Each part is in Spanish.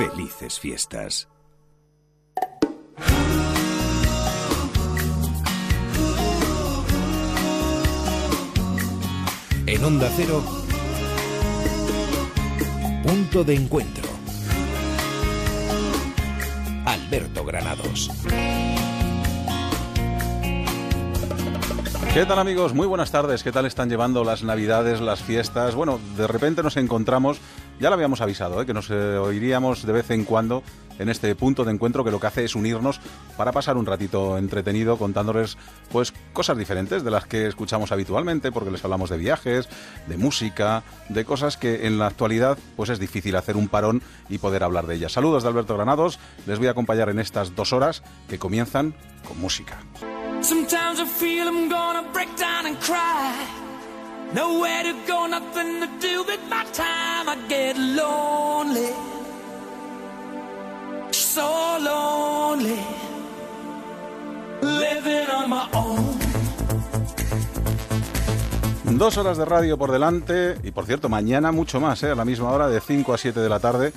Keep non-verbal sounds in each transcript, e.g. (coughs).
Felices fiestas. En Onda Cero, punto de encuentro. Alberto Granados. ¿Qué tal amigos? Muy buenas tardes. ¿Qué tal están llevando las navidades, las fiestas? Bueno, de repente nos encontramos, ya lo habíamos avisado, ¿eh? que nos eh, oiríamos de vez en cuando en este punto de encuentro que lo que hace es unirnos para pasar un ratito entretenido contándoles pues cosas diferentes de las que escuchamos habitualmente, porque les hablamos de viajes, de música, de cosas que en la actualidad pues es difícil hacer un parón y poder hablar de ellas. Saludos de Alberto Granados, les voy a acompañar en estas dos horas que comienzan con música. Nowhere to go, nothing to do with my time. I get lonely. So lonely. Living on my own. Dos horas de radio por delante y por cierto, mañana mucho más, ¿eh? a la misma hora de 5 a 7 de la tarde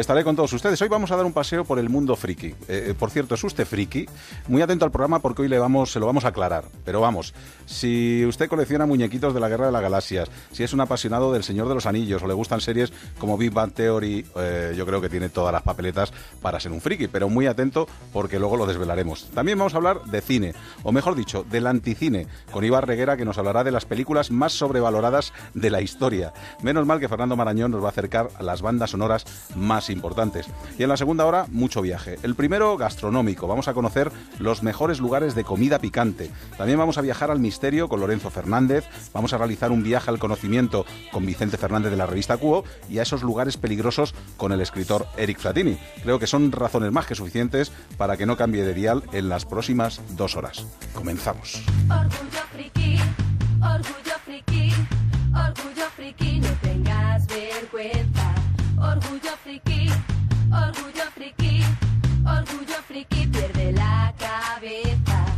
estaré con todos ustedes. Hoy vamos a dar un paseo por el mundo friki. Eh, eh, por cierto, es usted friki. Muy atento al programa porque hoy le vamos, se lo vamos a aclarar. Pero vamos, si usted colecciona muñequitos de la Guerra de las Galaxias, si es un apasionado del Señor de los Anillos o le gustan series como Big Bang Theory, eh, yo creo que tiene todas las papeletas para ser un friki. Pero muy atento porque luego lo desvelaremos. También vamos a hablar de cine, o mejor dicho, del anticine, con Ibar Reguera que nos hablará de las películas más sobrevaloradas de la historia. Menos mal que Fernando Marañón nos va a acercar a las bandas sonoras más importantes. Y en la segunda hora, mucho viaje. El primero, gastronómico. Vamos a conocer los mejores lugares de comida picante. También vamos a viajar al misterio con Lorenzo Fernández. Vamos a realizar un viaje al conocimiento con Vicente Fernández de la revista Cuo y a esos lugares peligrosos con el escritor Eric Fratini. Creo que son razones más que suficientes para que no cambie de dial en las próximas dos horas. Comenzamos. Orgullo friki, orgullo friki, orgullo friki, no tengas vergüenza. Orgullo friki, orgullo friki, orgullo friki, pierde la cabeza.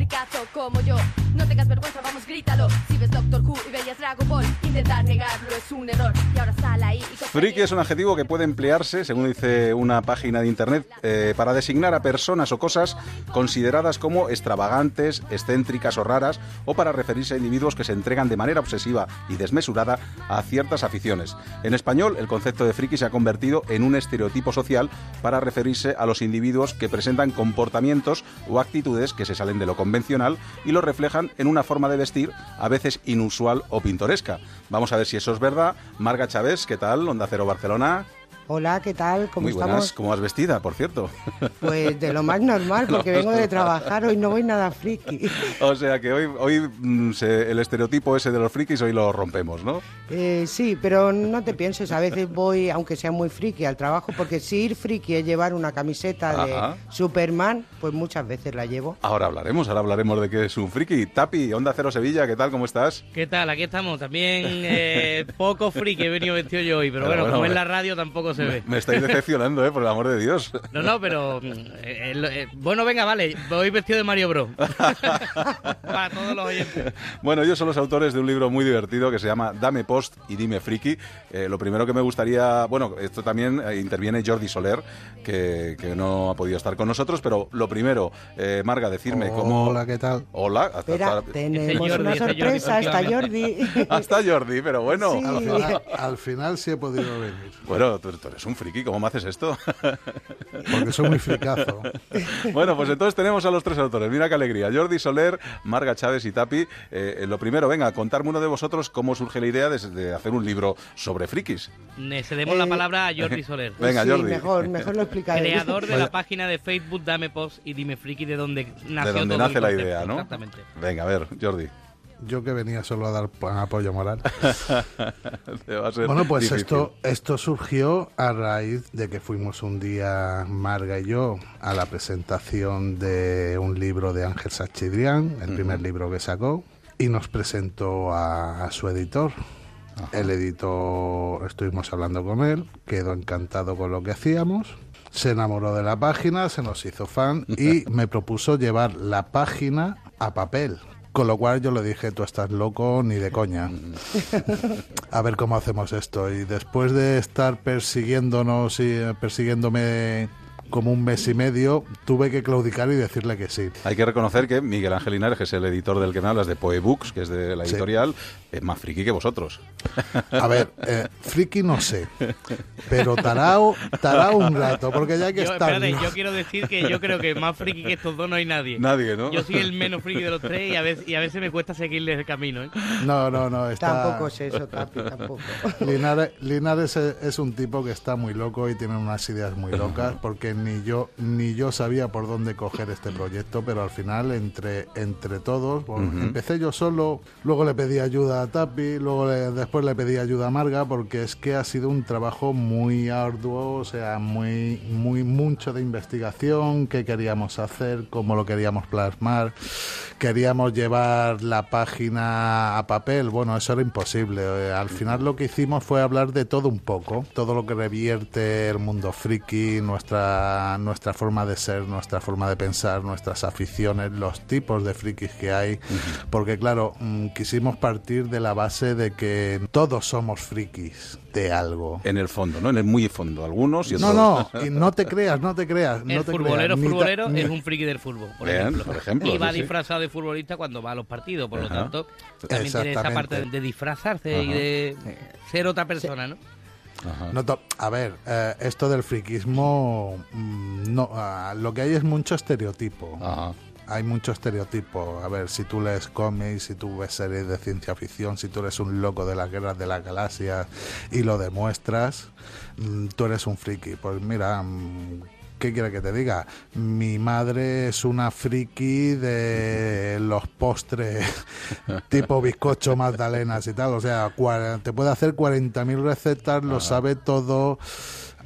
Fricazo como yo, no tengas vergüenza, vamos, grítalo. Si ves Doctor Who y veías Dragon Ball, intentar negarlo es un error. Y ahora sal ahí y Friki es un adjetivo que puede emplearse, según dice una página de internet, eh, para designar a personas o cosas consideradas como extravagantes, excéntricas o raras, o para referirse a individuos que se entregan de manera obsesiva y desmesurada a ciertas aficiones. En español, el concepto de friki se ha convertido en un estereotipo social para referirse a los individuos que presentan comportamientos o actitudes que se salen de lo convencional y lo reflejan en una forma de vestir a veces inusual o pintoresca. Vamos a ver si eso es verdad. Marga Chávez, ¿qué tal? Onda Cero Barcelona. Hola, ¿qué tal? ¿Cómo Muy buenas. Estamos? ¿Cómo vas vestida, por cierto? (laughs) Pues de lo más normal, (laughs) porque vengo de trabajar, hoy no voy nada friki. (laughs) O sea que hoy, hoy mm, el estereotipo ese de los frikis hoy lo rompemos, ¿no? Eh, sí, pero no te pienses, a veces voy, aunque sea muy friki, al trabajo, porque si ir friki es llevar una camiseta de Superman, pues muchas veces la llevo. Ahora hablaremos, ahora hablaremos de que es un friki. Tapi, Onda Cero Sevilla, ¿qué tal? ¿Cómo estás? ¿Qué tal? Aquí estamos. También eh, poco friki he venido vestido yo hoy, pero, bueno, como en la radio tampoco se me, estáis decepcionando, ¿eh? Por el amor de Dios. No, no, pero... Eh, eh, bueno, venga, vale. Voy vestido de Mario Bros. (laughs) Para todos los oyentes. Bueno, ellos son los autores de un libro muy divertido que se llama Dame Post y Dime Friki. Eh, lo primero que me gustaría... Bueno, esto también interviene Jordi Soler, que, no ha podido estar con nosotros, pero lo primero, Marga, decirme cómo... Hola, ¿qué tal? Hola. Espera, tenemos una sorpresa, hasta Jordi. (laughs) hasta Jordi, pero bueno. Al, final, sí he podido venir. Bueno, tú, eres un friki, ¿cómo me haces esto? (laughs) Porque soy muy fricazo. (laughs) bueno, pues entonces tenemos a los tres autores. Mira qué alegría. Jordi Soler, Marga Chávez y Tapi. Eh, lo primero, venga, contarme uno de vosotros cómo surge la idea de, hacer un libro sobre frikis. Le cedemos la eh, palabra a Jordi (laughs) Soler. venga, Jordi. Mejor, mejor lo explicáis. Creador de la página de Facebook Dame Post y Dime Friki, de donde nació De donde nace la idea, ¿no? Exactamente. Venga, a ver, Jordi yo que venía solo a dar apoyo moral. (laughs) bueno, pues esto, esto surgió a raíz de que fuimos un día, Marga y yo, a la presentación de un libro de Ángel Sachidrián, el primer libro que sacó, y nos presentó a, su editor. El editor, estuvimos hablando con él, quedó encantado con lo que hacíamos, se enamoró de la página, se nos hizo fan (laughs) y me propuso llevar la página a papel Con lo cual yo le dije, tú estás loco ni de coña. (laughs) A ver cómo hacemos esto. Y después de estar persiguiéndonos y eh, persiguiéndome como un mes y medio, tuve que claudicar y decirle que sí. Hay que reconocer que Miguel Ángel Linares, que es el editor del que me hablas, de Poebooks, que es de la editorial, es más friki que vosotros. A ver, eh, friki no sé, pero tarao, tarao un rato, porque ya que está... yo quiero decir que yo creo que más friki que estos dos no hay nadie. Nadie, ¿no? Yo soy el menos friki de los tres y a veces, y a veces me cuesta seguirles el camino. ¿eh? No, no, no. Está... Tampoco es eso, Tapi, tampoco. Linares, Linares es, un tipo que está muy loco y tiene unas ideas muy locas, porque ni yo ni yo sabía por dónde coger este proyecto, pero al final entre entre todos, empecé yo solo, luego le pedí ayuda a Tapi, luego después le pedí ayuda a Marga porque es que ha sido un trabajo muy arduo, o sea, muy muy mucho de investigación, qué queríamos hacer, cómo lo queríamos plasmar, queríamos llevar la página a papel, bueno, eso era imposible. Eh, al final lo que hicimos fue hablar de todo un poco, todo lo que revierte el mundo friki, nuestra nuestra forma de ser, nuestra forma de pensar, nuestras aficiones, los tipos de frikis que hay, porque claro, mm, quisimos partir de la base de que todos somos frikis de algo. En el fondo, ¿no? En el muy fondo, algunos y otros. No, no, (laughs) y no te creas, no te creas. El futbolero, futbolero es un friki del fútbol, por, ejemplo. por ejemplo. Y va disfrazado de futbolista cuando va a los partidos, por lo tanto, también tiene esa parte de disfrazarse y de ser otra persona, ¿no? a ver, eh, esto del friquismo, mm, no, ah, lo que hay es mucho estereotipo. Hay mucho estereotipo. A ver, si tú lees cómics, si tú ves series de ciencia ficción, si tú eres un loco de las guerras de la galaxia y lo demuestras, mm, tú eres un friki. Pues mira, mm, ¿qué quiere que te diga? Mi madre es una friki de los postres (laughs) tipo bizcocho, magdalenas y tal. O sea, te puede hacer 40.000 recetas, lo sabe todo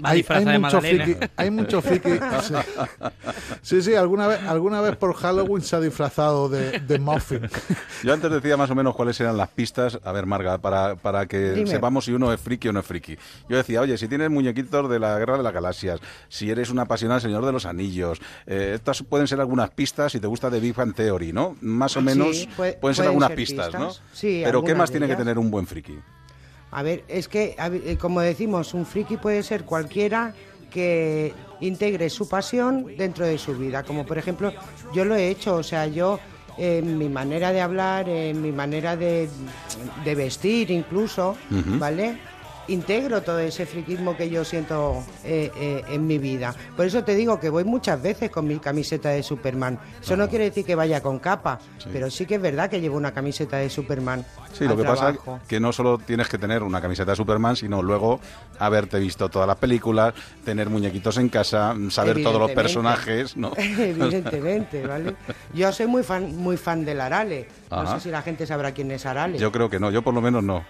hay, mucho friki, hay mucho friki. Sí. sí, alguna vez, alguna vez por Halloween se ha disfrazado de, de, muffin. Yo antes decía más o menos cuáles eran las pistas. A ver, Marga, para, para que sepamos si uno es friki o no es friki. Yo decía, oye, si tienes muñequitos de la Guerra de las Galaxias, si eres un apasionado del Señor de los Anillos, eh, estas pueden ser algunas pistas si te gusta de Big Bang Theory, ¿no? Más o menos pueden ser algunas pistas, ¿no? Sí, Pero ¿qué más tiene que tener un buen friki? A ver, es que, eh, como decimos, un friki puede ser cualquiera que integre su pasión dentro de su vida. Como por ejemplo, yo lo he hecho, o sea, yo en mi manera de hablar, en mi manera de, vestir incluso, ¿vale? Integro todo ese friquismo que yo siento eh, eh, en mi vida. Por eso te digo que voy muchas veces con mi camiseta de Superman. Eso no quiere decir que vaya con capa, pero sí que es verdad que llevo una camiseta de Superman. Sí, lo que pasa es que no solo tienes que tener una camiseta de Superman, sino luego haberte visto todas las películas, tener muñequitos en casa, saber todos los personajes, ¿no? (laughs) Evidentemente, ¿vale? Yo soy muy fan, muy fan del Arale. No sé si la gente sabrá quién es Arale. Yo creo que no, yo por lo menos no.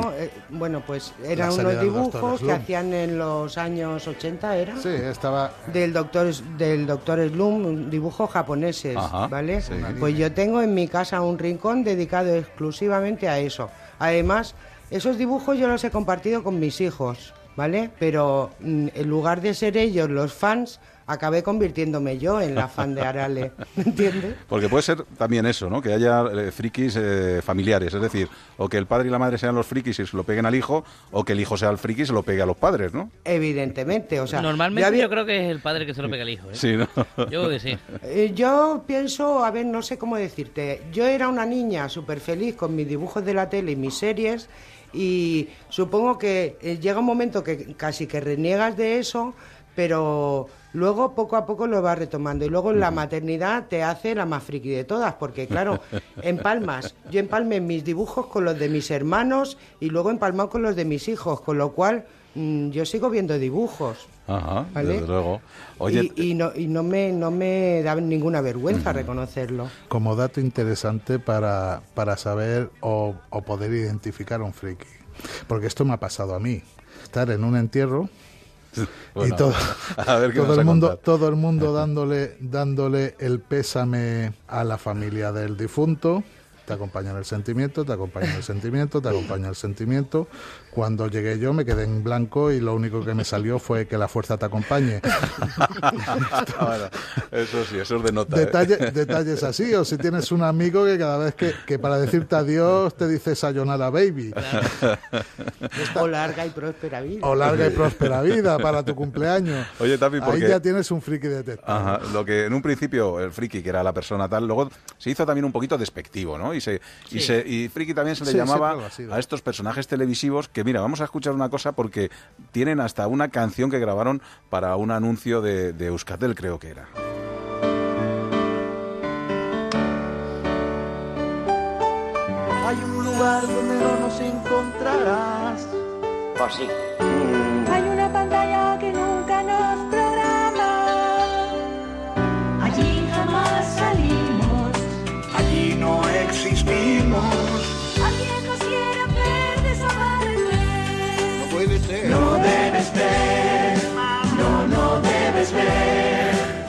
No, eh, bueno, pues eran unos dibujos que hacían en los años 80, ¿era? Sí, estaba... Del doctor, del doctor Slum, dibujos japoneses, ¿vale? Pues yo tengo en mi casa un rincón dedicado exclusivamente a eso. Además, esos dibujos yo los he compartido con mis hijos, ¿vale? Pero mm, en lugar de ser ellos los fans, acabé convirtiéndome yo en la fan de Arale, ¿me entiendes? Porque puede ser también eso, ¿no? Que haya eh, frikis eh, familiares, es decir, o que el padre y la madre sean los frikis y se lo peguen al hijo, o que el hijo sea el friki y se lo pegue a los padres, ¿no? Evidentemente, o sea... Normalmente yo creo que es el padre que se lo pega al hijo, ¿eh? Sí, ¿no? Yo creo que sí. Eh, yo pienso, a ver, no sé cómo decirte, yo era una niña súper feliz con mis dibujos de la tele y mis series, y supongo que llega un momento que casi que reniegas de eso, pero luego poco a poco lo vas retomando. Y luego la maternidad te hace la más friki de todas, porque claro, empalmas. Yo empalmé mis dibujos con los de mis hermanos y luego empalmado con los de mis hijos, con lo cual mm, yo sigo viendo dibujos. Ajá, desde luego. y, no, y no, me, no me da ninguna vergüenza reconocerlo. Como dato interesante para, para saber o, o poder identificar a un friki. Porque esto me ha pasado a mí. Estar en un entierro (laughs) y todo, (laughs) todo el mundo, todo el mundo dándole, dándole el pésame a la familia del difunto. Te acompaña el sentimiento, te acompaña el sentimiento, te acompaña el sentimiento. Cuando llegué yo me quedé en blanco y lo único que me salió fue que la fuerza te acompañe. eso sí, eso es de nota. Detalle, ¿eh? Detalles así, o si tienes un amigo que cada vez que, que para decirte adiós te dice sayonara baby. o larga y próspera vida. O larga y próspera vida para tu cumpleaños. Oye, Tapi, porque... Ahí ya tienes un friki detective. Ajá, lo que en un principio el friki, que era la persona tal, luego se hizo también un poquito despectivo, ¿no? Y, se, y, se, y friki también se le llamaba a estos personajes televisivos que mira, vamos a escuchar una cosa porque tienen hasta una canción que grabaron para un anuncio de, de Euskatel, creo que era. Hay un lugar donde no nos encontrarás. Pues sí.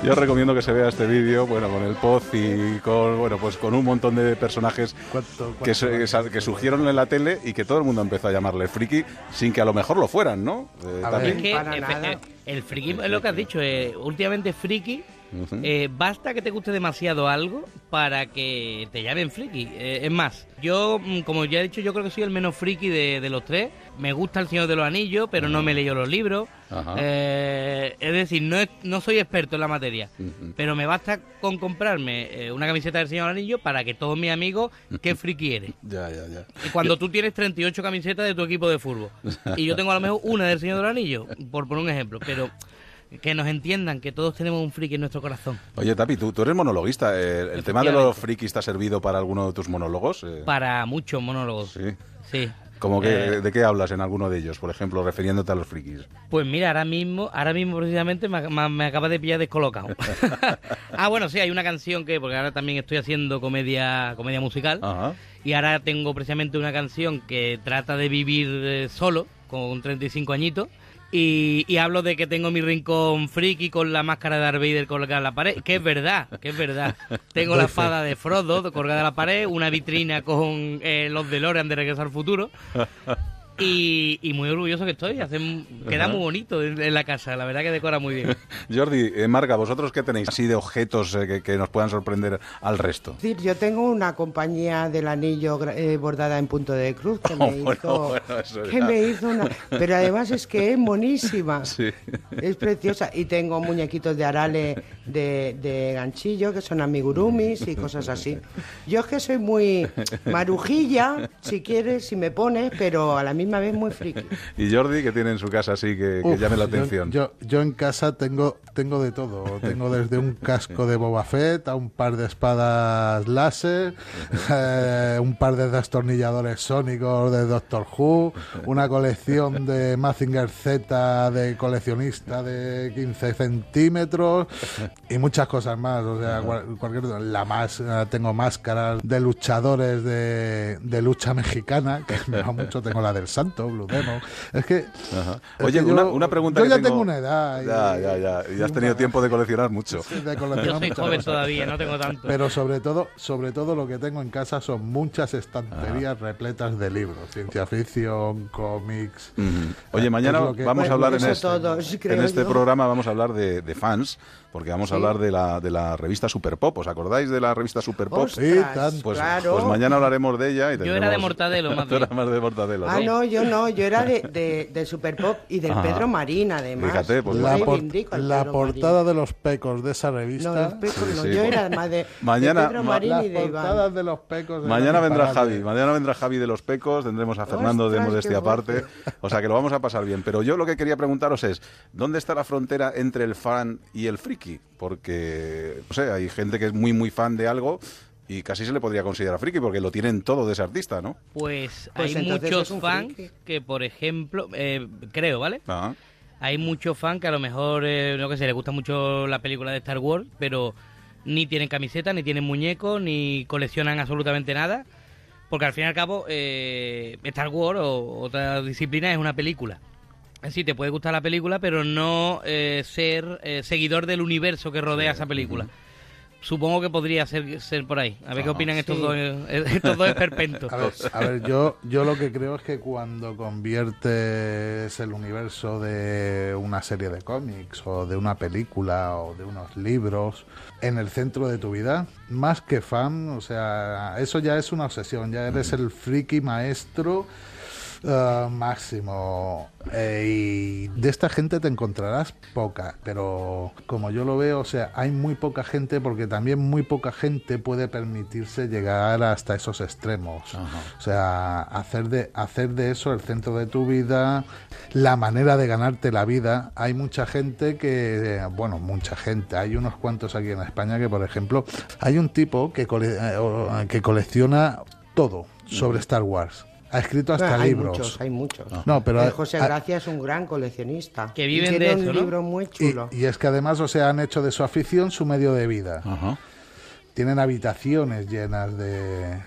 Yo recomiendo que se vea este vídeo, bueno, con el Poz y con, bueno, pues con un montón de personajes que, que, surgieron en la tele y que todo el mundo empezó a llamarle friki sin que a lo mejor lo fueran, ¿no? Eh, también. que, eh, el friki es lo que has dicho, eh, últimamente friki eh, basta que te guste demasiado algo para que te llamen friki. Eh, es más, yo, mm, como ya he dicho, yo creo que soy el menos friki de, los tres. Me gusta El Señor de los Anillos, pero no me leído los libros. Eh, es decir, no, no soy experto en la materia, pero me basta con comprarme una camiseta del Señor de los Anillos para que todos mis amigos, ¿qué (laughs) friki eres? ya, ya, ya. Y cuando tú tienes 38 camisetas de tu equipo de fútbol (laughs) y yo tengo a lo mejor una del Señor de los Anillos, por poner un ejemplo, pero que nos entiendan que todos tenemos un friki en nuestro corazón. Oye, Tapi, tú, tú eres monologuista. ¿El, el tema de los frikis te ha servido para alguno de tus monólogos? Eh, para muchos monólogos. Sí. Sí. ¿Cómo que, eh, ¿De qué hablas en alguno de ellos, por ejemplo, refiriéndote a los frikis? Pues mira, ahora mismo, ahora mismo precisamente me, me, acaba de pillar descolocado. (laughs) ah, bueno, sí, hay una canción que, porque ahora también estoy haciendo comedia, comedia musical, Ajá. y ahora tengo precisamente una canción que trata de vivir eh, solo, con 35 añitos, y, hablo de que tengo mi rincón friki con la máscara de Darth Vader colgada en la pared, que es verdad, que es verdad. Tengo la espada de Frodo colgada en la pared, una vitrina con eh, los DeLorean de Regreso al Futuro y, muy orgulloso que estoy. Hace, queda muy bonito en, la casa, la verdad que decora muy bien. (laughs) Jordi, eh, Marga, ¿vosotros qué tenéis así de objetos eh, que, nos puedan sorprender al resto? yo tengo una compañía del anillo eh, bordada en punto de cruz que (laughs) me hizo, que me hizo una... Pero además es que es monísima. (laughs) Es preciosa. Y tengo muñequitos de arale de, de ganchillo que son amigurumis y cosas así. Yo es que soy muy marujilla, si quieres, si me pones, pero a la misma vez muy friki. (laughs) ¿Y Jordi que tiene en su casa así que, llame la atención? Yo, yo, en casa tengo, tengo de todo. Tengo desde un casco de Boba Fett a un par de espadas láser, (laughs) eh, un par de destornilladores sónicos de Doctor Who, una colección de Mazinger Z de coleccionista de 15 centímetros y muchas cosas más. O sea, cualquier, la más, tengo máscaras de luchadores de, de lucha mexicana, que me va mucho. Tengo la del Santo, Blue Demon. Es que. Oye, una, una, pregunta. Yo ya tengo... una edad. ya, ya, ya. Y has tenido tiempo de coleccionar mucho. yo soy joven todavía, no tengo tanto. Pero sobre todo, sobre todo lo que tengo en casa son muchas estanterías repletas de libros. Ciencia ficción, cómics. Oye, mañana vamos a hablar en, este, en este programa, vamos a hablar de, de fans porque vamos a hablar de la, de la revista Super Pop. ¿Os acordáis de la revista Super Pop? sí, pues, pues, mañana hablaremos de ella. yo era de Mortadelo, (laughs) más, más de Mortadelo. Ah, no, yo no, yo era de, de, (laughs) Super Pop y del Pedro Marín, además. Fíjate, pues la, portada de los pecos de esa revista. No, los pecos no, yo era más de, mañana, Pedro Marín y de Iván. de los pecos. mañana vendrá Javi, mañana vendrá Javi de los pecos, tendremos a Fernando de Modestia aparte, o sea que lo vamos a pasar bien. Pero yo lo que quería preguntaros es, ¿dónde está la frontera entre el fan y el friki? porque, no sé, hay gente que es muy, muy fan de algo y casi se le podría considerar friki porque lo tienen todo de ese artista, ¿no? Pues, pues hay muchos fans que, por ejemplo, eh, creo, ¿vale? Ah. Hay muchos fans que a lo mejor, eh, no que sé, les gusta mucho la película de Star Wars, pero ni tienen camiseta, ni tienen muñecos, ni coleccionan absolutamente nada. Porque al fin y al cabo, eh, Star Wars o otra disciplina es una película. Sí, te puede gustar la película, pero no eh, ser eh, seguidor del universo que rodea esa película. supongo que podría ser, ser por ahí. A ver qué opinan estos, dos, eh, (laughs) estos dos esperpentos. A ver, yo, yo lo que creo es que cuando conviertes el universo de una serie de cómics o de una película o de unos libros en el centro de tu vida, más que fan, o sea, eso ya es una obsesión, ya eres el friki maestro Uh, máximo. Eh, y de esta gente te encontrarás poca, pero como yo lo veo, o sea, hay muy poca gente porque también muy poca gente puede permitirse llegar hasta esos extremos. O sea, hacer de, hacer de eso el centro de tu vida, la manera de ganarte la vida. Hay mucha gente que, bueno, mucha gente, hay unos cuantos aquí en España que, por ejemplo, hay un tipo que, eh, que colecciona todo sobre Star Wars ha escrito hasta hay libros. Muchos, hay muchos. No, pero José Gracia es un gran coleccionista. Que viven y de un libro muy chulo. Y, es que además, o sea, han hecho de su afición su medio de vida. Tienen habitaciones llenas de,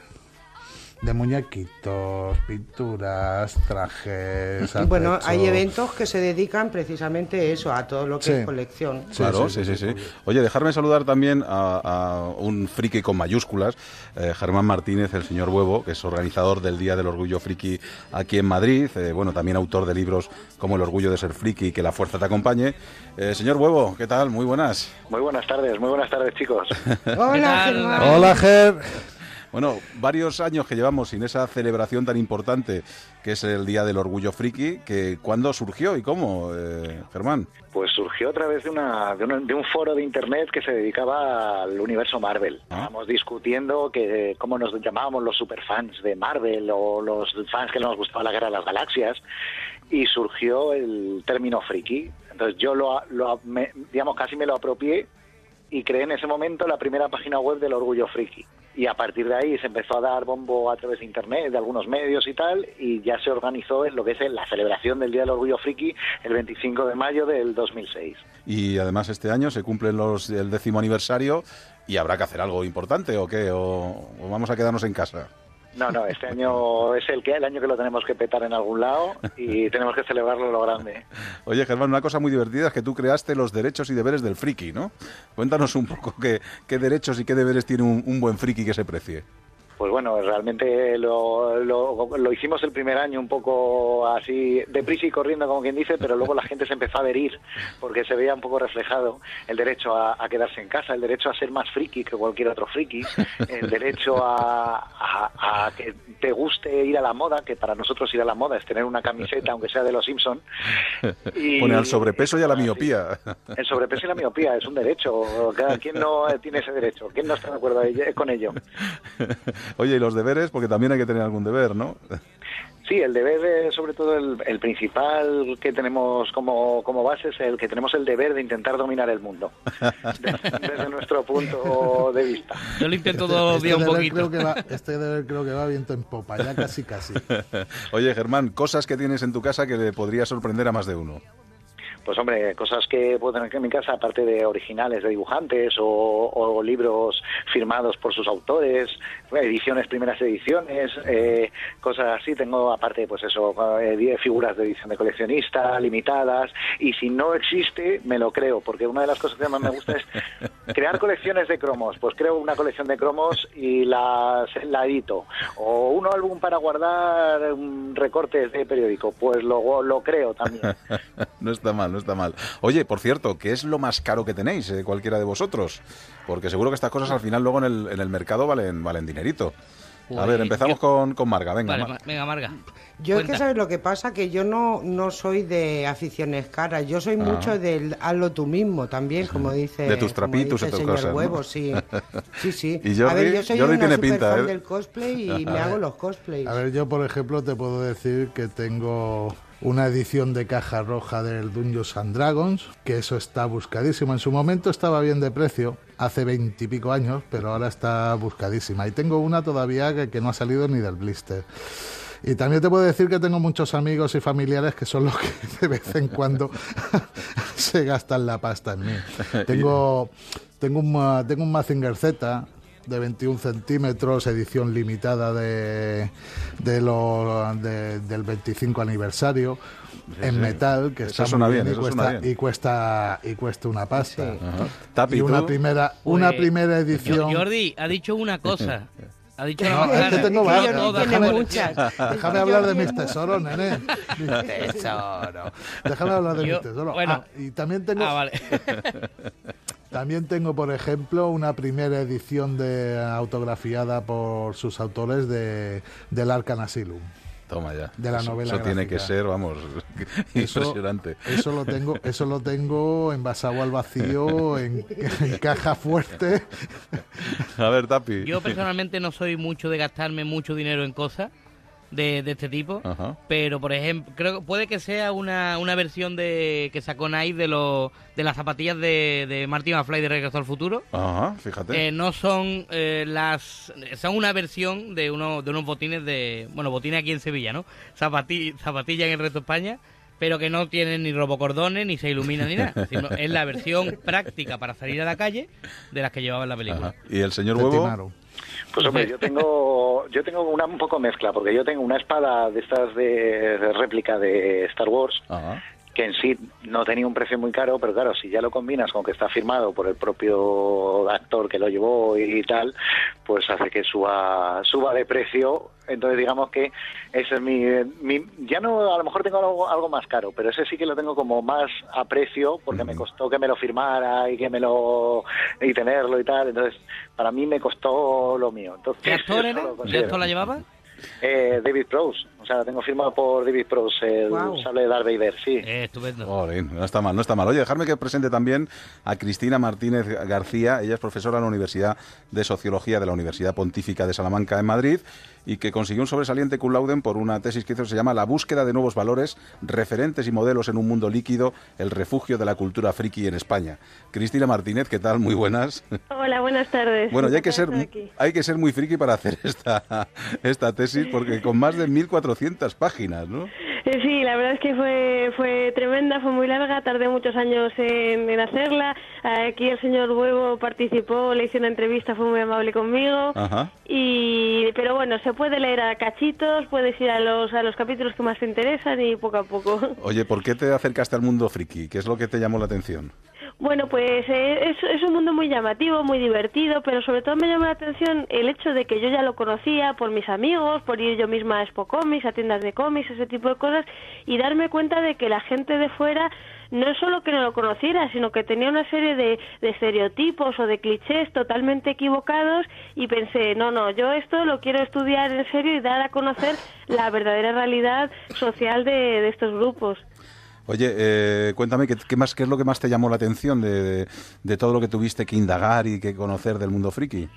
de muñequitos, pinturas, trajes. Bueno, hay eventos que se dedican precisamente a eso, a todo lo que es colección. claro, sí, sí, sí, Oye, dejarme saludar también a, un friki con mayúsculas, eh, Germán Martínez, el señor Huevo, que es organizador del Día del Orgullo Friki aquí en Madrid. Eh, bueno, también autor de libros como El Orgullo de ser friki y que la fuerza te acompañe. Eh, señor Huevo, ¿qué tal? Muy buenas. Muy buenas tardes, muy buenas tardes, chicos. (laughs) Hola, Germán. Hola, Ger. Bueno, varios años que llevamos sin esa celebración tan importante que es el Día del Orgullo Friki, que ¿cuándo surgió y cómo, eh, Germán? Pues surgió a través de, una, de, un, foro de Internet que se dedicaba al universo Marvel. Ah. Estábamos discutiendo que cómo nos llamábamos los superfans de Marvel o los fans que nos gustaba la Guerra de las Galaxias y surgió el término friki. Entonces yo lo, lo digamos, casi me lo apropié y creé en ese momento la primera página web del Orgullo Friki y a partir de ahí se empezó a dar bombo a través de internet, de algunos medios y tal, y ya se organizó en lo que es la celebración del Día del Orgullo Friki el 25 de mayo del 2006. Y además este año se cumple los, el décimo aniversario y habrá que hacer algo importante o qué, o vamos a quedarnos en casa. No, no, este año es el que el año que lo tenemos que petar en algún lado y (laughs) tenemos que celebrarlo lo grande. Oye, Germán, una cosa muy divertida es que tú creaste los derechos y deberes del friki, ¿no? Cuéntanos un poco qué, qué derechos y qué deberes tiene un, un buen friki que se precie. Pues bueno, realmente lo, lo, hicimos el primer año un poco así deprisa y corriendo, como quien dice, pero luego la gente se empezó a adherir porque se veía un poco reflejado el derecho a, quedarse en casa, el derecho a ser más friki que cualquier otro friki, el derecho a, a, que te guste ir a la moda, que para nosotros ir a la moda es tener una camiseta, aunque sea de los Simpson. Y, Pone al sobrepeso y a la miopía. El sobrepeso y la miopía es un derecho. ¿Quién no tiene ese derecho? ¿Quién no está de acuerdo con ello? Oye, y los deberes, porque también hay que tener algún deber, ¿no? Sí, el deber, sobre todo el, principal que tenemos como, como, base es el que tenemos el deber de intentar dominar el mundo, (laughs) desde, nuestro punto de vista. Yo lo intento todo este un poquito. Creo que va, este deber creo que va viento en popa, ya casi casi. (laughs) Oye, Germán, cosas que tienes en tu casa que le podría sorprender a más de uno. Pues hombre, cosas que puedo tener en mi casa, aparte de originales de dibujantes o, libros firmados por sus autores, ediciones, primeras ediciones, eh, cosas así. Tengo aparte, pues eso, eh, figuras de edición de coleccionista, limitadas, y si no existe, me lo creo, porque una de las cosas que más me gusta es crear colecciones de cromos. Pues creo una colección de cromos y las, la edito. O un álbum para guardar recortes de periódico, pues lo, lo creo también. (laughs) no está mal no está mal. Oye, por cierto, ¿qué es lo más caro que tenéis, eh, cualquiera de vosotros? Porque seguro que estas cosas al final luego en el, en el mercado valen, valen dinerito. a ver, empezamos con, con, Marga, venga. venga, Marga. Yo es que sabes lo que pasa, que yo no, no soy de aficiones caras, yo soy ah. mucho del hazlo tú mismo también, como dice, de tus trapitos y señor cosas, Huevo, sí. (laughs) Sí, sí. Y a ver, yo soy una tiene pinta, ¿eh? del cosplay y me (laughs) hago los cosplays. A ver, yo por ejemplo te puedo decir que tengo una edición de caja roja del Dungeons and Dragons, que eso está buscadísimo. En su momento estaba bien de precio, hace veintipico años, pero ahora está buscadísima. Y tengo una todavía que, que no ha salido ni del blister. Y también te puedo decir que tengo muchos amigos y familiares que son los que (laughs) de vez en cuando (laughs) se gastan la pasta en mí. (laughs) Tengo, tengo, un, tengo un Mazinger Z, de 21 centímetros, edición limitada de, de lo, del 25 aniversario en metal que está muy bien, y, cuesta, y, cuesta, y cuesta una pasta. y una primera una pues, primera edición. Jordi ha dicho una cosa. Ha dicho no, es que tengo Déjame, déjame hablar de mis tesoros, nene. Tesoro. Déjame hablar de mis tesoros. Bueno, ah, y también tengo. Ah, vale. (laughs) También tengo, por ejemplo, una primera edición de autografiada por sus autores de del Arcan Asylum. Toma ya. De la eso, novela. Eso tiene que ser, vamos, (laughs) impresionante. Eso lo tengo, eso lo tengo envasado al vacío, en, caja fuerte. A ver, Tapi. Yo personalmente no soy mucho de gastarme mucho dinero en cosas de, este tipo. Pero, por ejemplo, creo que puede que sea una, una versión de que sacó Nike de, lo, de las zapatillas de, de Martin McFly de Regreso al Futuro. Ajá, fíjate. Eh, no son eh, las... Son una versión de, uno, de unos botines de... Bueno, botines aquí en Sevilla, ¿no? Zapati, zapatillas en el resto de España pero que no tienen ni robocordones, ni se iluminan ni nada. (laughs) es la versión práctica para salir a la calle de las que llevaba en la película. ¿Y el señor Huevo? Pues hombre, yo tengo, yo tengo una un poco mezcla, porque yo tengo una espada de estas de, réplica de Star Wars, que en sí no tenía un precio muy caro, pero claro, si ya lo combinas con que está firmado por el propio actor que lo llevó y, tal, pues hace que suba, suba de precio. Entonces digamos que ese es mi, mi, ya no, a lo mejor tengo algo, algo más caro, pero ese sí que lo tengo como más a precio porque me costó que me lo firmara y que me lo, y tenerlo y tal. Entonces para mí me costó lo mío. Entonces, ¿Qué actor era? ¿Qué actor la llevaba? Eh, David Prowse, o sea, la tengo firmado por David Prowse, el sable de Darth Vader, sí. Eh, estupendo. no está mal, no está mal. Oye, dejarme que presente también a Cristina Martínez García, ella es profesora en la Universidad de Sociología de la Universidad Pontífica de Salamanca en Madrid y que consiguió un sobresaliente cum laude por una tesis que hizo se llama La búsqueda de nuevos valores, referentes y modelos en un mundo líquido, el refugio de la cultura friki en España. Cristina Martínez, ¿qué tal? Muy buenas. Hola, buenas tardes. Bueno, ya hay que ser hay que ser muy friki para hacer esta esta tesis porque con más de 1400 páginas, ¿no? Eh, sí, la verdad es que fue, fue tremenda, fue muy larga, tardé muchos años en, hacerla. Aquí el señor Huevo participó, le hice una entrevista, fue muy amable conmigo. Y, pero bueno, se puede leer a cachitos, puedes ir a los, a los capítulos que más te interesan y poco a poco. Oye, ¿por qué te acercaste al mundo friki? ¿Qué es lo que te llamó la atención? Bueno, pues eh, es, un mundo muy llamativo, muy divertido, pero sobre todo me llama la atención el hecho de que yo ya lo conocía por mis amigos, por ir yo misma a Expo Comics, a tiendas de cómics, ese tipo de cosas, y darme cuenta de que la gente de fuera no es solo que no lo conociera, sino que tenía una serie de, de, estereotipos o de clichés totalmente equivocados y pensé, no, no, yo esto lo quiero estudiar en serio y dar a conocer la verdadera realidad social de, de estos grupos. Oye, eh, cuéntame, ¿qué, más, ¿qué es lo que más te llamó la atención de, de, todo lo que tuviste que indagar y que conocer del mundo friki?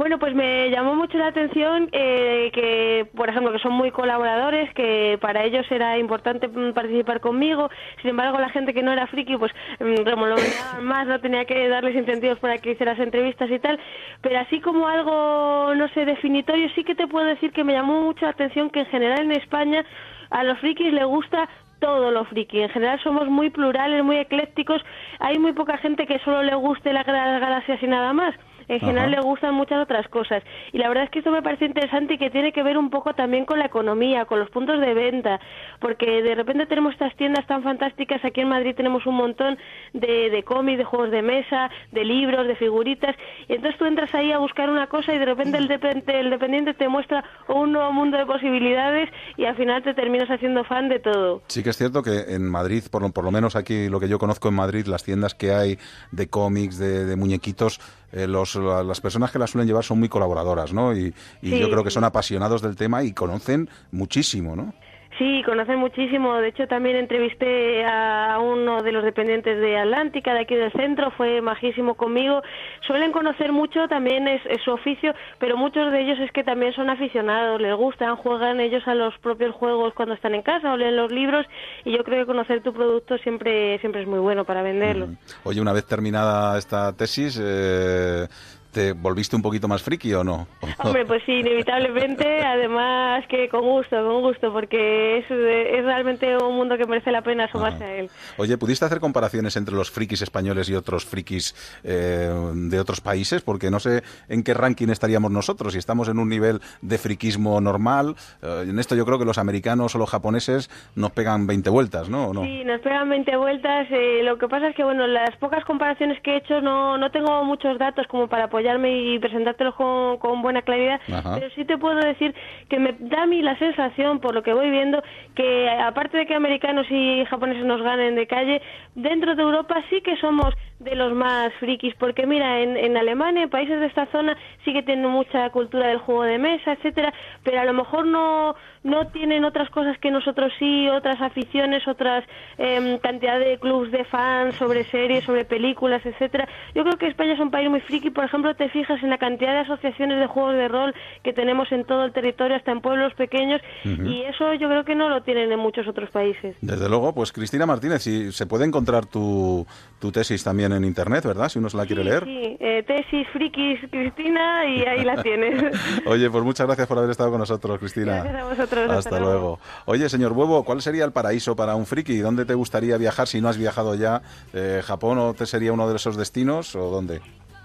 Bueno, pues me llamó mucho la atención eh, que, por ejemplo, que son muy colaboradores, que para ellos era importante mm, participar conmigo. Sin embargo, la gente que no era friki, pues mm, más, no tenía que darles incentivos para que hicieras entrevistas y tal. Pero así como algo, no sé, definitorio, sí que te puedo decir que me llamó mucho la atención que en general en España a los frikis les gusta todo lo friki. En general somos muy plurales, muy eclécticos. Hay muy poca gente que solo le guste la, las galaxias y nada más en general le gustan muchas otras cosas. Y la verdad es que esto me parece interesante y que tiene que ver un poco también con la economía, con los puntos de venta, porque de repente tenemos estas tiendas tan fantásticas, aquí en Madrid tenemos un montón de, de cómics, de juegos de mesa, de libros, de figuritas, y entonces tú entras ahí a buscar una cosa y de repente el, el dependiente te muestra un nuevo mundo de posibilidades y al final te terminas haciendo fan de todo. Sí que es cierto que en Madrid, por lo, por lo menos aquí lo que yo conozco en Madrid, las tiendas que hay de cómics, de, de muñequitos, eh, los, las personas que las suelen llevar son muy colaboradoras, ¿no? Y, yo creo que son apasionados del tema y conocen muchísimo, ¿no? Sí, conocen muchísimo. De hecho, también entrevisté a uno de los dependientes de Atlántica, de aquí del centro, fue majísimo conmigo. Suelen conocer mucho, también es, su oficio, pero muchos de ellos es que también son aficionados, les gustan, juegan ellos a los propios juegos cuando están en casa o leen los libros y yo creo que conocer tu producto siempre, siempre es muy bueno para venderlo. Oye, una vez terminada esta tesis, eh, ¿te volviste un poquito más friki o no? (laughs) Hombre, pues sí, inevitablemente, además que con gusto, con gusto, porque es, es realmente un mundo que merece la pena asomarse a él. Oye, ¿pudiste hacer comparaciones entre los frikis españoles y otros frikis eh, de otros países? Porque no sé en qué ranking estaríamos nosotros, si estamos en un nivel de friquismo normal. Eh, en esto yo creo que los americanos o los japoneses nos pegan 20 vueltas, ¿no? no? Sí, nos pegan 20 vueltas. Eh, lo que pasa es que, bueno, las pocas comparaciones que he hecho no, no tengo muchos datos como para apoyarme y presentártelos con, con buena claridad, pero sí te puedo decir que me da a mí la sensación, por lo que voy viendo, que aparte de que americanos y japoneses nos ganen de calle, dentro de Europa sí que somos de los más frikis, porque mira, en, en Alemania, en países de esta zona, sí que tienen mucha cultura del juego de mesa, etcétera, pero a lo mejor no, no tienen otras cosas que nosotros sí, otras aficiones, otras eh, cantidad de clubs de fans sobre series, sobre películas, etcétera. Yo creo que España es un país muy friki, por ejemplo, te fijas en la cantidad de asociaciones de juegos de rol que tenemos en todo el territorio, hasta en pueblos pequeños, y eso yo creo que no lo tienen en muchos otros países. Desde luego, pues Cristina Martínez, si se puede encontrar tu, tu tesis también en internet, ¿verdad? Si uno se la quiere leer. Sí, eh, tesis frikis Cristina y ahí la tienes. (laughs) Oye, pues muchas gracias por haber estado con nosotros, Cristina. Gracias a vosotros. Hasta, luego. Oye, señor Huevo, ¿cuál sería el paraíso para un friki? ¿Dónde te gustaría viajar si no has viajado ya? Eh, ¿Japón o te sería uno de esos destinos o dónde?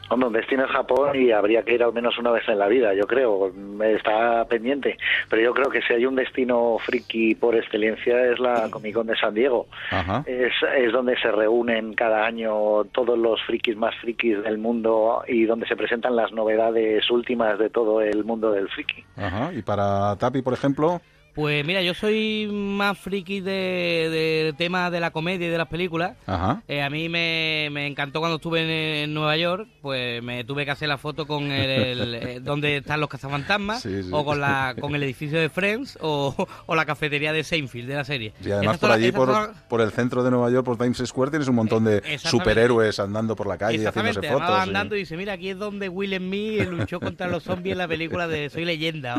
Hombre, un destino es Japón y habría que ir al menos una vez en la vida, yo creo. Está pendiente. Pero yo creo que si hay un destino friki por excelencia es la Comic Con de San Diego. Ajá. Es, es donde se reúnen cada año todos los frikis más frikis del mundo y donde se presentan las novedades últimas de todo el mundo del friki. Ajá. ¿Y para Tapi, por ejemplo? Pues mira, yo soy más friki de, de tema de la comedia y de las películas. Ajá. Eh, a mí me, me encantó cuando estuve en, en Nueva York, pues me tuve que hacer la foto con el, el- (laughs) eh, donde están los cazafantasmas, Sí, sí. o con la (laughs) con el edificio de Friends, o, o la cafetería de Seinfeld de la serie. Y además por allí, por, por el centro de Nueva York, por Times Square, tienes un montón de Exactamente. superhéroes andando por la calle y haciéndose además fotos. y- andando y dice, mira, aquí es donde Will Smith luchó contra los zombies en la película de Soy Leyenda,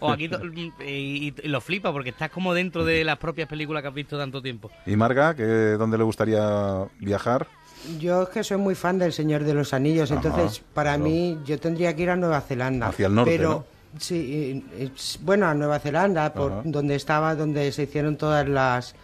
o, o aquí, to- y, y lo flipa porque estás como dentro de las propias películas que has visto tanto tiempo. ¿Y Marga, que, dónde le gustaría viajar? Yo es que soy muy fan del Señor de los Anillos, Ajá, entonces para claro. mí yo tendría que ir a Nueva Zelanda. Hacia el norte, pero, ¿no? Sí, es- bueno, a Nueva Zelanda, por Ajá. donde estaba, donde se hicieron todas las...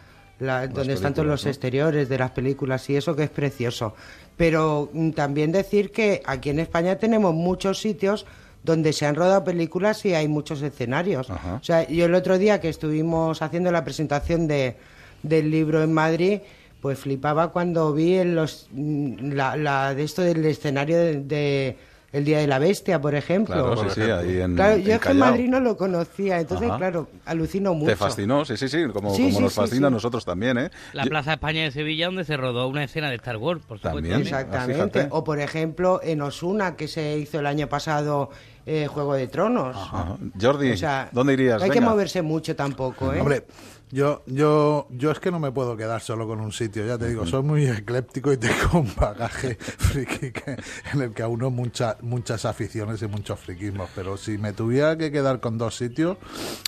la- donde están todos los ¿no? exteriores de las películas y eso que es precioso. Pero mm, también decir que aquí en España tenemos muchos sitios donde se han rodado películas y hay muchos escenarios. Ajá. O sea, yo el otro día que estuvimos haciendo la presentación de, del libro en Madrid, pues flipaba cuando vi en los, mm, la, la de esto del escenario de, de El Día de la Bestia, por ejemplo. Claro, sí, sí, ahí en, Claro, en yo es que en. Madrid no lo conocía, entonces, Ajá. claro, alucino mucho. Te fascinó, sí, sí, sí, como, Sí, como sí, nos sí, fascina a nosotros también, ¿eh? La Yo- Plaza España de Sevilla donde se rodó una escena de Star Wars, por supuesto. También. Exactamente. Ah, fíjate. O por ejemplo, en Osuna, que se hizo el año pasado eh, Juego de Tronos. Ajá. Jordi, O sea, ¿dónde irías? No hay que moverse mucho tampoco, ¿eh? Hombre, yo, yo, yo es que no me puedo quedar solo con un sitio, ya te digo, soy muy ecléptico y tengo un bagaje (laughs) friki que- en el que auno mucha, muchas aficiones y muchos friquismos, pero si me tuviera que quedar con dos sitios,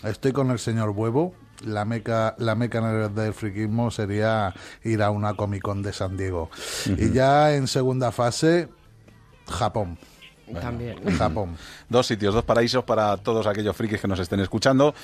estoy con el señor Huevo. La meca, la meca en el- del friquismo sería ir a una Comic Con de San Diego. Y ya en segunda fase, Japón. También. Japón. Dos sitios, dos paraísos para todos aquellos frikis que nos estén escuchando.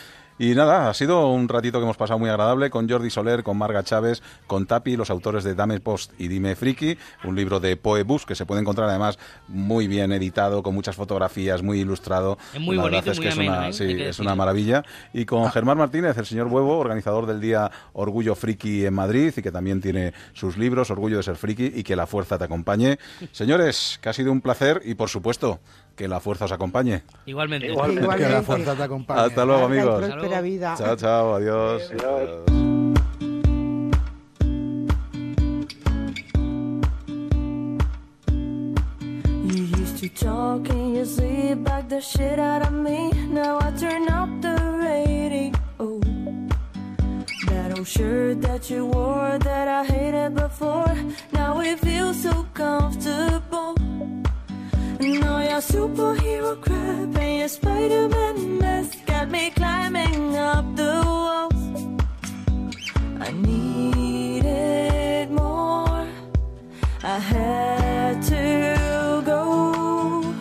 Y nada, ha sido un ratito que hemos pasado muy agradable con Jordi Soler, con Marga Chávez, con Tapi, los autores de Dame Post y Dime Friki, un libro de Poebus que se puede encontrar además muy bien editado, con muchas fotografías, muy ilustrado. Es muy La bonito es muy que es ameno, una, ¿eh? sí, que es una maravilla. Y con Germán Martínez, el señor Huevo, organizador del Día Orgullo Friki en Madrid y que también tiene sus libros, Orgullo de ser friki y que la fuerza te acompañe. (laughs) Señores, que ha sido un placer y por supuesto que la fuerza os acompañe. Igualmente. Que la Igualmente. fuerza te acompañe. Hasta luego, amigos. vida. Chao, chao, adiós. You used to talk in your sleep, back the shit out of me. Now I turn up the radio. That old shirt that you wore that I hated before. Now it feels so comfortable. Your superhero crap and your Spider-Man mask got me climbing up the walls. I needed more. I had to go.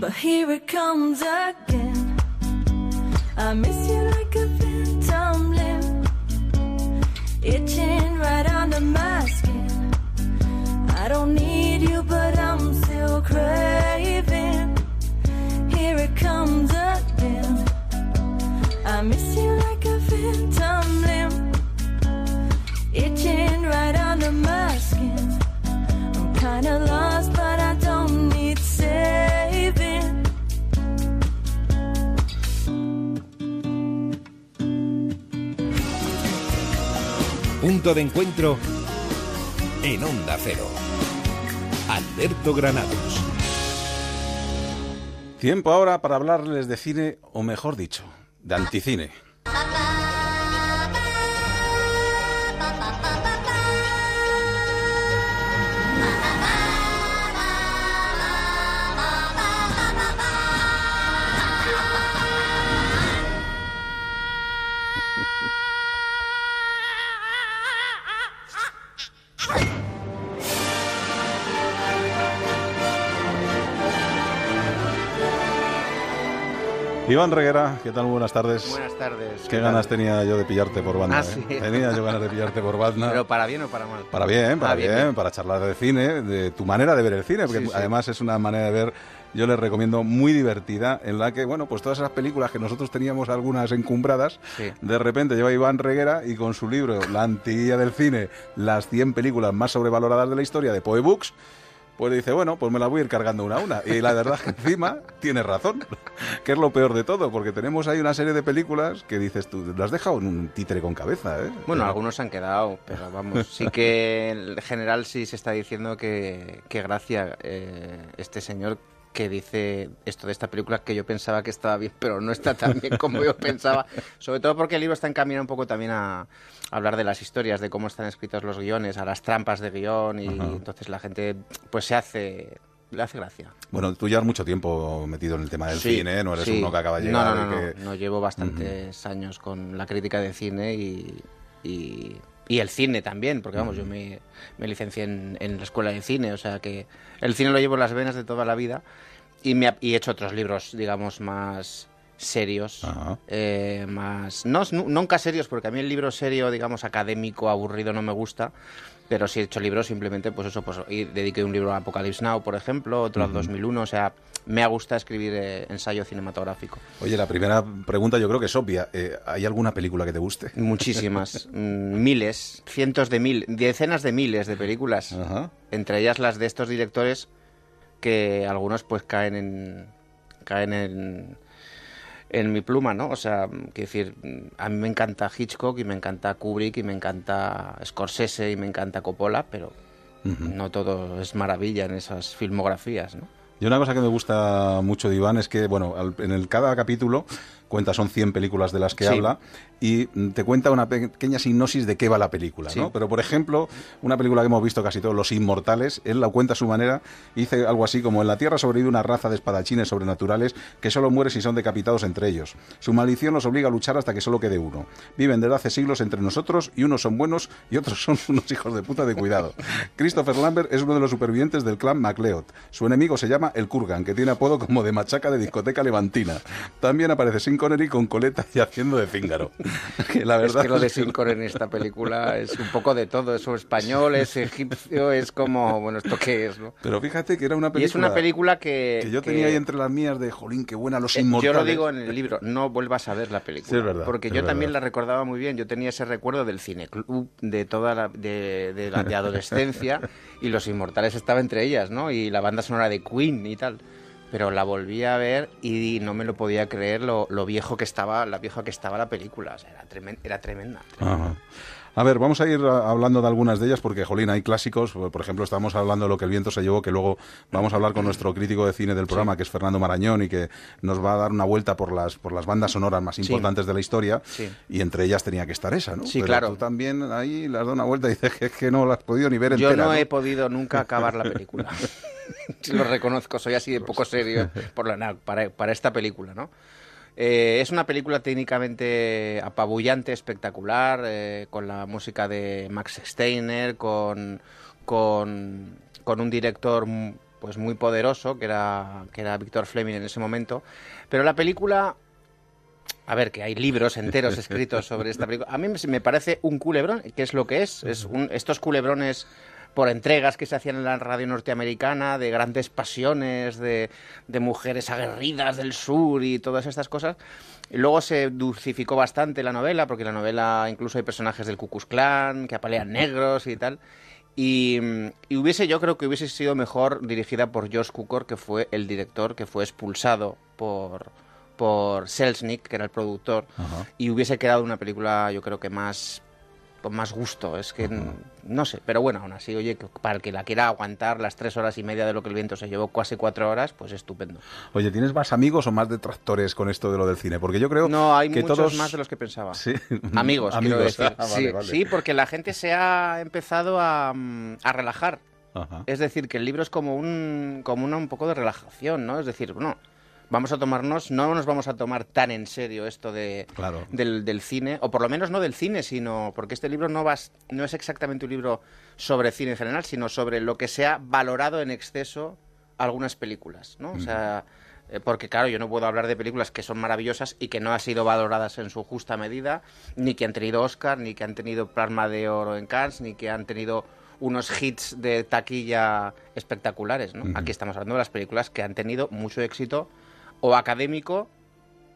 But here it comes again. I miss you like a phantom limb, itching right under my skin. I don't need you, but I'm Punto de encuentro en Onda Cero. Alberto Granados. Tiempo ahora para hablarles de cine, o mejor dicho, de anticine. Iván Reguera, ¿qué tal? Buenas tardes. Buenas tardes. Qué ganas tenía yo de pillarte por banda. Ah, ¿eh? sí. Tenía yo ganas de pillarte por banda. ¿Pero para bien o para mal? Para bien, para Ah, bien, bien, para charlar de cine, de tu manera de ver el cine, porque Sí, sí. además es una manera de ver, yo les recomiendo, muy divertida, en la que, bueno, pues todas esas películas que nosotros teníamos algunas encumbradas, Sí. de repente lleva Iván Reguera y con su libro La antiguilla del cine, las 100 películas más sobrevaloradas de la historia de Poe Books, pues dice, bueno, pues me la voy a ir cargando una a una. Y la verdad que (laughs) encima tiene razón, (laughs) que es lo peor de todo, porque tenemos ahí una serie de películas que dices tú, lo has dejado en un títere con cabeza, ¿eh? Bueno, Pero- algunos se han quedado, pero vamos, sí que en general sí se está diciendo que, que gracia eh, este señor que dice esto de esta película que yo pensaba que estaba bien, pero no está tan bien como yo pensaba. Sobre todo porque el libro está encaminado un poco también a, a hablar de las historias, de cómo están escritos los guiones, a las trampas de guion y Ajá. entonces la gente pues se hace le hace gracia. Bueno, tú llevas mucho tiempo metido en el tema del Sí, cine, ¿eh? no eres sí. uno que acaba de llegar. No, no, que- no, no, llevo bastantes años con la crítica de cine y, y, y el cine también, porque vamos, yo me, me licencié en, en la escuela de cine, o sea que el cine lo llevo en las venas de toda la vida y, me, y he hecho otros libros, digamos, más serios, eh, más no nu- nunca serios porque a mí el libro serio digamos académico aburrido no me gusta pero sí he hecho libros simplemente pues eso pues y dediqué un libro a Apocalypse Now por ejemplo otro al Ujú. 2001 o sea me ha gustado escribir eh, ensayo cinematográfico Oye, la primera pregunta yo creo que es obvia. Eh, ¿Hay alguna película que te guste? Muchísimas, (laughs) mm, miles, cientos de mil, decenas de miles de películas. Entre ellas las de estos directores que algunos pues caen en caen en en mi pluma, ¿no? O sea, quiero decir, a mí me encanta Hitchcock y me encanta Kubrick y me encanta Scorsese y me encanta Coppola, pero no todo es maravilla en esas filmografías, ¿no? Y una cosa que me gusta mucho de Iván es que, bueno, en el cada capítulo cuenta, son 100 películas de las que Sí. habla, y te cuenta una pe- pequeña sinopsis de qué va la película, Sí. ¿no? Pero, por ejemplo, una película que hemos visto casi todos, Los Inmortales, él la cuenta a su manera, y dice algo así como, en la Tierra sobrevive una raza de espadachines sobrenaturales que solo muere si son decapitados entre ellos. Su maldición los obliga a luchar hasta que solo quede uno. Viven desde hace siglos entre nosotros, y unos son buenos y otros son (laughs) unos hijos de puta de cuidado. (laughs) Christopher Lambert es uno de los supervivientes del clan MacLeod. Su enemigo se llama el Kurgan, que tiene apodo como de machaca de discoteca levantina. También aparece Sin Connery con coleta y haciendo de cíngaro. (laughs) Que la verdad es que lo de que- Sincor en esta película es un poco de todo, es español, es egipcio, es como, bueno, ¿esto qué es? No? Pero fíjate que era una película... Y es una película que... Que yo que- tenía ahí entre las mías de, jolín, qué buena, Los Eh, Inmortales. Yo lo digo en el libro, no vuelvas a ver la película. Sí, es verdad, Porque es yo también verdad. la recordaba muy bien. Yo tenía ese recuerdo del cineclub, de toda la, de, de la de adolescencia, y Los Inmortales estaba entre ellas, ¿no? Y la banda sonora de Queen y tal. Pero la volví a ver y no me lo podía creer lo, lo viejo que estaba, la vieja que estaba la película. O sea, era, tremen- era tremenda. Ajá. A ver, vamos a ir a- hablando de algunas de ellas porque, jolín, hay clásicos. Por ejemplo, estamos hablando de lo que el viento se llevó, que luego vamos a hablar con nuestro crítico de cine del programa, que es Fernando Marañón, y que nos va a dar una vuelta por las, por las bandas sonoras más Sí. importantes de la historia. Sí. Y entre ellas tenía que estar esa, ¿no? Sí, Pero claro. Tú también ahí le has dado una vuelta y dices que, que no la has podido ni ver Yo entera. no he podido nunca acabar la película. (laughs) (laughs) Lo reconozco, soy así de poco serio por la, para, para esta película, ¿no? Eh, es una película técnicamente apabullante, espectacular, eh, con la música de Max Steiner, con, con, con un director m- pues muy poderoso, que era, que era Víctor Fleming en ese momento. Pero la película a ver, que hay libros enteros escritos sobre esta película. A mí me parece un culebrón, que es lo que es. Es un, estos culebrones por entregas que se hacían en la radio norteamericana, de grandes pasiones, de, de mujeres aguerridas del sur y todas estas cosas. Luego se dulcificó bastante la novela, porque en la novela incluso hay personajes del Ku Klux Klan que apalean negros y tal. Y, y, hubiese, yo creo que hubiese sido mejor dirigida por Josh Cukor, que fue el director que fue expulsado por, por Selznick, que era el productor, y hubiese quedado una película, yo creo que más con más gusto. Es que no sé, pero bueno, aún así, oye, para el que la quiera aguantar las tres horas y media de lo que el viento se llevó, casi cuatro horas, pues estupendo. Oye, ¿tienes más amigos o más detractores con esto de lo del cine? Porque yo creo no, hay que muchos todos... más de los que pensaba. Sí. (laughs) Amigos, quiero decir. (laughs) Ah, sí, vale, sí, porque la gente se ha empezado a, mm, a relajar. Ajá. Es decir, que el libro es como un, como una, un poco de relajación, ¿no? Es decir, bueno, vamos a tomarnos, no nos vamos a tomar tan en serio esto de, Claro. del, del cine, o por lo menos no del cine, sino porque este libro no, vas, no es exactamente un libro sobre cine en general, sino sobre lo que se ha valorado en exceso algunas películas, ¿no? O sea, eh, porque claro, yo no puedo hablar de películas que son maravillosas y que no han sido valoradas en su justa medida, ni que han tenido Oscar, ni que han tenido Palma de Oro en Cannes, ni que han tenido unos hits de taquilla espectaculares, ¿no? Aquí estamos hablando de las películas que han tenido mucho éxito o académico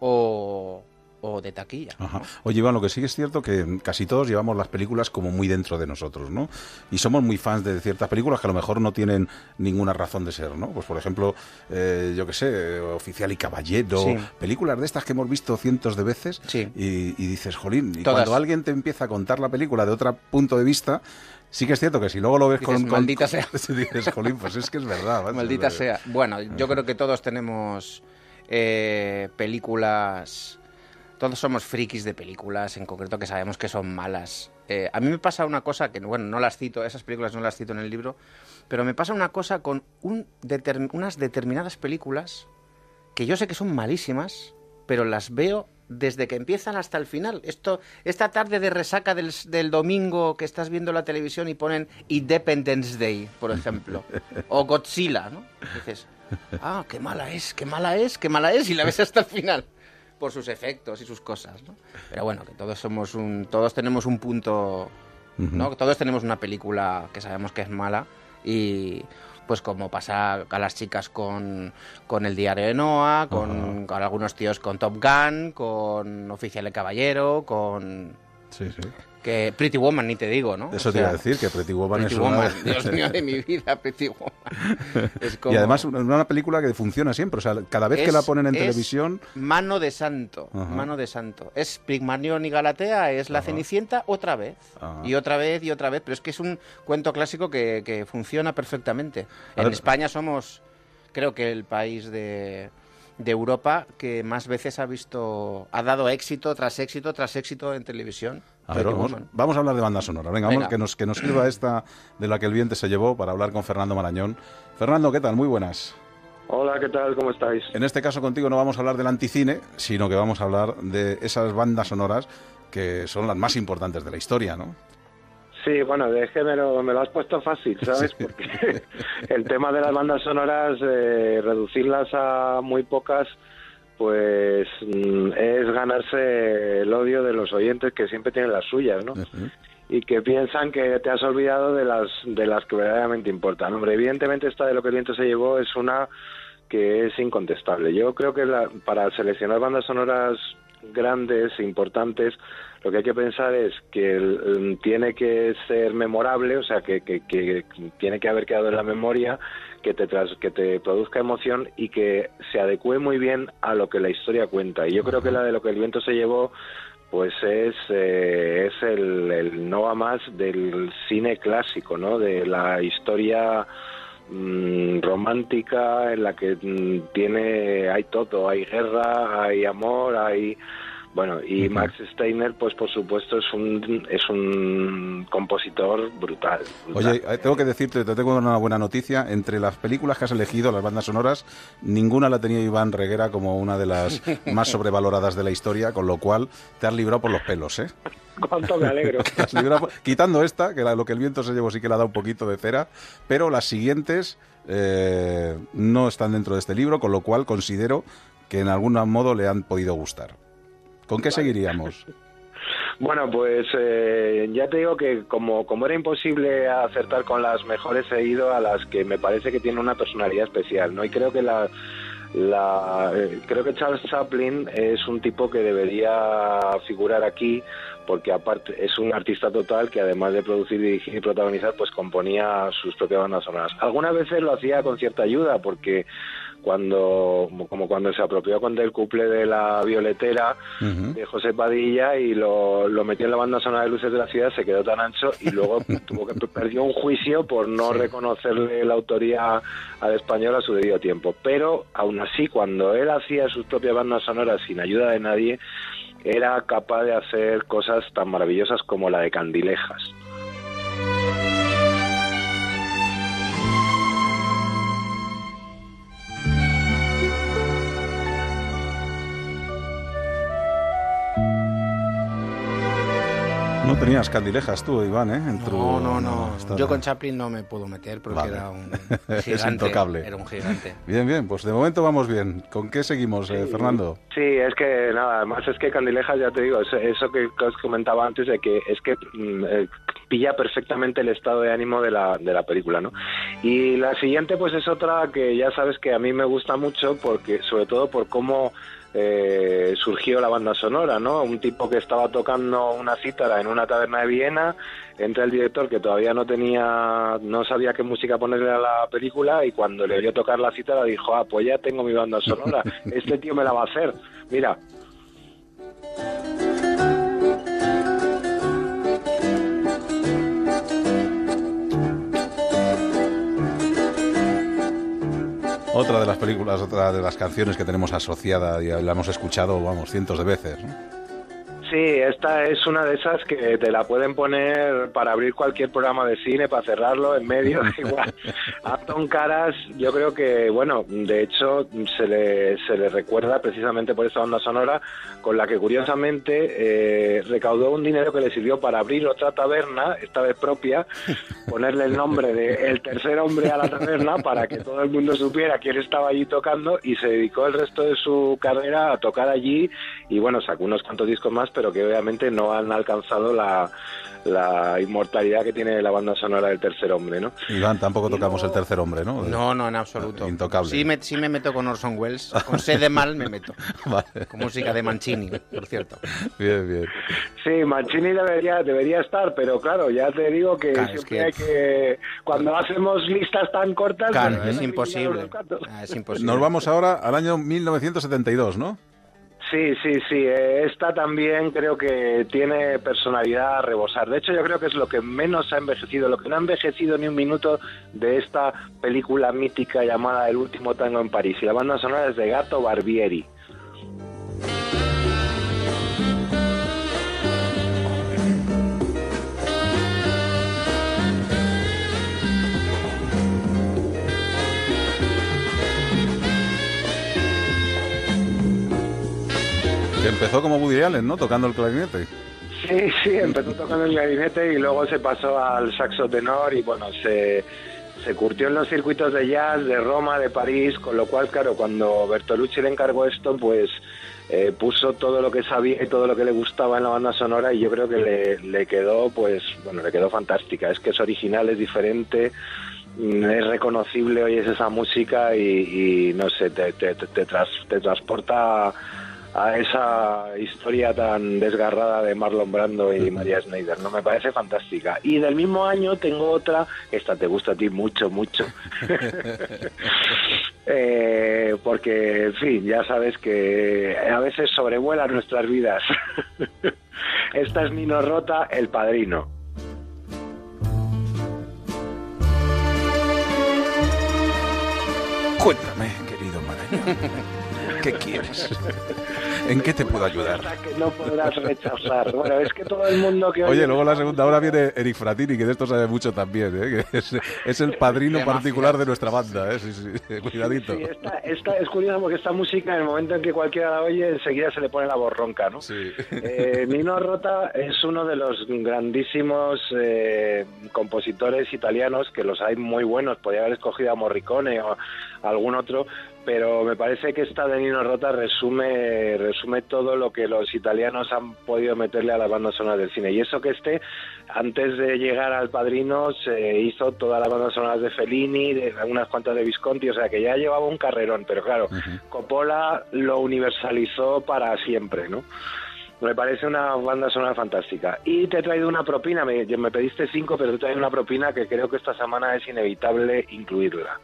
o, o de taquilla. Ajá. Oye, Iván, lo que sí que es cierto que casi todos llevamos las películas como muy dentro de nosotros, ¿no? Y somos muy fans de ciertas películas que a lo mejor no tienen ninguna razón de ser, ¿no? Pues por ejemplo, eh, yo qué sé, Oficial y Caballero, Sí. películas de estas que hemos visto cientos de veces Sí. y, y dices, jolín, y Todas. cuando alguien te empieza a contar la película de otro punto de vista, sí que es cierto que si luego lo ves Dices, con, con- "Maldita sea". (laughs) dices, jolín, pues es que es verdad. (laughs) macho". Maldita sea. Bueno, yo creo que todos tenemos eh, películas. Todos somos frikis de películas, en concreto que sabemos que son malas. Eh, a mí me pasa una cosa que, bueno, no las cito, esas películas no las cito en el libro, pero me pasa una cosa con un determ- unas determinadas películas que yo sé que son malísimas, pero las veo desde que empiezan hasta el final. Esto, esta tarde de resaca del, del domingo que estás viendo la televisión y ponen Independence Day, por ejemplo, (laughs) o Godzilla, ¿no? Dices, ah, qué mala es, qué mala es, qué mala es, y la ves hasta el final por sus efectos y sus cosas, ¿no? Pero bueno, que todos somos un, todos tenemos un punto, ¿no? Todos tenemos una película que sabemos que es mala y pues como pasa a las chicas con, con el diario de Noah, con, con algunos tíos con Top Gun, con Oficial de Caballero, con Sí, sí. Que Pretty Woman ni te digo, ¿no? Eso O te iba a decir, que Pretty Woman Pretty es una Woman, Dios mío de mi (laughs) vida, Pretty Woman. (laughs) Es como- Y además una, una película que funciona siempre, o sea, cada vez que la ponen en es televisión... Mano de santo, Ajá. mano de santo. Es Pigmalión y Galatea, es la Cenicienta otra vez. Ajá. Y otra vez y otra vez, pero es que es un cuento clásico que, que funciona perfectamente. A En ver. España somos, creo que el país de, de Europa que más veces ha visto, ha dado éxito tras éxito tras éxito en televisión. A ver, vamos, vamos a hablar de banda sonora. Venga, Venga. vamos, que nos, que nos sirva esta de la que el viento se llevó para hablar con Fernando Marañón. Fernando, ¿qué tal? Muy buenas. Hola, ¿qué tal? ¿Cómo estáis? En este caso contigo no vamos a hablar del anticine, sino que vamos a hablar de esas bandas sonoras que son las más importantes de la historia, ¿no? Sí, bueno, es que me lo, me lo has puesto fácil, ¿sabes? Porque (laughs) el tema de las bandas sonoras, eh, reducirlas a muy pocas, pues mm, es ganarse el odio de los oyentes que siempre tienen las suyas, ¿no? y que piensan que te has olvidado de las de las que verdaderamente importan. Hombre, evidentemente esta de lo que el viento se llevó es una que es incontestable. Yo creo que la- para seleccionar bandas sonoras grandes, importantes, lo que hay que pensar es que el- tiene que ser memorable, o sea, que, que- que tiene que haber quedado en la memoria, que te, tras- que te produzca emoción y que se adecue muy bien a lo que la historia cuenta. Y yo creo que la de lo que el viento se llevó pues es, eh, es el, el no a más del cine clásico, ¿no? De la historia mm, romántica en la que mm, tiene hay todo, hay guerra, hay amor, hay Bueno, y Max Steiner, pues por supuesto es un, es un compositor brutal, Oye, eh, tengo que decirte, te tengo una buena noticia. Entre las películas que has elegido, las bandas sonoras, ninguna la tenía Iván Reguera como una de las (laughs) más sobrevaloradas de la historia, con lo cual te has librado por los pelos, ¿eh? (laughs) Cuánto me alegro. (laughs) quitando esta, que la, lo que el viento se llevó sí que le ha dado un poquito de cera, pero las siguientes eh, no están dentro de este libro, con lo cual considero que en algún modo le han podido gustar. ¿Con qué seguiríamos? Bueno, pues eh, ya te digo que como, como era imposible acertar con las mejores, he ido a las que me parece que tienen una personalidad especial, ¿no? Y creo que la, la eh, creo que Charles Chaplin es un tipo que debería figurar aquí porque aparte es un artista total que además de producir, dirigir y protagonizar, pues componía sus propias bandas sonoras. Algunas veces lo hacía con cierta ayuda porque cuando como cuando se apropió con el couple de la violetera de José Padilla y lo, lo, metió en la banda sonora de luces de la ciudad se quedó tan ancho y luego (laughs) tuvo que perdió un juicio por no reconocerle la autoría al español a su debido tiempo. Pero aún así cuando él hacía sus propias bandas sonoras sin ayuda de nadie era capaz de hacer cosas tan maravillosas como la de Candilejas No tenías candilejas tú, Iván, ¿eh? no, no, no. Yo con Chaplin no me puedo meter porque era un (laughs) gigante. es intocable. Era un gigante. Bien, bien. Pues de momento vamos bien. ¿Con qué seguimos, eh, Fernando? Sí, es que nada, además es que Candilejas, ya te digo, eso que os comentaba antes de que es que mm, eh, pilla perfectamente el estado de ánimo de la, de la película, ¿no? Y la siguiente pues es otra que ya sabes que a mí me gusta mucho porque sobre todo por cómo eh, surgió la banda sonora, ¿no? Un tipo que estaba tocando una cítara en una taberna de Viena, entra el director que todavía no tenía, no sabía qué música ponerle a la película y cuando le oyó tocar la cítara dijo, ah, pues ya tengo mi banda sonora, (laughs) este tío me la va a hacer, mira. Otra de las películas, otra de las canciones que tenemos asociada y la hemos escuchado, vamos, cientos de veces. ¿no? Sí, esta es una de esas que te la pueden poner para abrir cualquier programa de cine, para cerrarlo en medio, (laughs) igual. Tom Caras, yo creo que, bueno, de hecho se le, se le recuerda precisamente por esta banda sonora, con la que curiosamente eh, recaudó un dinero que le sirvió para abrir otra taberna, esta vez propia, (laughs) ponerle el nombre de El tercer hombre a la taberna para que todo el mundo supiera quién estaba allí tocando y se dedicó el resto de su carrera a tocar allí y bueno, sacó unos cuantos discos más, pero que obviamente no han alcanzado la, la inmortalidad que tiene la banda sonora del Tercer Hombre, ¿no? Iván, tampoco tocamos el Tercer Hombre, ¿no? No, no, en absoluto. Intocable. Sí me, sí me meto con Orson Welles, con sed de mal me meto. (laughs) Con música de Mancini, por cierto. Bien, bien. Sí, Mancini debería, debería estar, pero claro, ya te digo que siempre hay que... Cuando hacemos listas tan cortas... Claro, es imposible. Ah, es imposible. Nos vamos ahora al año 1972, ¿no? Sí, sí, sí. Eh, esta también creo que tiene personalidad a rebosar. De hecho, yo creo que es lo que menos ha envejecido, lo que no ha envejecido ni un minuto de esta película mítica llamada El último tango en París. Y la banda sonora es de Gato Barbieri. Empezó como Woody Allen, ¿no? Tocando el clarinete. Sí, sí, empezó tocando el clarinete y luego se pasó al saxo tenor y bueno, se, se curtió en los circuitos de jazz de Roma, de París, con lo cual, claro, cuando Bertolucci le encargó esto, pues eh, puso todo lo que sabía y todo lo que le gustaba en la banda sonora y yo creo que le, le quedó, pues, bueno, le quedó fantástica. Es que es original, es diferente, mm, es reconocible, oyes esa música y, no sé, te, te, te, te transporta esa historia tan desgarrada de Marlon Brando y María Schneider, ¿no? Me parece fantástica. Y del mismo año tengo otra, esta te gusta a ti mucho, mucho, (laughs) eh, porque, en fin, ya sabes que a veces sobrevuelan nuestras vidas. (laughs) esta es Nino Rota, El Padrino. Cuéntame, querido Marañón, ¿qué quieres? (laughs) ¿En qué te puedo ayudar? Que no podrás rechazar. Bueno, es que todo el mundo que Oye, luego la segunda hora viene Eric Fratini, que de esto sabe mucho también, ¿eh? que es, es el padrino particular de nuestra banda. ¿eh? Sí, sí, cuidadito. Sí, esta, esta es curioso porque esta música, en el momento en que cualquiera la oye, enseguida se le pone la borronca, ¿no? Sí. Eh, Nino Rota es uno de los grandísimos eh, compositores italianos, que los hay muy buenos, podría haber escogido a Morricone o algún otro, pero me parece que esta de Nino Rota resume, resume todo lo que los italianos han podido meterle a las bandas sonoras del cine. Y eso que este, antes de llegar al Padrino, se hizo todas las bandas sonoras de Fellini, de unas cuantas de Visconti, o sea que ya llevaba un carrerón, pero claro, Coppola lo universalizó para siempre, ¿no? Me parece una banda sonora fantástica. Y te he traído una propina, me, me pediste cinco, pero te he traído una propina que creo que esta semana es inevitable incluirla.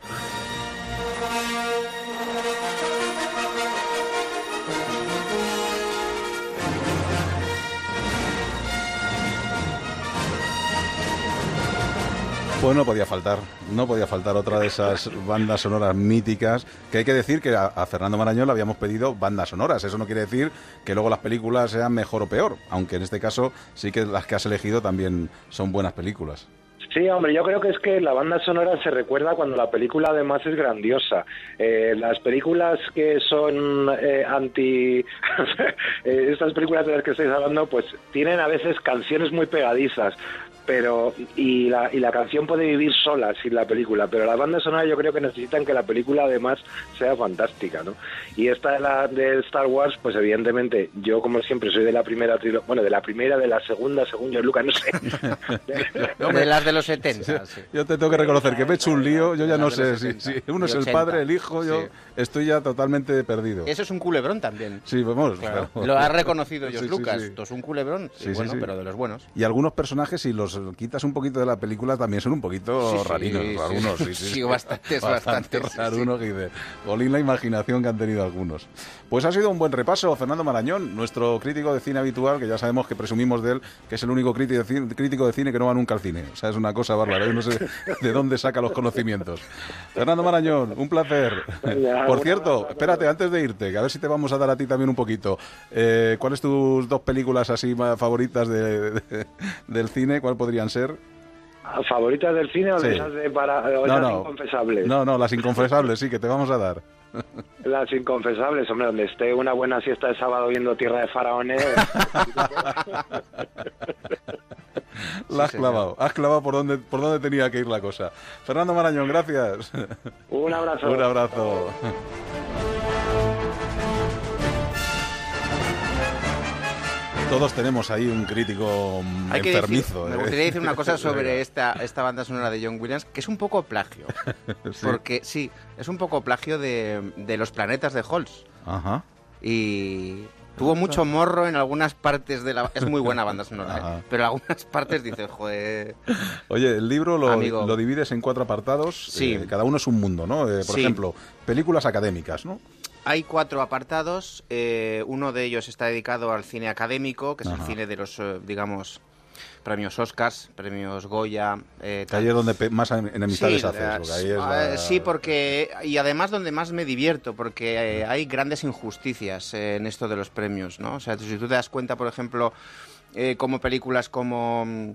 Pues no podía faltar, no podía faltar otra de esas bandas sonoras míticas, que hay que decir que a, a, Fernando Marañón le habíamos pedido bandas sonoras, eso no quiere decir que luego las películas sean mejor o peor, aunque en este caso sí que las que has elegido también son buenas películas. Sí, hombre, yo creo que es que la banda sonora se recuerda cuando la película además es grandiosa. Eh, las películas que son eh, anti... (laughs) eh, estas películas de las que estáis hablando, pues tienen a veces canciones muy pegadizas, pero y la, y la canción puede vivir sola sin la película, pero la banda sonora yo creo que necesitan que la película además sea fantástica, ¿no? Y esta de, la, de Star Wars, pues evidentemente yo como siempre soy de la primera trilogía, bueno, de la primera, de la segunda, según yo, Lucas, no sé. (laughs) de las de los 70. Sí. Yo te tengo que reconocer que me he hecho un lío, yo ya no sé si, si uno es el padre, el hijo, yo estoy ya totalmente perdido. Eso es un culebrón también. Sí, vamos. Claro. Lo ha reconocido yo, Lucas. Esto es un culebrón, sí, bueno, pero de los buenos. Y algunos personajes, si los quitas un poquito de la película, también son un poquito rarinos, algunos. Sí, sí, sí, (laughs) bastantes, bastantes. Rarunos que dice, Olín la imaginación que han tenido algunos. Pues ha sido un buen repaso, Fernando Marañón, nuestro crítico de cine habitual, que ya sabemos que presumimos de él, que es el único crítico de cine, crítico de cine que no va nunca al cine. O sea, es una cosa bárbara. Yo no sé (laughs) de dónde saca los conocimientos. Fernando Marañón, un placer. Ya, Por cierto, espérate, antes de irte, que a ver si te vamos a dar a ti también un poquito. Eh, ¿Cuáles tus dos películas así más favoritas de, de, del cine? ¿Cuál podrían ser? ¿Favoritas del cine o Sí. de esas de para, o No, no. inconfesables? No, no, las inconfesables, sí, que te vamos a dar. (laughs) Las inconfesables, hombre, donde esté una buena siesta de sábado viendo Tierra de Faraones. (laughs) La has clavado, has clavado por donde, por donde tenía que ir la cosa. Fernando Marañón, gracias. Un abrazo. Un abrazo. Todos tenemos ahí un crítico mm, Hay que enfermizo. decir- me ¿eh? gustaría decir una cosa (laughs) sobre esta, esta banda sonora de John Williams, que es un poco plagio. (laughs) Sí. Porque sí, es un poco plagio de, de los planetas de Halls. Ajá. Y tuvo mucho morro en algunas partes de la... Es muy buena banda sonora, ¿eh? Pero en algunas partes dices, joder... Oye, el libro lo, Amigo. lo divides en cuatro apartados. Sí. eh, cada uno es un mundo, ¿no? Eh, por Sí. ejemplo, películas académicas, ¿no? Hay cuatro apartados. eh, uno de ellos está dedicado al cine académico, que es Ajá. el cine de los, eh, digamos, premios Oscars, premios Goya. eh, ahí es donde más en- enemistades Sí, haces. porque ahí es la- sí, porque y además donde más me divierto, porque eh, hay grandes injusticias eh, en esto de los premios, ¿no? O sea, si tú te das cuenta, por ejemplo, como películas como mm,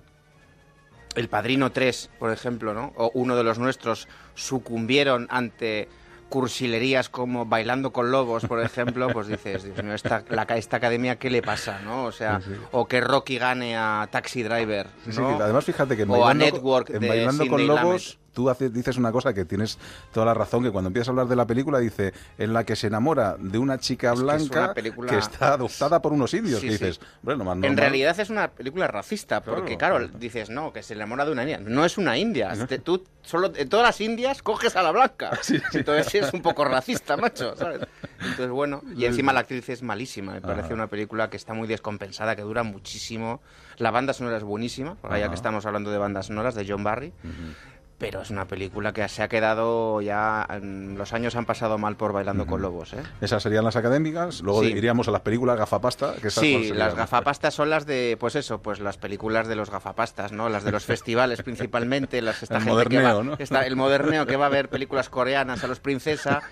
El Padrino 3, por ejemplo, ¿no? O uno de los nuestros sucumbieron ante cursilerías como Bailando con Lobos, por ejemplo, pues dices, Dios mío, esta, la, esta academia, ¿qué le pasa, no? O sea, Sí, sí. o que Rocky gane a Taxi Driver, Sí, además fíjate que en o a Network en de Bailando con Lobos. Tú haces, dices una cosa que tienes toda la razón, que cuando empiezas a hablar de la película dice en la que se enamora de una chica Es que es blanca una película- que está adoptada por unos indios, Sí, que sí. dices, bueno, más En normal. realidad es una película racista, porque Claro. claro, dices, no, que se enamora de una india. No es una india. Te- tú solo de todas las indias coges a la blanca. (laughs) Entonces es un poco racista, macho, ¿sabes? Entonces, bueno, y encima la actriz es malísima. Me parece Ajá. una película que está muy descompensada, que dura muchísimo. La banda sonora es buenísima, ya que estamos hablando de bandas sonoras, de John Barry. Pero es una película que se ha quedado ya. Los años han pasado mal por Bailando con Lobos. ¿eh? Esas serían las académicas. Luego iríamos a las películas gafapasta. Que sí, las gafapastas son las de. Pues eso, pues las películas de los gafapastas, ¿no? Las de los (laughs) festivales principalmente. Las, esta el moderneo, ¿no? el moderneo que va a ver películas coreanas a los princesa. (laughs)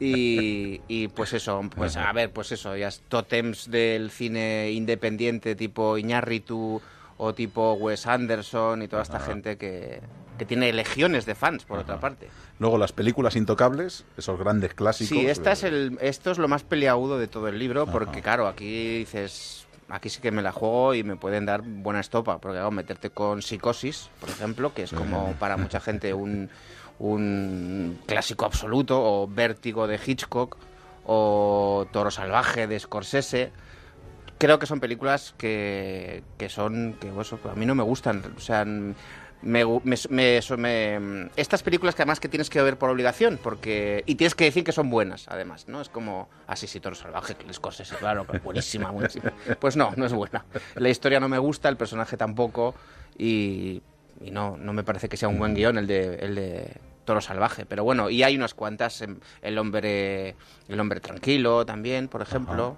Y, y pues eso, pues a ver, pues eso, ya tótems del cine independiente tipo Iñárritu o tipo Wes Anderson y toda esta gente que, que tiene legiones de fans, por otra parte. Luego las películas intocables, esos grandes clásicos. Sí, esta es el, esto es lo más peleagudo de todo el libro, porque claro, aquí dices, aquí sí que me la juego y me pueden dar buena estopa, porque hago meterte con Psicosis, por ejemplo, que es como para mucha gente un, un clásico absoluto, o Vértigo de Hitchcock, o Toro Salvaje de Scorsese creo que son películas que, que son que bueno, a mí no me gustan o sea me, me, estas películas que además que tienes que ver por obligación porque y tienes que decir que son buenas además no es como así sí toro salvaje que les coses claro buenísima buenísima. Pues no no es buena. La historia no me gusta el personaje tampoco y, y no no me parece que sea un buen guion el de el de toro salvaje. Pero bueno y hay unas cuantas el hombre el hombre tranquilo también por ejemplo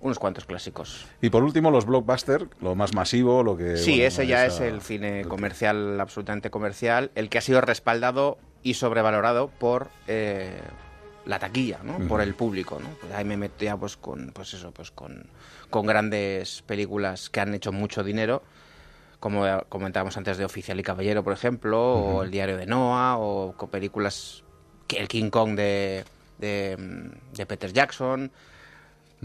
unos cuantos clásicos. Y por último, los blockbusters, lo más masivo, lo que... Sí, ese ya es el cine comercial, absolutamente comercial, el que ha sido respaldado y sobrevalorado por eh, la taquilla, ¿no? Por el público, ¿no? Pues ahí me metía pues con, pues eso, pues con, con grandes películas que han hecho mucho dinero, como comentábamos antes de Oficial y Caballero, por ejemplo, o El Diario de Noah, o con películas que el King Kong de, de, de Peter Jackson,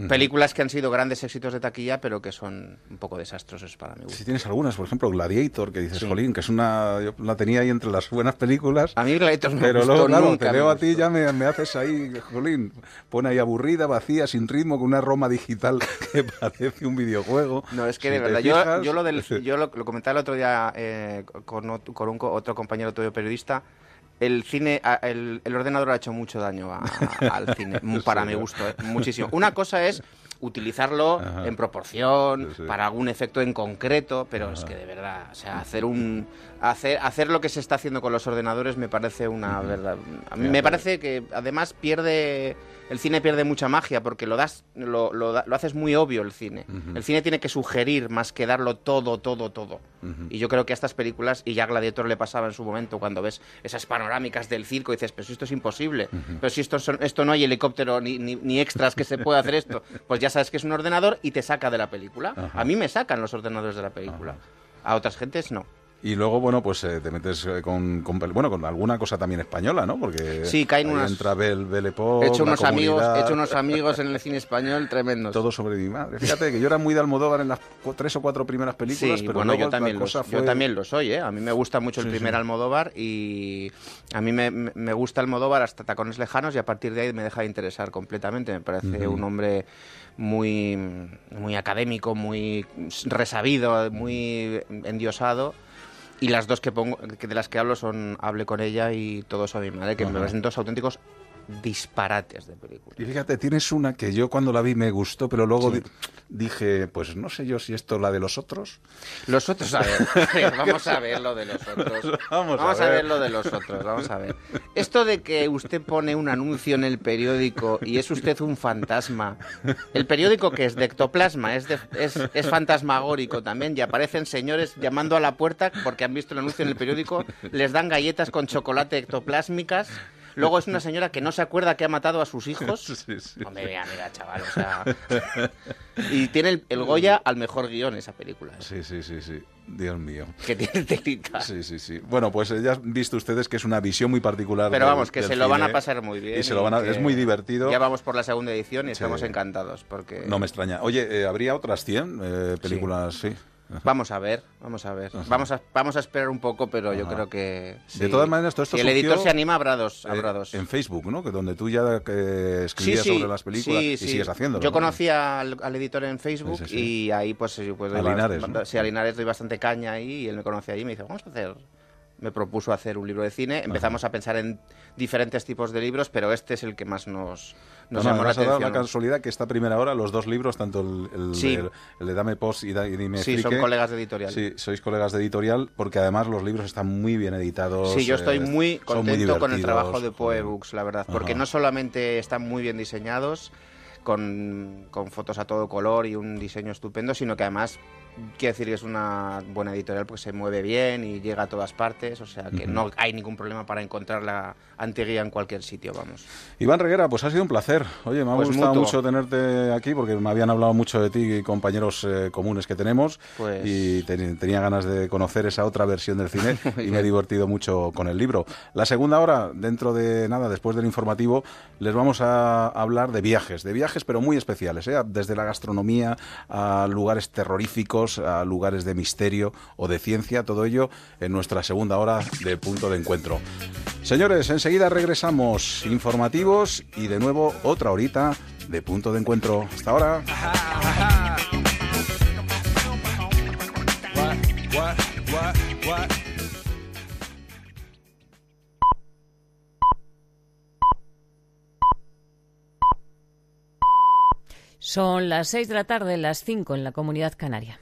Películas que han sido grandes éxitos de taquilla, pero que son un poco desastrosos para mí. Si tienes algunas, por ejemplo, Gladiator, que dices, Jolín, que es una. Yo la tenía ahí entre las buenas películas. A mí Gladiator me Pero luego, claro, te veo a ti, ya me, me, haces ahí, Jolín. Pone ahí aburrida, vacía, sin ritmo, con una Roma digital (laughs) que parece un videojuego. No, es que de verdad, yo, yo, lo del, (laughs) yo lo, comentaba el otro día eh, con, con un, otro compañero tuyo periodista el cine, el, el, ordenador ha hecho mucho daño al cine, (laughs) para mi gusto, ¿eh? muchísimo. Una cosa es utilizarlo en proporción, para algún efecto en concreto, pero es que de verdad, o sea, hacer un hacer hacer lo que se está haciendo con los ordenadores me parece una verdad. A mí me parece que además pierde el cine pierde mucha magia porque lo das lo, lo, haces muy obvio el cine. El cine tiene que sugerir más que darlo todo, todo, todo. Y yo creo que a estas películas, y ya Gladiator le pasaba en su momento, cuando ves esas panorámicas del circo y dices, pero si esto es imposible, pero si esto, esto no hay helicóptero ni, ni, extras que se pueda hacer esto, (laughs) pues ya sabes que es un ordenador y te saca de la película. A mí me sacan los ordenadores de la película. A otras gentes no. Y luego, bueno, pues eh, te metes eh, con, bueno, con alguna cosa también española, ¿no? Porque sí, caen unas... entra Bel, he hecho unos amigos, he hecho unos amigos en el cine español tremendos. Todo sobre mi madre. Fíjate que yo era muy de Almodóvar en las tres o cuatro primeras películas, pero bueno, yo también, lo, yo también lo soy, ¿eh? A mí me gusta mucho el primer Almodóvar y a mí me, me, gusta Almodóvar hasta Tacones Lejanos y a partir de ahí me deja de interesar completamente. Me parece un hombre muy, muy académico, muy resabido, muy endiosado y las dos que pongo, de las que hablo son Hable con ella y Todos a mi madre, que me parecen dos auténticos disparates de película. Y fíjate, tienes una que yo cuando la vi me gustó, pero luego dije, pues no sé yo si esto la de los otros. Los otros, a ver, (laughs) vamos a ver lo de los otros. (laughs) Vamos, a, ver. lo de los otros, vamos a ver. Esto de que usted pone un anuncio en el periódico y es usted un fantasma. El periódico que es de ectoplasma, es, es, es fantasmagórico también, y aparecen señores llamando a la puerta porque han visto el anuncio en el periódico, les dan galletas con chocolate ectoplásmicas Luego es una señora que no se acuerda que ha matado a sus hijos. (laughs) Sí, sí. Hombre, mira, mira, chaval, o sea... y tiene el, Goya al mejor guion esa película. ¿eh? Sí, sí, sí, sí. Dios mío. Que tiene técnica. Sí, sí, sí. Bueno, pues ya han visto ustedes que es una visión muy particular. Pero vamos, que se lo van a pasar muy bien. Y se lo van a... Es muy divertido. Ya vamos por la segunda edición y estamos encantados. porque No me extraña. Oye, eh, ¿habría otras 100 eh, películas? sí. Vamos a ver, vamos a ver. Vamos a, vamos a esperar un poco, pero yo creo que... De todas maneras, todo esto Si el editor se anima, habrá dos. Habrá dos. En Facebook, ¿no? Que donde tú ya eh, escribías sobre las películas y sigues haciendo. Yo conocí al, editor en Facebook y ahí pues... pues a Linares, Sí, a Linares doy bastante caña ahí y él me conoce allí y me dice, vamos a hacer me propuso hacer un libro de cine. Empezamos a pensar en diferentes tipos de libros, pero este es el que más nos, nos llamó la atención. la casualidad que esta primera hora, los dos libros, tanto el, el, de Dame Post y, y Dime Sí, son colegas de editorial. Sí, sois colegas de editorial, porque además los libros están muy bien editados. Sí, yo estoy eh, muy contento con el trabajo de Poebooks, la verdad, porque no solamente están muy bien diseñados, con, con fotos a todo color y un diseño estupendo, sino que además quiero decir que es una buena editorial porque se mueve bien y llega a todas partes, o sea que no hay ningún problema para encontrar la antiguía en cualquier sitio, vamos. Iván Reguera, pues ha sido un placer. Oye, me ha pues gustado mucho tenerte aquí porque me habían hablado mucho de ti y compañeros eh, comunes que tenemos pues y tenía ganas de conocer esa otra versión del cine (laughs) y me he divertido mucho con el libro. La segunda hora, dentro de nada, después del informativo, les vamos a hablar de viajes, de viajes pero muy especiales, ¿eh? desde la gastronomía a lugares terroríficos a lugares de misterio o de ciencia, todo ello en nuestra segunda hora de punto de encuentro. Señores, enseguida regresamos informativos y de nuevo otra horita de punto de encuentro. Hasta ahora. Son las 6 de la tarde, las 5 en la comunidad canaria.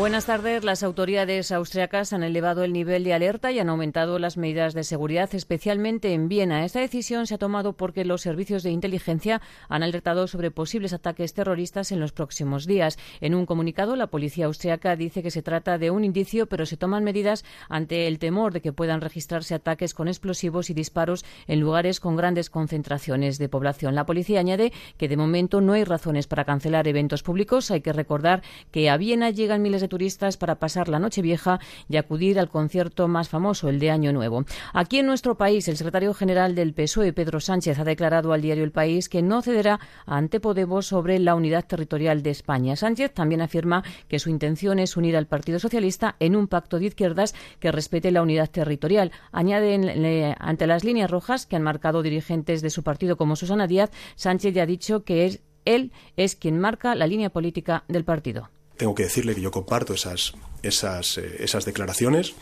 Buenas tardes. Las autoridades austriacas han elevado el nivel de alerta y han aumentado las medidas de seguridad, especialmente en Viena. Esta decisión se ha tomado porque los servicios de inteligencia han alertado sobre posibles ataques terroristas en los próximos días. En un comunicado, la policía austriaca dice que se trata de un indicio, pero se toman medidas ante el temor de que puedan registrarse ataques con explosivos y disparos en lugares con grandes concentraciones de población. La policía añade que de momento no hay razones para cancelar eventos públicos. Hay que recordar que a Viena llegan miles de turistas para pasar la noche vieja y acudir al concierto más famoso, el de Año Nuevo. Aquí en nuestro país, el secretario general del PSOE, Pedro Sánchez, ha declarado al diario El País que no cederá ante Podemos sobre la unidad territorial de España. Sánchez también afirma que su intención es unir al Partido Socialista en un pacto de izquierdas que respete la unidad territorial. Añade ante las líneas rojas que han marcado dirigentes de su partido como Susana Díaz, Sánchez ya ha dicho que es, él es quien marca la línea política del partido tengo que decirle que yo comparto esas, esas, eh, esas declaraciones,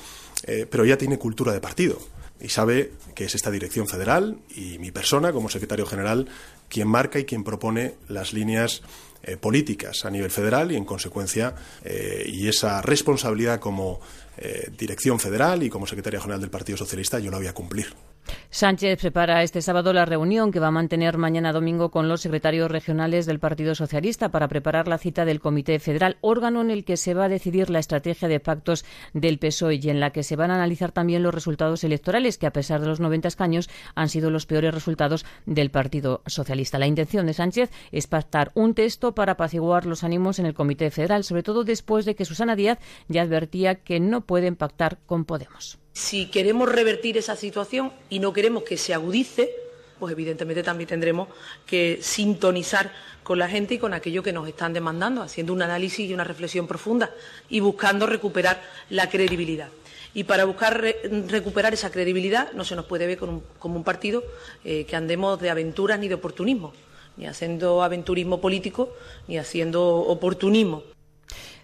eh, pero ya tiene cultura de partido y sabe que es esta dirección federal y mi persona como secretario general quien marca y quien propone las líneas eh, políticas a nivel federal y en consecuencia y esa responsabilidad como dirección federal y como secretario general del Partido Socialista yo la voy a cumplir. Sánchez prepara este sábado la reunión que va a mantener mañana domingo con los secretarios regionales del Partido Socialista para preparar la cita del Comité Federal, órgano en el que se va a decidir la estrategia de pactos del PSOE y en la que se van a analizar también los resultados electorales, que a pesar de los 90 escaños han sido los peores resultados del Partido Socialista. La intención de Sánchez es pactar un texto para apaciguar los ánimos en el Comité Federal, sobre todo después de que Susana Díaz ya advertía que no pueden pactar con Podemos. Si queremos revertir esa situación y no queremos que se agudice, pues evidentemente también tendremos que sintonizar con la gente y con aquello que nos están demandando, haciendo un análisis y una reflexión profunda y buscando recuperar la credibilidad. Y para buscar recuperar esa credibilidad no se nos puede ver como un, partido eh, que andemos de aventuras ni de oportunismo, ni haciendo aventurismo político ni haciendo oportunismo.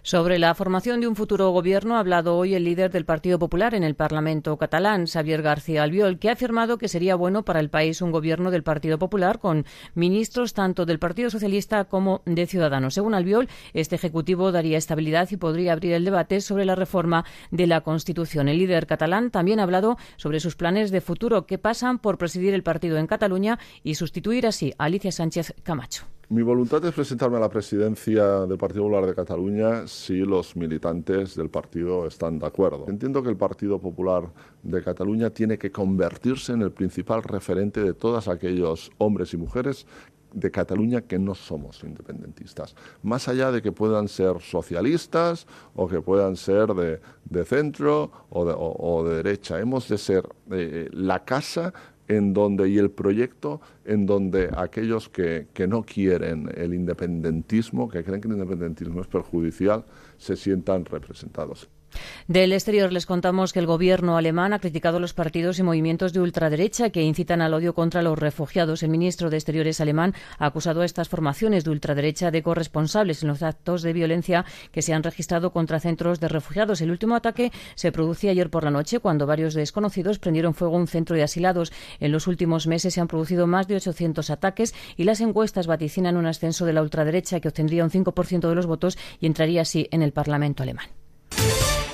Sobre la formación de un futuro gobierno ha hablado hoy el líder del Partido Popular en el Parlamento catalán, Xavier García Albiol, que ha afirmado que sería bueno para el país un gobierno del Partido Popular con ministros tanto del Partido Socialista como de Ciudadanos. Según Albiol, este ejecutivo daría estabilidad y podría abrir el debate sobre la reforma de la Constitución. El líder catalán también ha hablado sobre sus planes de futuro que pasan por presidir el partido en Cataluña y sustituir así a Alicia Sánchez Camacho. Mi voluntad es presentarme a la presidencia del Partido Popular de Cataluña si los militantes del partido están de acuerdo. Entiendo que el Partido Popular de Cataluña tiene que convertirse en el principal referente de todos aquellos hombres y mujeres de Cataluña que no somos independentistas. Más allá de que puedan ser socialistas o que puedan ser de, centro o de, derecha, hemos de ser eh, la casa en donde y el proyecto en donde aquellos que, que, no quieren el independentismo, que creen que el independentismo es perjudicial, se sientan representados. Del exterior les contamos que el gobierno alemán ha criticado los partidos y movimientos de ultraderecha que incitan al odio contra los refugiados. El ministro de Exteriores alemán ha acusado a estas formaciones de ultraderecha de corresponsables en los actos de violencia que se han registrado contra centros de refugiados. El último ataque se produjo ayer por la noche cuando varios desconocidos prendieron fuego a un centro de asilados. En los últimos meses se han producido más de 800 ataques y las encuestas vaticinan un ascenso de la ultraderecha que obtendría un 5% de los votos y entraría así en el Parlamento alemán.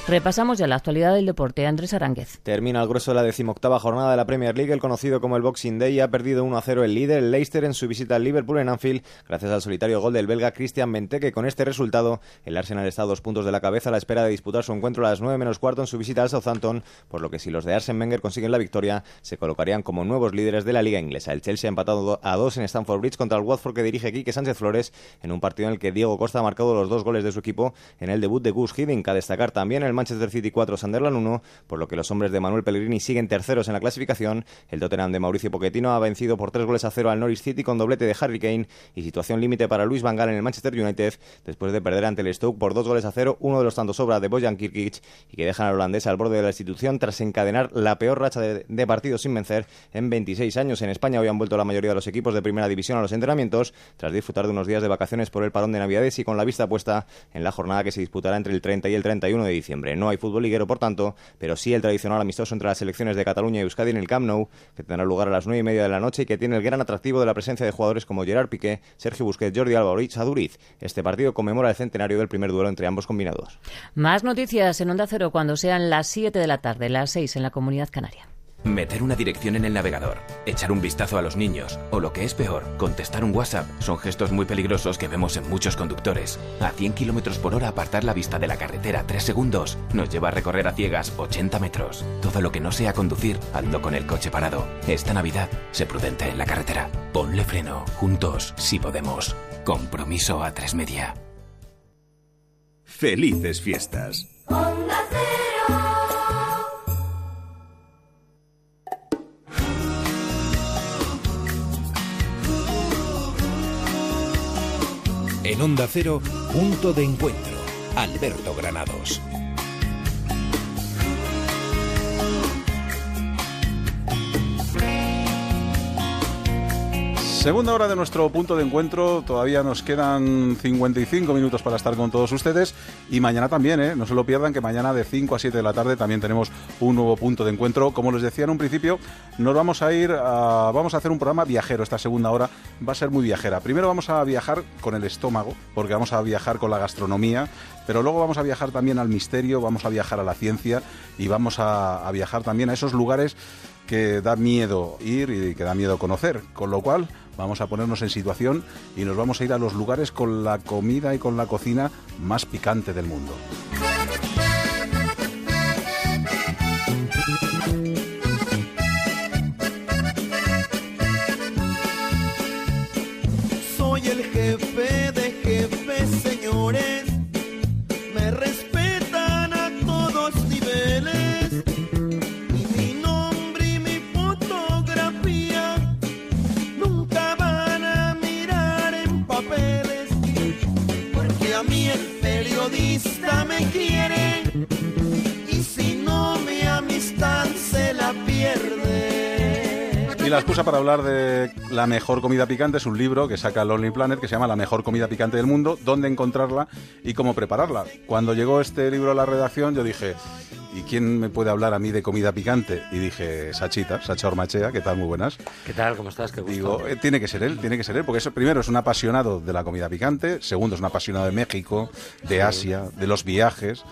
Repasamos ya la actualidad del deporte. Andrés Aránguez. Termina el grueso de la decimoctava jornada de la Premier League, el conocido como el Boxing Day, ha perdido 1-0 el líder, el Leicester, en su visita al Liverpool en Anfield, gracias al solitario gol del belga Christian Benteke. Con este resultado, el Arsenal está a dos puntos de la cabeza a la espera de disputar su encuentro a las 9 menos cuarto en su visita al Southampton, por lo que si los de Arsene Wenger consiguen la victoria, se colocarían como nuevos líderes de la liga inglesa. El Chelsea ha empatado a dos en Stamford Bridge contra el Watford que dirige Quique Sánchez Flores, en un partido en el que Diego Costa ha marcado los dos goles de su equipo en el debut de Gus Hiddink. A destacar también el Manchester City 4 Sunderland 1, por lo que los hombres de Manuel Pellegrini siguen terceros en la clasificación. El Tottenham de Mauricio Pochettino ha vencido por tres goles a cero al Norwich City con doblete de Harry Kane y situación límite para Luis Van Gaal en el Manchester United después de perder ante el Stoke por dos goles a cero, uno de los tantos sobra de Bojan Kirkic y que dejan al holandés al borde de la institución tras encadenar la peor racha de, de partidos sin vencer en 26 años. En España hoy han vuelto la mayoría de los equipos de primera división a los entrenamientos tras disfrutar de unos días de vacaciones por el parón de Navidades y con la vista puesta en la jornada que se disputará entre el 30 y el 31 de diciembre. No hay fútbol liguero, por tanto, pero sí el tradicional amistoso entre las selecciones de Cataluña y Euskadi en el Camp Nou, que tendrá lugar a las nueve y media de la noche y que tiene el gran atractivo de la presencia de jugadores como Gerard Piqué, Sergio Busquets, Jordi Alba o Aduriz. Este partido conmemora el centenario del primer duelo entre ambos combinados. Más noticias en Onda Cero cuando sean las 7 de la tarde, las 6 en la Comunidad Canaria. Meter una dirección en el navegador, echar un vistazo a los niños o lo que es peor, contestar un WhatsApp son gestos muy peligrosos que vemos en muchos conductores. A 100 km por hora apartar la vista de la carretera 3 segundos nos lleva a recorrer a ciegas 80 metros. Todo lo que no sea conducir, ando con el coche parado. Esta Navidad, sé prudente en la carretera. Ponle freno, juntos, si podemos. Compromiso a tres media. Felices fiestas. En Onda Cero, punto de encuentro. Alberto Granados. Segunda hora de nuestro punto de encuentro, todavía nos quedan 55 minutos para estar con todos ustedes y mañana también, ¿eh? no se lo pierdan que mañana de 5 a 7 de la tarde también tenemos un nuevo punto de encuentro. Como les decía en un principio, nos vamos a ir, a, vamos a hacer un programa viajero, esta segunda hora va a ser muy viajera. Primero vamos a viajar con el estómago, porque vamos a viajar con la gastronomía, pero luego vamos a viajar también al misterio, vamos a viajar a la ciencia y vamos a, a viajar también a esos lugares que da miedo ir y que da miedo conocer, con lo cual vamos a ponernos en situación y nos vamos a ir a los lugares con la comida y con la cocina más picante del mundo. Excusa para hablar de la mejor comida picante es un libro que saca Lonely Planet que se llama La mejor comida picante del mundo, dónde encontrarla y cómo prepararla. Cuando llegó este libro a la redacción yo dije, ¿y quién me puede hablar a mí de comida picante? Y dije, Sachita, Sacha Ormachea, ¿qué tal? Muy buenas. ¿Qué tal? ¿Cómo estás? Qué gusto. Digo, eh, tiene que ser él, tiene que ser él, porque eso, primero es un apasionado de la comida picante, segundo es un apasionado de México, de Asia, de los viajes.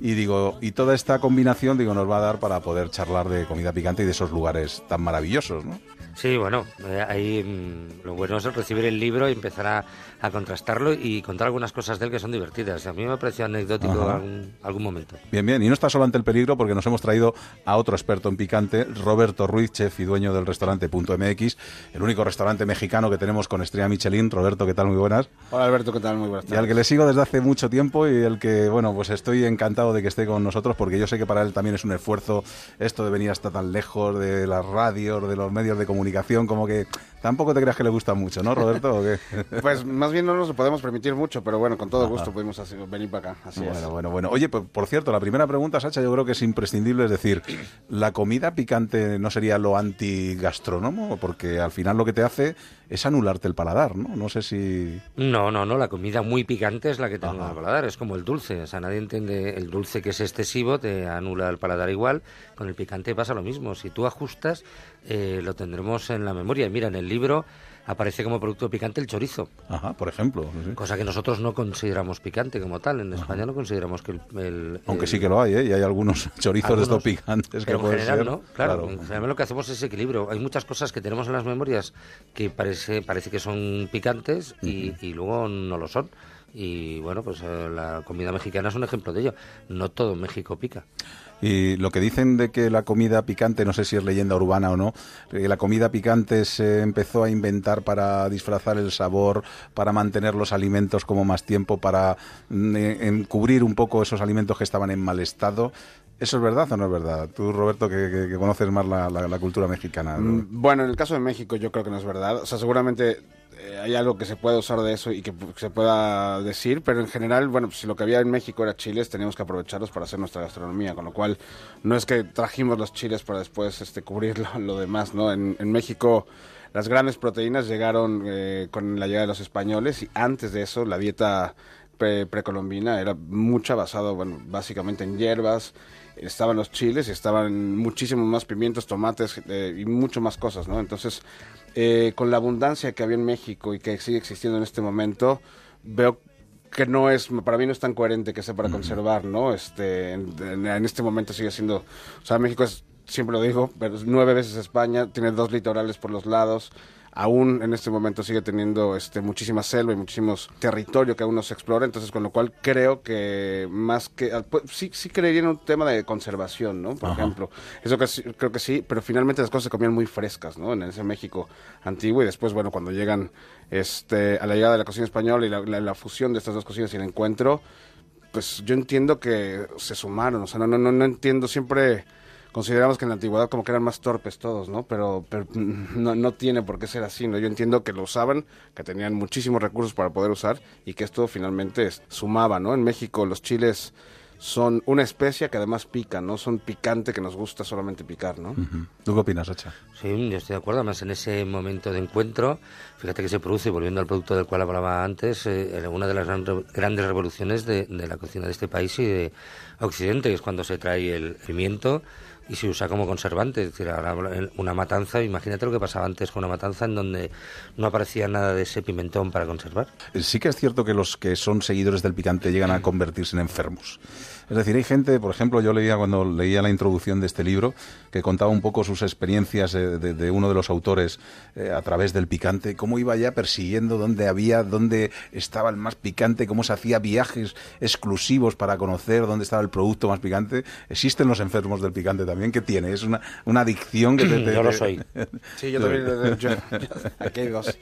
Y digo, y toda esta combinación, digo, nos va a dar para poder charlar de comida picante y de esos lugares tan maravillosos, ¿no? Sí, bueno, eh, ahí mm, lo bueno es recibir el libro y empezar a, a contrastarlo y contar algunas cosas de él que son divertidas. A mí me ha parecido anecdótico algún, algún momento. Bien, bien. Y no está solo ante el peligro porque nos hemos traído a otro experto en picante, Roberto Ruiz, chef y dueño del restaurante Punto MX, el único restaurante mexicano que tenemos con estrella Michelin. Roberto, ¿qué tal? Muy buenas. Hola Alberto, ¿qué tal? Muy buenas Y al que le sigo desde hace mucho tiempo y el que, bueno, pues estoy encantado de que esté con nosotros porque yo sé que para él también es un esfuerzo esto de venir hasta tan lejos de las radios, de los medios de comunicación comunicación, como que tampoco te creas que le gusta mucho, ¿no, Roberto? ¿o qué? Pues más (laughs) bien no nos lo podemos permitir mucho, pero bueno, con todo gusto pudimos venir para acá. Así bueno, es. bueno, bueno. Oye, por, por cierto, la primera pregunta, Sacha, yo creo que es imprescindible, es decir, ¿la comida picante no sería lo antigastrónomo? Porque al final lo que te hace es anularte el paladar, ¿no? No sé si... No, no, no, la comida muy picante es la que te anula el paladar, es como el dulce, o sea, nadie entiende el dulce que es excesivo, te anula el paladar igual, con el picante pasa lo mismo, si tú ajustas, eh, lo tendremos en la memoria. Y mira, en el libro aparece como producto picante el chorizo. Ajá, por ejemplo. sí. Cosa que nosotros no consideramos picante como tal. En España no consideramos que el... el- Aunque el- sí que lo hay, ¿eh? Y hay algunos (laughs) chorizos de estos Algunos, picantes que pero en pueden general ser. no, claro, En general lo que hacemos es equilibrio. Hay muchas cosas que tenemos en las memorias que parece, parece que son picantes y, y luego no lo son. Y bueno, pues eh, la comida mexicana es un ejemplo de ello. No todo México pica. Y lo que dicen de que la comida picante, no sé si es leyenda urbana o no, que la comida picante se empezó a inventar para disfrazar el sabor, para mantener los alimentos como más tiempo, para mm, eh, encubrir un poco esos alimentos que estaban en mal estado. ¿Eso es verdad o no es verdad? Tú, Roberto, que, que- conoces más la, cultura mexicana. Mm, Bueno, en el caso de México yo creo que no es verdad. O sea, seguramente eh, hay algo que se puede usar de eso y que p- se pueda decir, pero en general, bueno, pues, si lo que había en México era chiles, teníamos que aprovecharlos para hacer nuestra gastronomía, con lo cual no es que trajimos los chiles para después este, cubrir lo, lo demás, ¿no? En, en México las grandes proteínas llegaron eh, con la llegada de los españoles y antes de eso la dieta pre- precolombina era mucha basada, bueno, básicamente en hierbas, estaban los chiles y estaban muchísimos más pimientos, tomates eh, y mucho más cosas, ¿no? Entonces, eh, con la abundancia que había en México y que sigue existiendo en este momento, veo que no es, para mí no es tan coherente que sea para conservar, ¿no? Este, en, en- este momento sigue siendo, o sea, México es, siempre lo digo, pero es nueve veces España, tiene dos litorales por los lados, aún en este momento sigue teniendo este muchísima selva y muchísimos territorio que aún no se explora, entonces con lo cual creo que más que ah, pues, sí sí creería en un tema de conservación, ¿no? Por Ajá. ejemplo, eso que creo que sí, pero finalmente las cosas se comían muy frescas, ¿no? En ese México antiguo y después bueno, cuando llegan este a la llegada de la cocina española y la, la- la fusión de estas dos cocinas y el encuentro, pues yo entiendo que se sumaron, o sea, no no no, no entiendo siempre consideramos que en la antigüedad como que eran más torpes todos, ¿no? Pero, pero (laughs) no, no tiene por qué ser así, ¿no? Yo entiendo que lo usaban, que tenían muchísimos recursos para poder usar y que esto finalmente es- sumaba, ¿no? En México los chiles son una especia que además pica, ¿no? Son picante que nos gusta solamente picar, ¿no? Ujú. ¿Tú qué opinas, Sacha? Sí, yo estoy de acuerdo. Además, en ese momento de encuentro, fíjate que se produce, volviendo al producto del cual hablaba antes, eh, una de las gran- grandes revoluciones de, de la cocina de este país y de Occidente, que es cuando se trae el pimiento y se usa como conservante. Es decir, ahora una matanza, imagínate lo que pasaba antes con una matanza en donde no aparecía nada de ese pimentón para conservar. Sí que es cierto que los que son seguidores del picante llegan a convertirse en enfermos. Es decir, hay gente, por ejemplo, yo leía cuando leía la introducción de este libro, que contaba un poco sus experiencias eh, de, de uno de los autores eh, a través del picante, cómo iba ya persiguiendo dónde había, dónde estaba el más picante, cómo se hacía viajes exclusivos para conocer dónde estaba el producto más picante. Existen los enfermos del picante también, ¿qué tiene? Es una, una adicción que te... te- (clears throat) Yo lo soy. (laughs) Sí, yo también, yo- yo- aquí hay dos.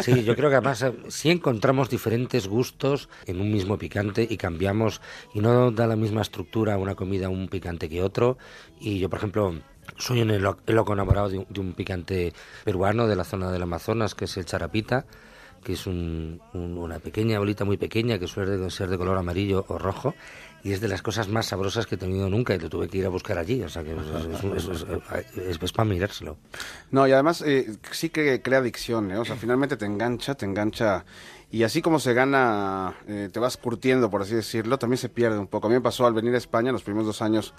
Sí, yo creo que además eh, sí encontramos diferentes gustos en un mismo picante y cambiamos y no da la misma estructura una comida un picante que otro. Y yo, por ejemplo, soy un loco enamorado de un, de un picante peruano de la zona del Amazonas, que es el charapita, que es un- un- una pequeña bolita muy pequeña que suele ser de color amarillo o rojo. Y es de las cosas más sabrosas que he tenido nunca y lo tuve que ir a buscar allí. O sea que es- es- es- es para mirárselo. No, y además eh, sí que crea adicción, ¿eh? O sea, finalmente te engancha, te engancha. Y así como se gana, eh, te vas curtiendo, por así decirlo, también se pierde un poco. A mí me pasó al venir a España los primeros dos años,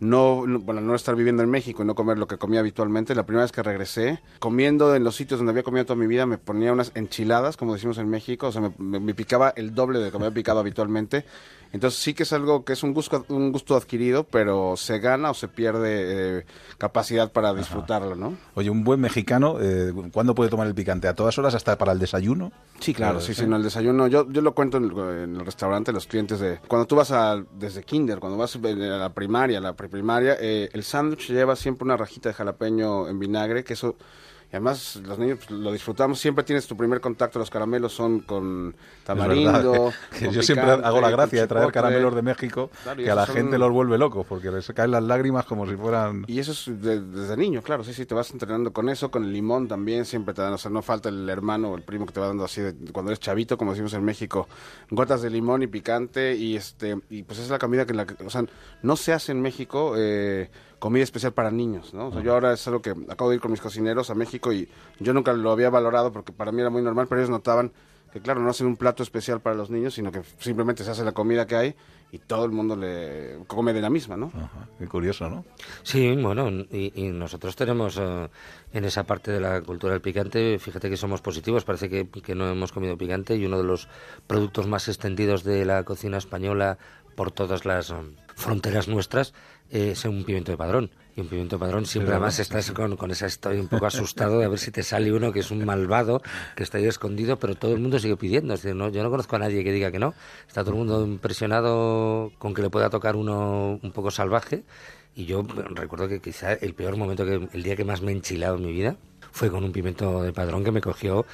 no, no- bueno, no estar viviendo en México y no comer lo que comía habitualmente. La primera vez que regresé, comiendo en los sitios donde había comido toda mi vida, me ponía unas enchiladas, como decimos en México. O sea, me- me picaba el doble de lo que me había picado habitualmente. Entonces sí que es algo que es un gusto, un gusto adquirido, pero se gana o se pierde eh, capacidad para disfrutarlo, ¿no? Oye, un buen mexicano, eh, ¿cuándo puede tomar el picante? ¿A todas horas hasta para el desayuno? Sí, claro, Eh, sí, sí, en el desayuno. Yo, yo lo cuento en el, en el restaurante, los clientes de... Cuando tú vas a, desde kinder, cuando vas a la primaria, la preprimaria, eh, el sándwich lleva siempre una rajita de jalapeño en vinagre, que eso Y además los niños pues, lo disfrutamos, siempre tienes tu primer contacto, los caramelos son con tamarindo. (laughs) yo siempre hago la gracia de traer caramelos de México, que a la gente los vuelve locos, porque les caen las lágrimas como si fueran... Y eso es desde niño, claro, sí, sí, te vas entrenando con eso, con el limón también, siempre te dan, o sea, no falta el hermano o el primo que te va dando así, de, cuando eres chavito, como decimos en México, gotas de limón y picante, y este y pues es la comida que, la, o sea, no se hace en México... Eh, comida especial para niños, ¿no? O sea, yo ahora es algo que acabo de ir con mis cocineros a México y yo nunca lo había valorado porque para mí era muy normal, pero ellos notaban que claro, no hacen un plato especial para los niños, sino que simplemente se hace la comida que hay y todo el mundo le come de la misma, ¿no? Qué curioso, ¿no? Sí, bueno, y, nosotros tenemos eh, en esa parte de la cultura del picante, fíjate que somos positivos, parece que, que no hemos comido picante y uno de los productos más extendidos de la cocina española por todas las um, fronteras nuestras es un pimiento de padrón. Y un pimiento de padrón siempre además estás con, con esa estoy un poco asustado de a ver si te sale uno que es un malvado, que está ahí escondido, pero todo el mundo sigue pidiendo. Es decir, no, yo no conozco a nadie que diga que no. Está todo el mundo impresionado con que le pueda tocar uno un poco salvaje. Y yo recuerdo que quizá el peor momento, que el día que más me he enchilado en mi vida, fue con un pimiento de padrón que me cogió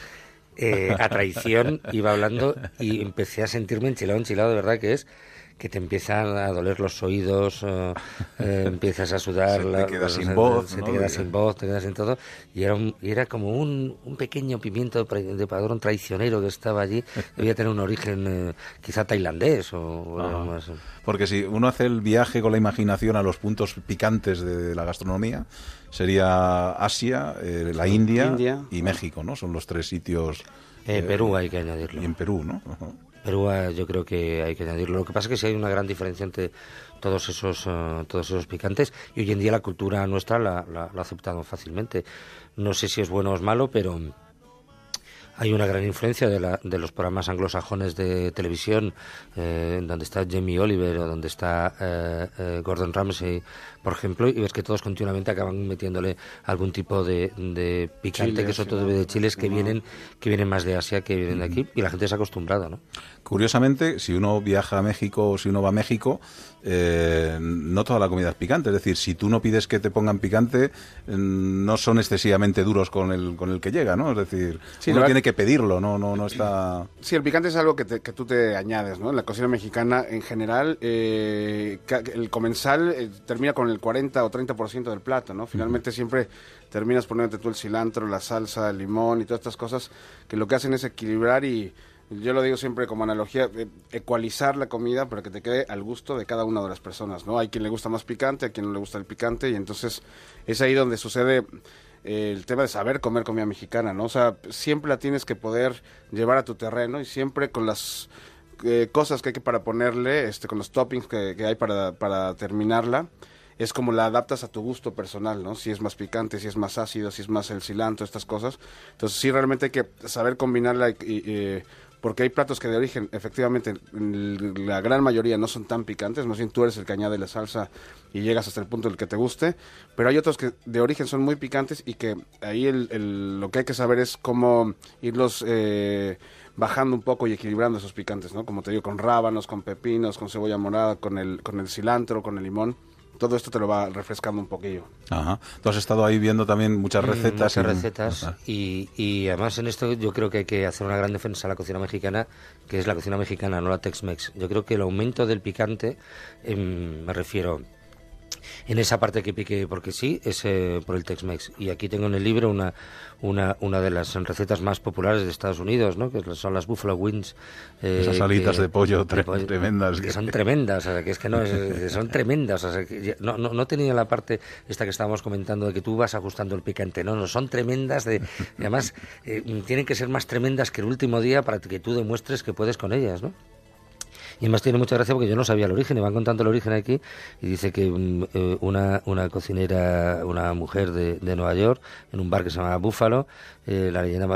eh, a traición, iba hablando y empecé a sentirme enchilado, enchilado de verdad que es que te empiezan a doler los oídos, eh, eh, (laughs) empiezas a sudar, se te queda sin voz, se te queda sin voz, te quedas sin todo, y era, y era como un, un pequeño pimiento de padrón traicionero que estaba allí, (laughs) debía tener un origen eh, quizá tailandés o algo más. Porque si uno hace el viaje con la imaginación a los puntos picantes de la gastronomía, sería Asia, la India, y México, ¿no? Son los tres sitios. Perú hay que añadirlo. Y en Perú, ¿no? Perú yo creo que hay que añadirlo. Lo que pasa es que sí hay una gran diferencia entre todos esos, eh, todos esos picantes y hoy en día la cultura nuestra la, la, la ha aceptado fácilmente. No sé si es bueno o es malo, pero hay una gran influencia de, la, de los programas anglosajones de televisión, eh, donde está Jamie Oliver o donde está eh, eh, Gordon Ramsay, por ejemplo, y ves que todos continuamente acaban metiéndole algún tipo de, de picante, que son todo de chiles que vienen, que vienen más de Asia, que vienen de aquí, y la gente se ha acostumbrado, ¿no? Curiosamente, si uno viaja a México o si uno va a México, eh, no toda la comida es picante. Es decir, si tú no pides que te pongan picante, mm, no son excesivamente duros con el, con el que llega, ¿no? Es decir, uno tiene que pedirlo, no, no, no está... Sí, el picante es algo que, que tú te añades, ¿no? En la cocina mexicana, en general, eh, el comensal eh, termina con el 40 o 30% del plato, ¿no? Finalmente siempre terminas poniéndote tú el cilantro, la salsa, el limón y todas estas cosas que lo que hacen es equilibrar y yo lo digo siempre como analogía, eh, ecualizar la comida para que te quede al gusto de cada una de las personas, ¿no? Hay quien le gusta más picante, a quien no le gusta el picante, y entonces es ahí donde sucede eh, el tema de saber comer comida mexicana, ¿no? O sea, siempre la tienes que poder llevar a tu terreno y siempre con las eh, cosas que hay que para ponerle, este, con los toppings que, hay para, para terminarla, es como la adaptas a tu gusto personal, ¿no? Si es más picante, si es más ácido, si es más el cilantro, estas cosas. Entonces sí, realmente hay que saber combinarla y porque hay platos que de origen, efectivamente, la gran mayoría no son tan picantes, más bien tú eres el que añade la salsa y llegas hasta el punto del que te guste, pero hay otros que de origen son muy picantes y que ahí el, lo que hay que saber es cómo irlos eh, bajando un poco y equilibrando esos picantes, ¿no? Como te digo, con rábanos, con pepinos, con cebolla morada, con el, con el cilantro, con el limón todo esto te lo va refrescando un poquillo. Ajá. Tú has estado ahí viendo también muchas mm, recetas. muchas recetas. Y, y, además en esto yo creo que hay que hacer una gran defensa a la cocina mexicana, que es la cocina mexicana, no la Tex-Mex. Yo creo que el aumento del picante, em, me refiero en esa parte que pique porque sí es eh, por el Tex-Mex. Y aquí tengo en el libro una, una, una de las recetas más populares de Estados Unidos, ¿no? que son las Buffalo Wings. Eh, Esas alitas de, pollo tremendas. Que son tremendas, o sea, que es que no, (laughs) son tremendas. O sea, que no, no, no, tenía la parte esta que estábamos comentando de que tú vas ajustando el picante, no, no, son tremendas. De, además, eh, tienen que ser más tremendas que el último día para que tú demuestres que puedes con ellas, ¿no? Y además tiene mucha gracia porque yo no sabía el origen, y van contando el origen aquí, y dice que mm, eh, una, una cocinera, una mujer de, de, Nueva York, en un bar que se llama Búfalo, eh, la leyenda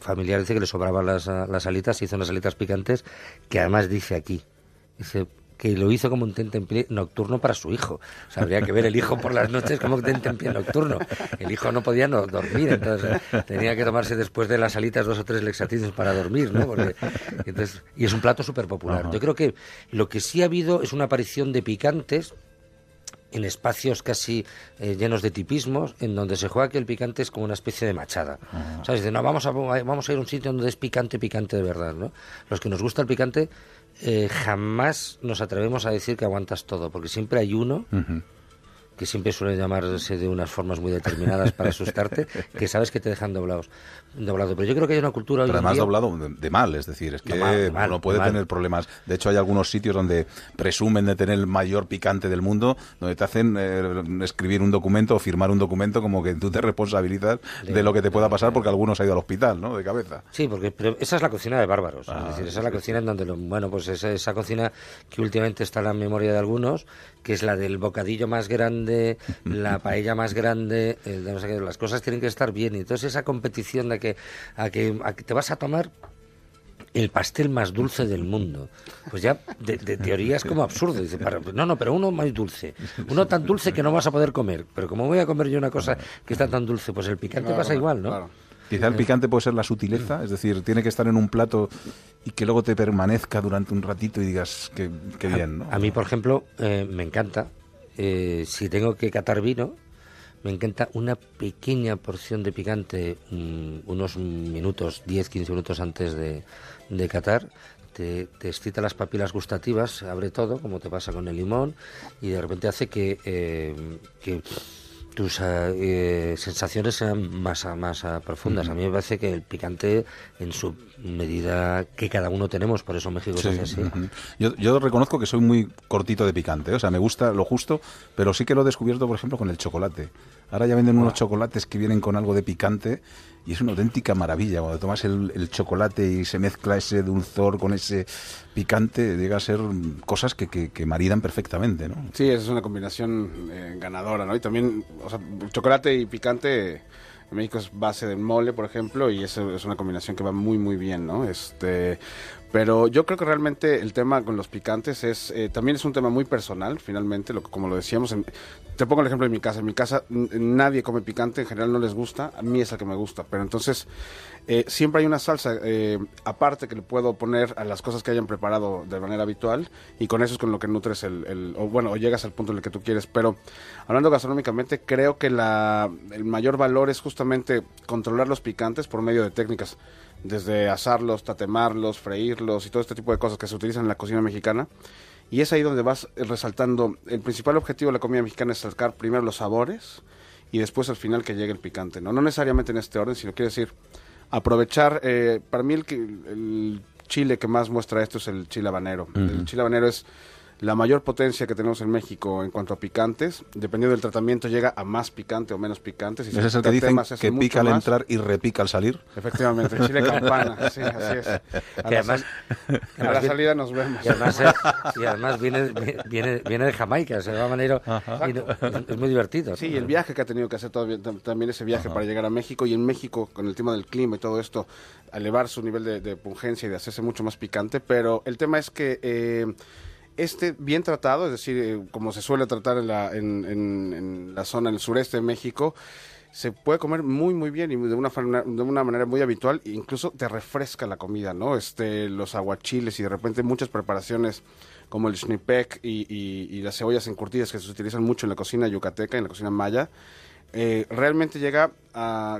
familiar dice que le sobraban las, las alitas, hizo unas alitas picantes, que además dice aquí, dice, que lo hizo como un tentempié nocturno para su hijo. O sea, habría que ver el hijo por las noches como un tentempié nocturno. El hijo no podía no dormir, entonces tenía que tomarse después de las salitas dos o tres lexatinos para dormir, ¿no? Porque, entonces, y es un plato súper popular. Yo creo que lo que sí ha habido es una aparición de picantes en espacios casi eh, llenos de tipismos, en donde se juega que el picante es como una especie de machada. ¿Sabes? No, vamos a, vamos a ir a un sitio donde es picante, picante de verdad, ¿no? Los que nos gusta el picante eh, jamás nos atrevemos a decir que aguantas todo, porque siempre hay uno que siempre suele llamarse de unas formas muy determinadas para asustarte, (laughs) que sabes que te dejan doblados. Doblado. Pero yo creo que hay una cultura... Pero además doblado de, mal, es decir, es que no puede tener problemas. De hecho, hay algunos sitios donde presumen de tener el mayor picante del mundo, donde te hacen eh, escribir un documento o firmar un documento como que tú te responsabilizas de, lo que te pueda pasar porque algunos han ido al hospital, ¿no? De cabeza. Sí, porque pero esa es la cocina de bárbaros. es ah, decir, esa es la cocina en donde, lo, bueno, pues esa, esa cocina que últimamente está en la memoria de algunos, que es la del bocadillo más grande, la (laughs) paella más grande, las cosas tienen que estar bien. Y entonces esa competición de que a, que te vas a tomar el pastel más dulce del mundo. Pues ya de, teoría es como absurdo. Dice, no, no, pero uno más dulce. Uno tan dulce que no vas a poder comer. Pero como voy a comer yo una cosa que está tan dulce, pues el picante pasa igual, ¿no? Quizá el picante puede ser la sutileza, es decir, tiene que estar en un plato y que luego te permanezca durante un ratito y digas que, bien, ¿no? A, mí, por ejemplo, eh, me encanta, eh, si tengo que catar vino, me encanta una pequeña porción de picante, mm, unos minutos, 10, 15 minutos antes de, de catar. Te, te, excita las papilas gustativas, abre todo, como te pasa con el limón, y de repente hace que, eh, que tus eh, sensaciones sean más, más profundas. A mí me parece que el picante, en su medida que cada uno tenemos, por eso México se hace así. yo, yo, reconozco que soy muy cortito de picante, o sea, me gusta lo justo, pero sí que lo he descubierto, por ejemplo, con el chocolate. Ahora ya venden unos chocolates que vienen con algo de picante y es una auténtica maravilla. Cuando tomas el, chocolate y se mezcla ese dulzor con ese picante, llega a ser cosas que, que, maridan perfectamente, ¿no? Sí, esa es una combinación eh, ganadora, ¿no? Y también, o sea, chocolate y picante en México es base de mole, por ejemplo, y eso es una combinación que va muy, muy bien, ¿no? Este, pero yo creo que realmente el tema con los picantes es eh, también es un tema muy personal, finalmente, lo, como lo decíamos. te pongo el ejemplo de mi casa. En mi casa nadie come picante, en general no les gusta. A mí es la que me gusta. Pero entonces eh, siempre hay una salsa eh, aparte que le puedo poner a las cosas que hayan preparado de manera habitual y con eso es con lo que nutres el, o bueno, o llegas al punto en el que tú quieres. Pero hablando gastronómicamente, creo que la, el mayor valor es justamente controlar los picantes por medio de técnicas desde asarlos, tatemarlos, freírlos y todo este tipo de cosas que se utilizan en la cocina mexicana. Y es ahí donde vas resaltando, el principal objetivo de la comida mexicana es sacar primero los sabores y después al final que llegue el picante. No, no necesariamente en este orden, sino quiere decir aprovechar, eh, para mí el, el, chile que más muestra esto es el chile habanero. El chile habanero es la mayor potencia que tenemos en México en cuanto a picantes, dependiendo del tratamiento, llega a más picante o menos picante. Si es el que dicen que pica al entrar y repica al salir? Efectivamente, chile (laughs) campana, sí, así es. A, además, a la salida nos vemos. Y además, y además viene, viene, viene de Jamaica, se va manera es muy divertido. Sí, el viaje que ha tenido que hacer todavía, también ese viaje para llegar a México, y en México, con el tema del clima y todo esto, elevar su nivel de, de pungencia y de hacerse mucho más picante, pero el tema es que... Eh, este bien tratado, es decir, eh, como se suele tratar en la, en, la zona, en el sureste de México, se puede comer muy muy bien y de una, manera muy habitual e incluso te refresca la comida, ¿no? Este, los aguachiles y de repente muchas preparaciones como el schnipek y, y, las cebollas encurtidas que se utilizan mucho en la cocina yucateca, en la cocina maya, eh, realmente llega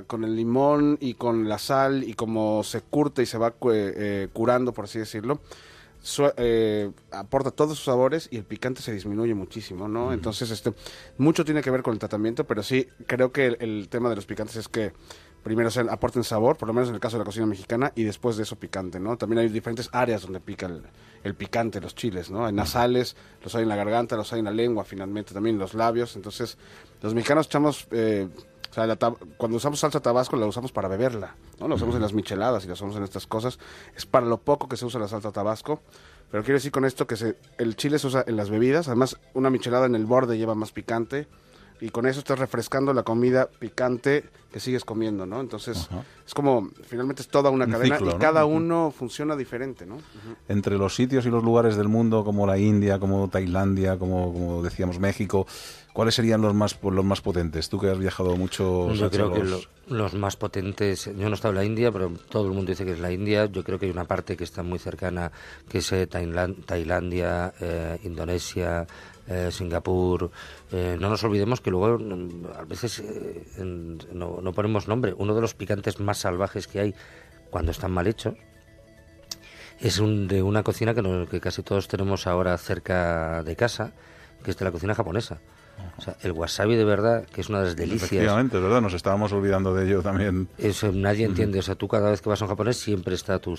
con el limón y con la sal y como se curte y se va eh, curando, por así decirlo, eh, aporta todos sus sabores y el picante se disminuye muchísimo, ¿no? Entonces, este, mucho tiene que ver con el tratamiento, pero sí creo que el, tema de los picantes es que primero se aporten sabor, por lo menos en el caso de la cocina mexicana, y después de eso picante, ¿no? También hay diferentes áreas donde pica el, picante, los chiles, ¿no? Hay nasales, los hay en la garganta, los hay en la lengua, finalmente, también en los labios. Entonces, los mexicanos echamos... Eh, o sea, cuando usamos salsa tabasco la usamos para beberla, ¿no? La usamos en las micheladas y la usamos en estas cosas. Es para lo poco que se usa la salsa tabasco. Pero quiero decir con esto que se, el chile se usa en las bebidas. Además, una michelada en el borde lleva más picante. Y con eso estás refrescando la comida picante que sigues comiendo, ¿no? Entonces, es como, finalmente es toda una cadena y cada uno funciona diferente, ¿no? Entre los sitios y los lugares del mundo, como la India, como Tailandia, como, como decíamos México, ¿cuáles serían los más los más potentes? Tú que has viajado mucho. Yo creo que los más potentes, yo no he estado en la India, pero todo el mundo dice que es la India. Yo creo que hay una parte que está muy cercana, que es eh, Tailandia, eh, Indonesia, eh, Singapur. no nos olvidemos que luego mm, a veces no, no ponemos nombre. Uno de los picantes más salvajes que hay cuando están mal hechos es un, de una cocina que, que casi todos tenemos ahora cerca de casa, que es de la cocina japonesa. O sea, el wasabi de verdad, que es una de las delicias. Efectivamente, es verdad, nos estábamos olvidando de ello también. Eso nadie entiende. O sea, tú cada vez que vas a un japonés siempre está tu,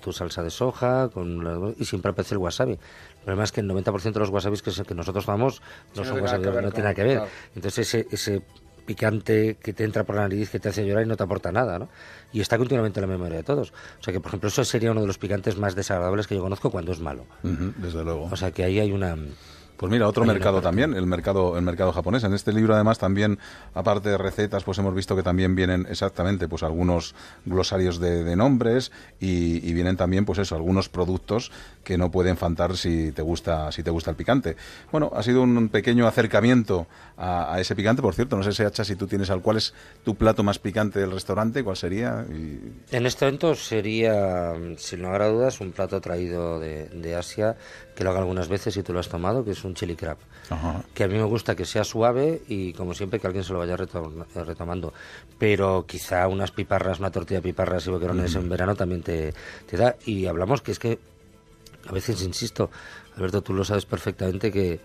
tu salsa de soja con y siempre aparece el wasabi. El problema es que el 90% de los wasabis que, que nosotros tomamos no son wasabi, no tiene nada que ver. Entonces ese, ese picante que te entra por la nariz, que te hace llorar y no te aporta nada, ¿no? Y está continuamente en la memoria de todos. O sea que, por ejemplo, eso sería uno de los picantes más desagradables que yo conozco cuando es malo. desde luego. O sea que ahí hay una pues mira, otro mercado también, el mercado, el mercado japonés. En este libro, además, también, aparte de recetas, pues hemos visto que también vienen exactamente, pues algunos glosarios de, nombres y, vienen también, pues eso, algunos productos que no pueden faltar si te gusta, si te gusta el picante. Bueno, ha sido un pequeño acercamiento a, ese picante. Por cierto, no sé, Hacha, si tú tienes al cuál es tu plato más picante del restaurante, ¿cuál sería? En este evento sería, sin lugar a dudas, un plato traído de, de Asia que lo haga algunas veces y tú lo has tomado, que es un chili crab. Que a mí me gusta que sea suave y, como siempre, que alguien se lo vaya retomando. Pero quizá unas piparras, una tortilla de piparras y boquerones en verano también te, te da. Y hablamos que es que, a veces insisto, Alberto, tú lo sabes perfectamente que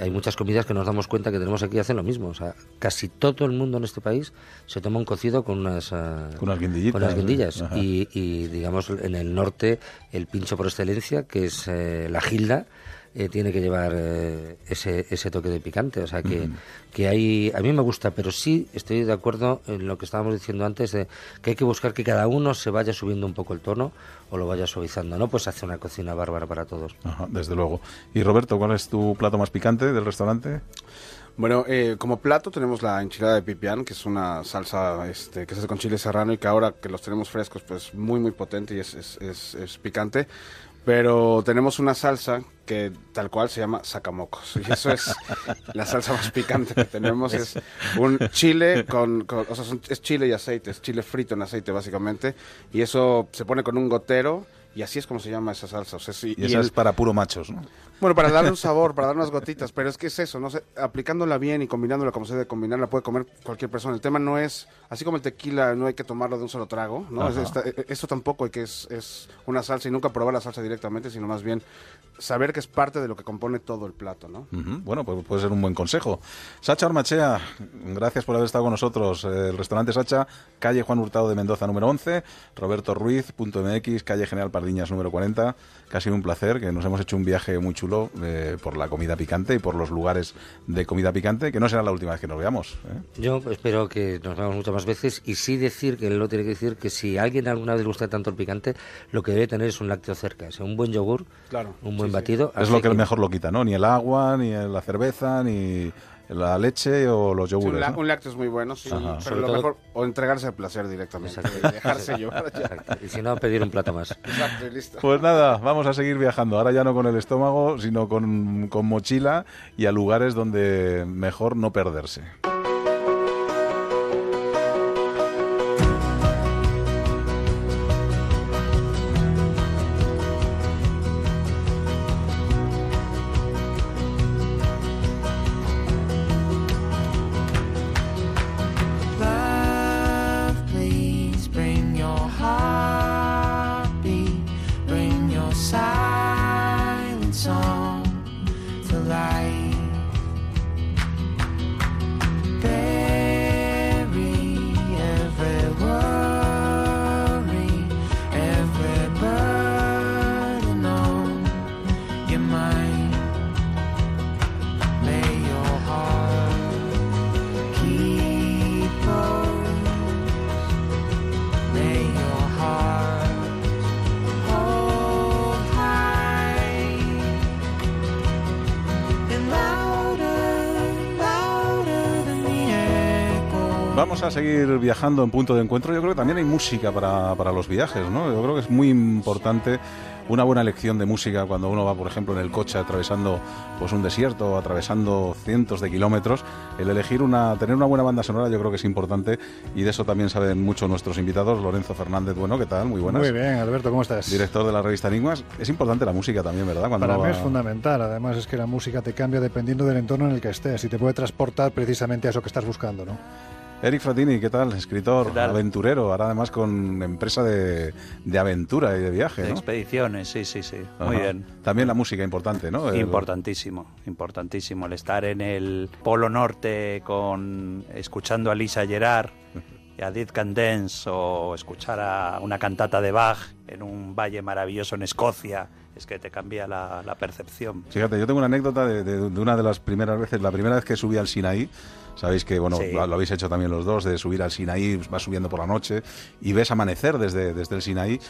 hay muchas comidas que nos damos cuenta que tenemos aquí y hacen lo mismo. O sea, casi todo el mundo en este país se toma un cocido con unas, uh, con unas guindillas. Con guindillas. Y, y, digamos, en el norte, el pincho por excelencia, que es eh, la gilda, eh, tiene que llevar eh, ese, ese toque de picante. O sea que, que hay, a mí me gusta, pero sí estoy de acuerdo en lo que estábamos diciendo antes, de que hay que buscar que cada uno se vaya subiendo un poco el tono o lo vaya suavizando. No pues hace una cocina bárbara para todos. desde luego. Y Roberto, ¿cuál es tu plato más picante del restaurante? Bueno, eh, como plato tenemos la enchilada de pipián, que es una salsa este, que se hace con chile serrano y que ahora que los tenemos frescos, pues muy, muy potente y es, es, es, es picante. Pero tenemos una salsa que tal cual se llama sacamocos. Y eso es (laughs) la salsa más picante que tenemos. Es un chile con, o sea, es chile y aceite, es chile frito en aceite básicamente. Y eso se pone con un gotero y así es como se llama esa salsa. O sea, sí, y, esa es para puro machos, ¿no? Bueno, para darle un sabor, para dar unas gotitas, pero es que es eso, no sé, aplicándola bien y combinándola como se debe combinarla puede comer cualquier persona. El tema no es, así como el tequila no hay que tomarlo de un solo trago, ¿no? Es, e, esto tampoco hay que es, es una salsa y nunca probar la salsa directamente, sino más bien saber que es parte de lo que compone todo el plato, ¿no? Bueno, pues puede ser un buen consejo. Sacha Ormachea, gracias por haber estado con nosotros. Eh, el restaurante Sacha, calle Juan Hurtado de Mendoza número 11, Roberto Ruiz, punto MX, calle General Pardiñas número 40. Que ha sido un placer, que nos hemos hecho un viaje muy chulo eh, por la comida picante y por los lugares de comida picante, que no será la última vez que nos veamos. ¿eh? Yo espero que nos veamos muchas más veces y sí decir, que él lo tiene que decir, que si alguien alguna vez le gusta tanto el picante, lo que debe tener es un lácteo cerca, sea, un buen yogur, claro. un buen batido. Es lo que, mejor lo quita, ¿no? Ni el agua, ni la cerveza, ni la leche o los yogures. un, lácteo es muy bueno, sí, pero lo mejor o entregarse al placer directamente, dejarse llevar. Y si no, pedir un plato más. Exacto, listo. Pues nada, vamos a seguir viajando. Ahora ya no con el estómago, sino con, con mochila y a lugares donde mejor no perderse. Viajando en punto de encuentro. Yo creo que también hay música para, para los viajes, ¿no? Yo creo que es muy importante una buena lección de música cuando uno va, por ejemplo, en el coche atravesando pues un desierto atravesando cientos de kilómetros. El elegir una, tener una buena banda sonora yo creo que es importante y de eso también saben mucho nuestros invitados. Lorenzo Fernández, bueno, ¿qué tal? Muy buenas. Muy bien, Alberto, ¿cómo estás? Director de la revista Enigmas. Es importante la música también, ¿verdad? Cuando Para mí es fundamental. Además es que la música te cambia dependiendo del entorno en el que estés y te puede transportar precisamente a eso que estás buscando, ¿no? Eric Fratini, ¿qué tal? Escritor, aventurero, ahora además con empresa de, aventura y de viaje, de expediciones, sí, sí, sí. Muy bien. También la música importante, ¿no? Importantísimo, importantísimo. El estar en el Polo Norte con escuchando a Lisa Gerard y a Edith Candence o escuchar a una cantata de Bach en un valle maravilloso en Escocia es que te cambia la, percepción. Fíjate, yo tengo una anécdota de, de, una de las primeras veces, la primera vez que subí al Sinaí, Sabéis que, bueno, lo, habéis hecho también los dos, de subir al Sinaí, vas subiendo por la noche y ves amanecer desde, desde el Sinaí.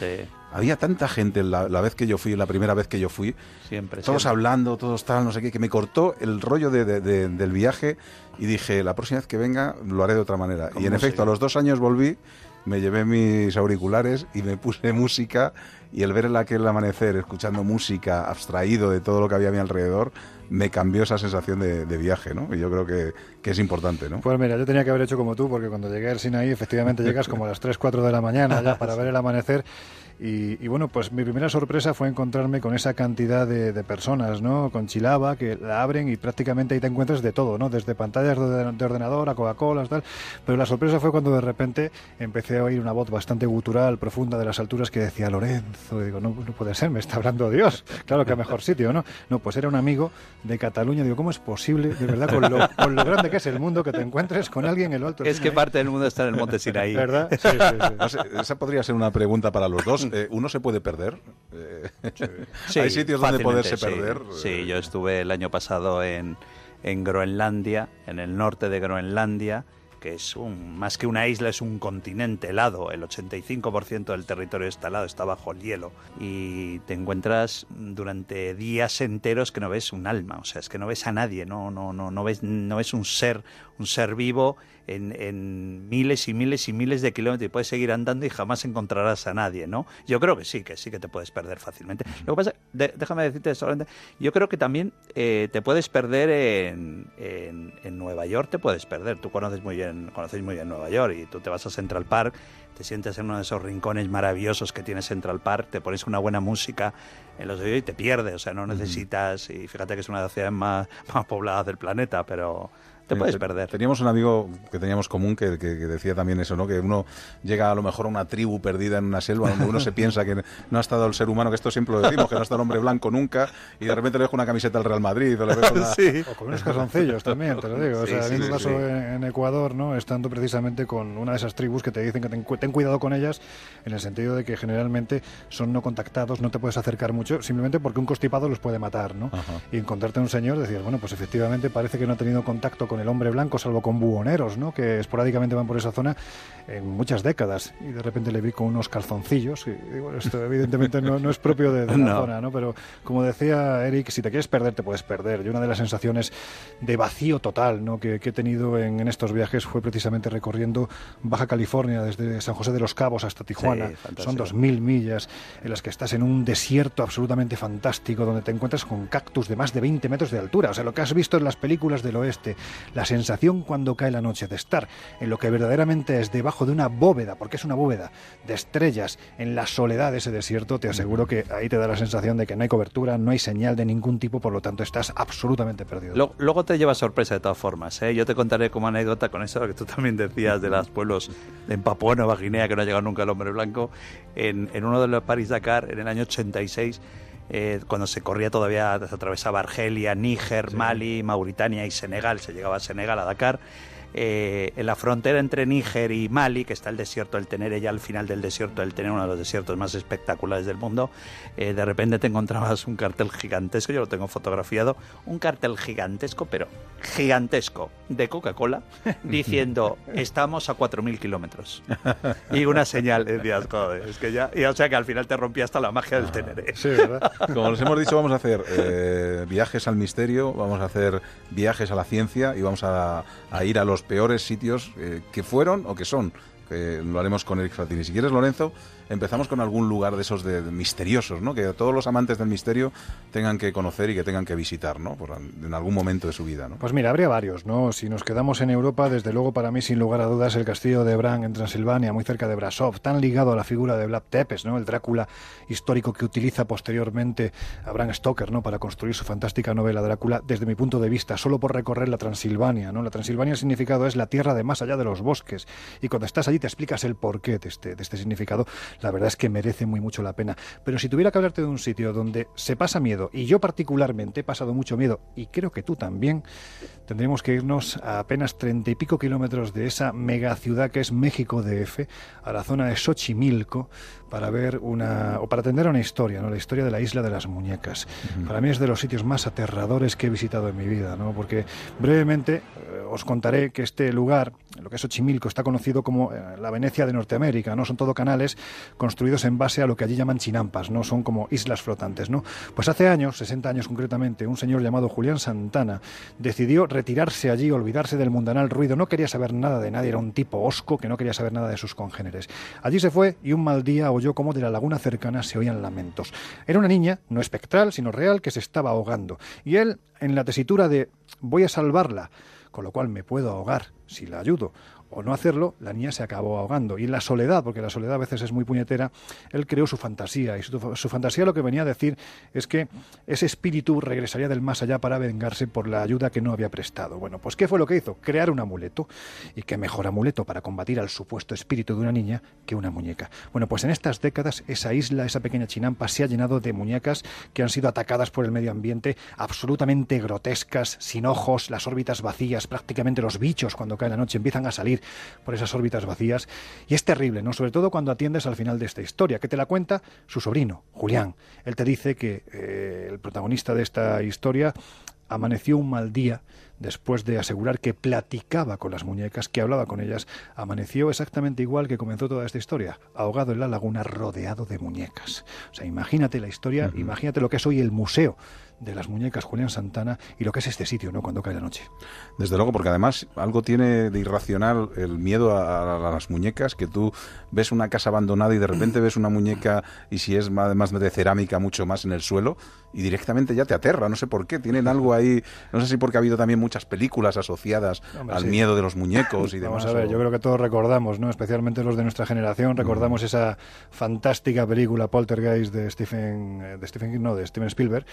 Había tanta gente la, vez que yo fui, la primera vez que yo fui, siempre, todos hablando, todos tal, no sé qué, que me cortó el rollo de, del viaje y dije, la próxima vez que venga lo haré de otra manera. Y en efecto, a los dos años volví, me llevé mis auriculares y me puse música y el ver el aquel amanecer escuchando música abstraído de todo lo que había a mi alrededor me cambió esa sensación de, viaje, ¿no? Y yo creo que, que, es importante, ¿no? Pues mira, yo tenía que haber hecho como tú, porque cuando llegué al Sinaí, efectivamente llegas como a las 3, 4 de la mañana ya para ver el amanecer y, bueno, pues mi primera sorpresa fue encontrarme con esa cantidad de, personas, ¿no? Con Chilaba, que la abren y prácticamente ahí te encuentras de todo, ¿no? Desde pantallas de, ordenador a Coca-Cola, tal. Pero la sorpresa fue cuando de repente empecé a oír una voz bastante gutural, profunda de las alturas que decía Lorenzo. Y digo, no, no puede ser, me está hablando Dios. (laughs) Claro que mejor sitio, ¿no? No, pues era un amigo de Cataluña. Digo, ¿cómo es posible, de verdad, con lo, con lo grande que es el mundo, que te encuentres con alguien en lo alto? Es que parte del mundo está en el monte Sinaí. (laughs) ¿Verdad? Sí, sí, esa podría ser una pregunta para los dos. Eh, ¿Uno se puede perder? Eh, (laughs) ¿Hay sitios donde poderse perder? Sí, yo estuve el año pasado en, en Groenlandia, en el norte de Groenlandia, que es un, más que una isla, es un continente helado. El 85% del territorio está helado, está bajo el hielo. Y te encuentras durante días enteros que no ves un alma, o sea, es que no ves a nadie, no, no, no, no ves, no ves un ser, un ser vivo en, miles y miles y miles de kilómetros y puedes seguir andando y jamás encontrarás a nadie, ¿no? Yo creo que sí, que sí que te puedes perder fácilmente. Lo que pasa, déjame decirte solamente, yo creo que también eh, te puedes perder en, en, Nueva York, te puedes perder. Tú conoces muy bien, conoces muy bien Nueva York y tú te vas a Central Park te sientes en uno de esos rincones maravillosos que tiene Central Park, te pones una buena música en los oídos y te pierdes, o sea, no necesitas, y fíjate que es una de las ciudades más, (laughs) más pobladas del planeta, pero te puedes perder. Teníamos un amigo que teníamos común que, decía también eso, ¿no? Que uno llega a lo mejor a una tribu perdida en una selva donde uno se (laughs) piensa que no ha estado el ser humano, que esto siempre lo decimos, que no ha estado el hombre blanco nunca, y de repente le dejo una camiseta al Real Madrid o le (laughs) O con unos calzoncillos también, te lo digo. o sea, a mí me pasó en, Ecuador, ¿no? Estando precisamente con una de esas tribus que te dicen que ten, ten, cuidado con ellas, en el sentido de que generalmente son no contactados, no te puedes acercar mucho, simplemente porque un constipado los puede matar, ¿no? Y encontrarte a un señor, decir, bueno, pues efectivamente parece que no ha tenido contacto con el hombre blanco, salvo con buhoneros, ¿no? que esporádicamente van por esa zona en muchas décadas. Y de repente le vi con unos calzoncillos. Y digo, esto evidentemente no, es propio de, la (laughs) zona, ¿no? pero como decía Eric, si te quieres perder, te puedes perder. Y una de las sensaciones de vacío total ¿no? que, he tenido en, estos viajes fue precisamente recorriendo Baja California, desde San José de los Cabos hasta Tijuana. Son dos mil millas en las que estás en un desierto absolutamente fantástico, donde te encuentras con cactus de más de 20 metros de altura. O sea, lo que has visto en las películas del oeste, las sensación cuando cae la noche de estar en lo que verdaderamente es debajo de una bóveda, porque es una bóveda de estrellas en la soledad de ese desierto, te aseguro que ahí te da la sensación de que no hay cobertura, no hay señal de ningún tipo, por lo tanto estás absolutamente perdido. Luego, te lleva sorpresa de todas formas. ¿eh? Yo te contaré como anécdota con eso que tú también decías de los pueblos en Papua Nueva Guinea que no ha llegado nunca el hombre blanco. En, en uno de los París-Dakar, en el año 86, eh, cuando se corría todavía, se atravesaba Argelia, Níger, Mali, Mauritania y Senegal, se llegaba a Senegal, a Dakar. Eh, en la frontera entre Níger y Mali, que está el desierto del Tenere, ya al final del desierto del Tenere, uno de los desiertos más espectaculares del mundo, eh, de repente te encontrabas un cartel gigantesco, yo lo tengo fotografiado, un cartel gigantesco, pero gigantesco, de Coca-Cola, (laughs) diciendo, estamos a 4.000 kilómetros. Y una señal, decías, joder, es que ya, y o sea que al final te rompía hasta la magia del Tenere. Sí, ¿verdad? Como les hemos dicho, vamos a hacer eh, viajes al misterio, vamos a hacer viajes a la ciencia y vamos a ir a los peores sitios eh, que fueron o que son. Lo haremos con Eric Fratini. Si quieres, Lorenzo, empezamos con algún lugar de esos de, misteriosos, ¿no? Que todos los amantes del misterio tengan que conocer y que tengan que visitar, ¿no? Por, en algún momento de su vida. Pues mira, habría varios, ¿no? Si nos quedamos en Europa, desde luego para mí, sin lugar a dudas, el castillo de Bran en Transilvania, muy cerca de Brasov, tan ligado a la figura de Vlad Tepes, ¿no? El Drácula histórico que utiliza posteriormente a Bram Stoker, ¿no? Para construir su fantástica novela Drácula, desde mi punto de vista, solo por recorrer la Transilvania, ¿no? La Transilvania el significado es la tierra de más allá de los bosques. Y cuando estás allí te explicas el porqué de este, de este significado. La verdad es que merece muy mucho la pena. Pero si tuviera que hablarte de un sitio donde se pasa miedo, y yo particularmente he pasado mucho miedo, y creo que tú también, tendríamos que irnos a apenas treinta y pico kilómetros de esa mega ciudad que es México DF, a la zona de Xochimilco, para ver una o para atender a una historia, ¿no? La historia de la isla de las muñecas. Para mí es de los sitios más aterradores que he visitado en mi vida, ¿no? Porque brevemente eh, os contaré que este lugar, lo que es Xochimilco, está conocido como eh, la Venecia de Norteamérica, ¿no? Son todo canales construidos en base a lo que allí llaman chinampas, ¿no? Son como islas flotantes, ¿no? Pues hace años, 60 años concretamente, un señor llamado Julián Santana decidió retirarse allí, olvidarse del mundanal ruido, no quería saber nada de nadie, era un tipo osco que no quería saber nada de sus congéneres. Allí se fue y un mal día oyó como de la laguna cercana se oían lamentos. Era una niña, no espectral, sino real, que se estaba ahogando. Y él, en la tesitura de voy a salvarla, con lo cual me puedo ahogar si la ayudo, o no hacerlo, la niña se acabó ahogando. Y la soledad, porque la soledad a veces es muy puñetera, él creó su fantasía. Y su, fantasía lo que venía a decir es que ese espíritu regresaría del más allá para vengarse por la ayuda que no había prestado. Bueno, pues ¿qué fue lo que hizo? Crear un amuleto. ¿Y qué mejor amuleto para combatir al supuesto espíritu de una niña que una muñeca? Bueno, pues en estas décadas esa isla, esa pequeña chinampa, se ha llenado de muñecas que han sido atacadas por el medio ambiente, absolutamente grotescas, sin ojos, las órbitas vacías, prácticamente los bichos cuando cae la noche empiezan a salir por esas órbitas vacías. Y es terrible, ¿no? Sobre todo cuando atiendes al final de esta historia, que te la cuenta su sobrino, Julián. Él te dice que eh, el protagonista de esta historia amaneció un mal día después de asegurar que platicaba con las muñecas, que hablaba con ellas, amaneció exactamente igual que comenzó toda esta historia, ahogado en la laguna, rodeado de muñecas. O sea, imagínate la historia, imagínate lo que es hoy el museo de las muñecas Julián Santana y lo que es este sitio, ¿no? Cuando cae la noche. Desde luego, porque además algo tiene de irracional el miedo a, las muñecas, que tú ves una casa abandonada y de repente ves una muñeca y si es además de cerámica mucho más en el suelo y directamente ya te aterra, no sé por qué, tienen algo ahí, no sé si porque ha habido también muchas películas asociadas al miedo de los muñecos y demás. Vamos a ver, yo creo que todos recordamos, ¿no? Especialmente los de nuestra generación, recordamos esa fantástica película Poltergeist de Stephen, eh, de Stephen no, de Steven Spielberg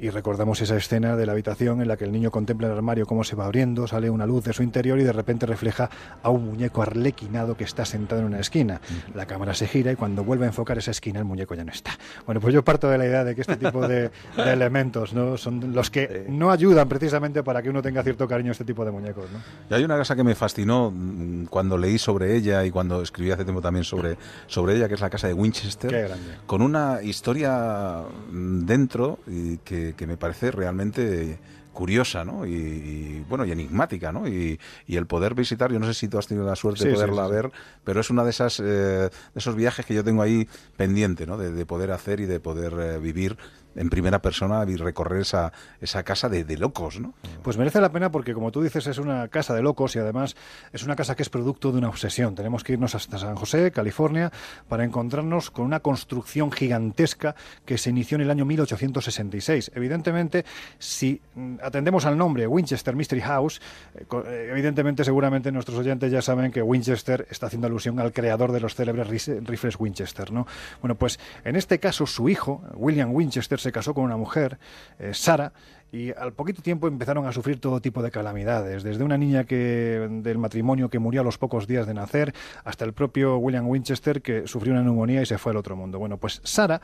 y recordamos esa escena de la habitación en la que el niño contempla el armario cómo se va abriendo, sale una luz de su interior y de repente refleja a un muñeco arlequinado que está sentado en una esquina. La cámara se gira y cuando vuelve a enfocar esa esquina el muñeco ya no está. Bueno, pues yo parto de la idea de que este tipo de, (laughs) elementos ¿no? son los que no ayudan precisamente para que uno tenga cierto cariño a este tipo de muñecos. ¿no? Y hay una casa que me fascinó mm, cuando leí sobre ella y cuando escribí hace tiempo también sobre, sobre ella, que es la casa de Winchester, con una historia mm, dentro y que que, me parece realmente curiosa, ¿no? Y, bueno, y enigmática, ¿no? Y, el poder visitar, yo no sé si tú has tenido la suerte de poderla ver, pero es una de esas eh, de esos viajes que yo tengo ahí pendiente, ¿no? De, poder hacer y de poder eh, vivir en primera persona y recorrer esa, esa casa de, locos, ¿no? Pues merece la pena porque, como tú dices, es una casa de locos y además es una casa que es producto de una obsesión. Tenemos que irnos hasta San José, California, para encontrarnos con una construcción gigantesca que se inició en el año 1866. Evidentemente, si atendemos al nombre Winchester Mystery House, eh, eh, evidentemente, seguramente nuestros oyentes ya saben que Winchester está haciendo alusión al creador de los célebres rifles Winchester, ¿no? Bueno, pues en este caso su hijo, William Winchester, se casó con una mujer, eh, Sara, y al poquito tiempo empezaron a sufrir todo tipo de calamidades, desde una niña que del matrimonio que murió a los pocos días de nacer, hasta el propio William Winchester que sufrió una neumonía y se fue al otro mundo. Bueno, pues Sara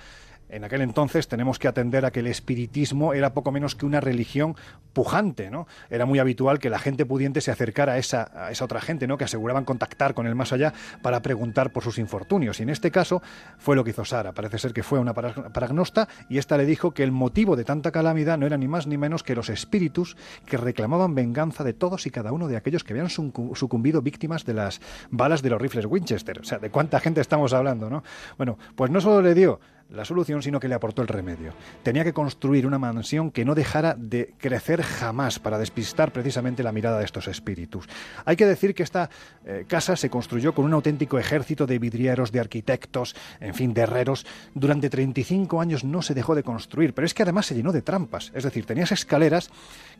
en aquel entonces tenemos que atender a que el espiritismo era poco menos que una religión pujante, ¿no? Era muy habitual que la gente pudiente se acercara a esa, esa otra gente, ¿no? Que aseguraban contactar con el más allá para preguntar por sus infortunios. Y en este caso fue lo que hizo Sara. Parece ser que fue una paragnosta y esta le dijo que el motivo de tanta calamidad no era ni más ni menos que los espíritus que reclamaban venganza de todos y cada uno de aquellos que habían sucumbido víctimas de las balas de los rifles Winchester. O sea, ¿de cuánta gente estamos hablando, no? Bueno, pues no solo le dio la solución, sino que le aportó el remedio. Tenía que construir una mansión que no dejara de crecer jamás para despistar precisamente la mirada de estos espíritus. Hay que decir que esta eh, casa se construyó con un auténtico ejército de vidrieros, de arquitectos, en fin, de herreros. Durante 35 años no se dejó de construir, pero es que además se llenó de trampas. Es decir, tenías escaleras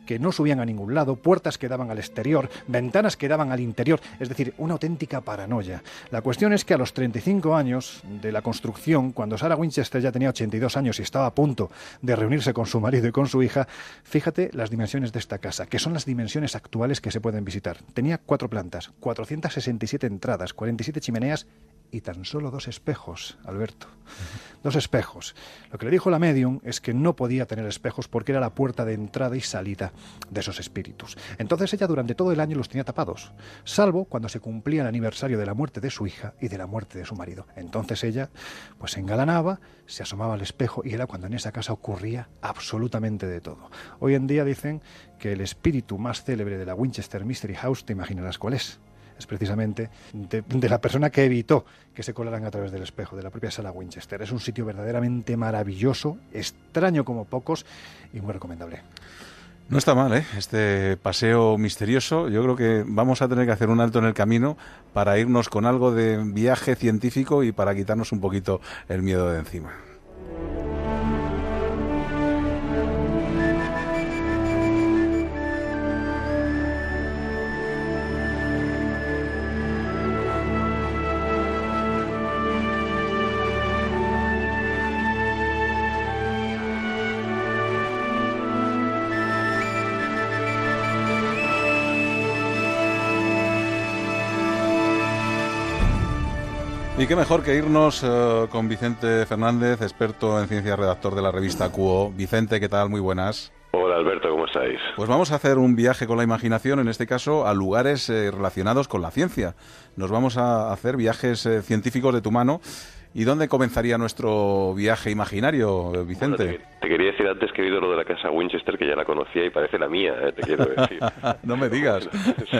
que no subían a ningún lado, puertas que daban al exterior, ventanas que daban al interior, es decir, una auténtica paranoia. La cuestión es que a los 35 años de la construcción, cuando Sarah Winchester ya tenía 82 años y estaba a punto de reunirse con su marido y con su hija, fíjate las dimensiones de esta casa, que son las dimensiones actuales que se pueden visitar. Tenía cuatro plantas, 467 entradas, 47 chimeneas y tan solo dos espejos, Alberto. Dos espejos. Lo que le dijo la medium es que no podía tener espejos porque era la puerta de entrada y salida de esos espíritus. Entonces ella durante todo el año los tenía tapados, salvo cuando se cumplía el aniversario de la muerte de su hija y de la muerte de su marido. Entonces ella pues se engalanaba, se asomaba al espejo y era cuando en esa casa ocurría absolutamente de todo. Hoy en día dicen que el espíritu más célebre de la Winchester Mystery House, te imaginarás cuál es es precisamente de, la persona que evitó que se colaran a través del espejo, de la propia sala Winchester. Es un sitio verdaderamente maravilloso, extraño como pocos y muy recomendable. No está mal, ¿eh? Este paseo misterioso. Yo creo que vamos a tener que hacer un alto en el camino para irnos con algo de viaje científico y para quitarnos un poquito el miedo de encima. Y qué mejor que irnos uh, con Vicente Fernández, experto en ciencia, redactor de la revista QO. Vicente, ¿qué tal? Muy buenas. Hola Alberto, ¿cómo estáis? Pues vamos a hacer un viaje con la imaginación, en este caso a lugares eh, relacionados con la ciencia. Nos vamos a hacer viajes eh, científicos de tu mano ¿Y dónde comenzaría nuestro viaje imaginario, Vicente? Bueno, te, te, quería decir antes que he oído lo de la casa Winchester, que ya la conocía y parece la mía, ¿eh? te quiero decir. (laughs) no me digas. (laughs) sí,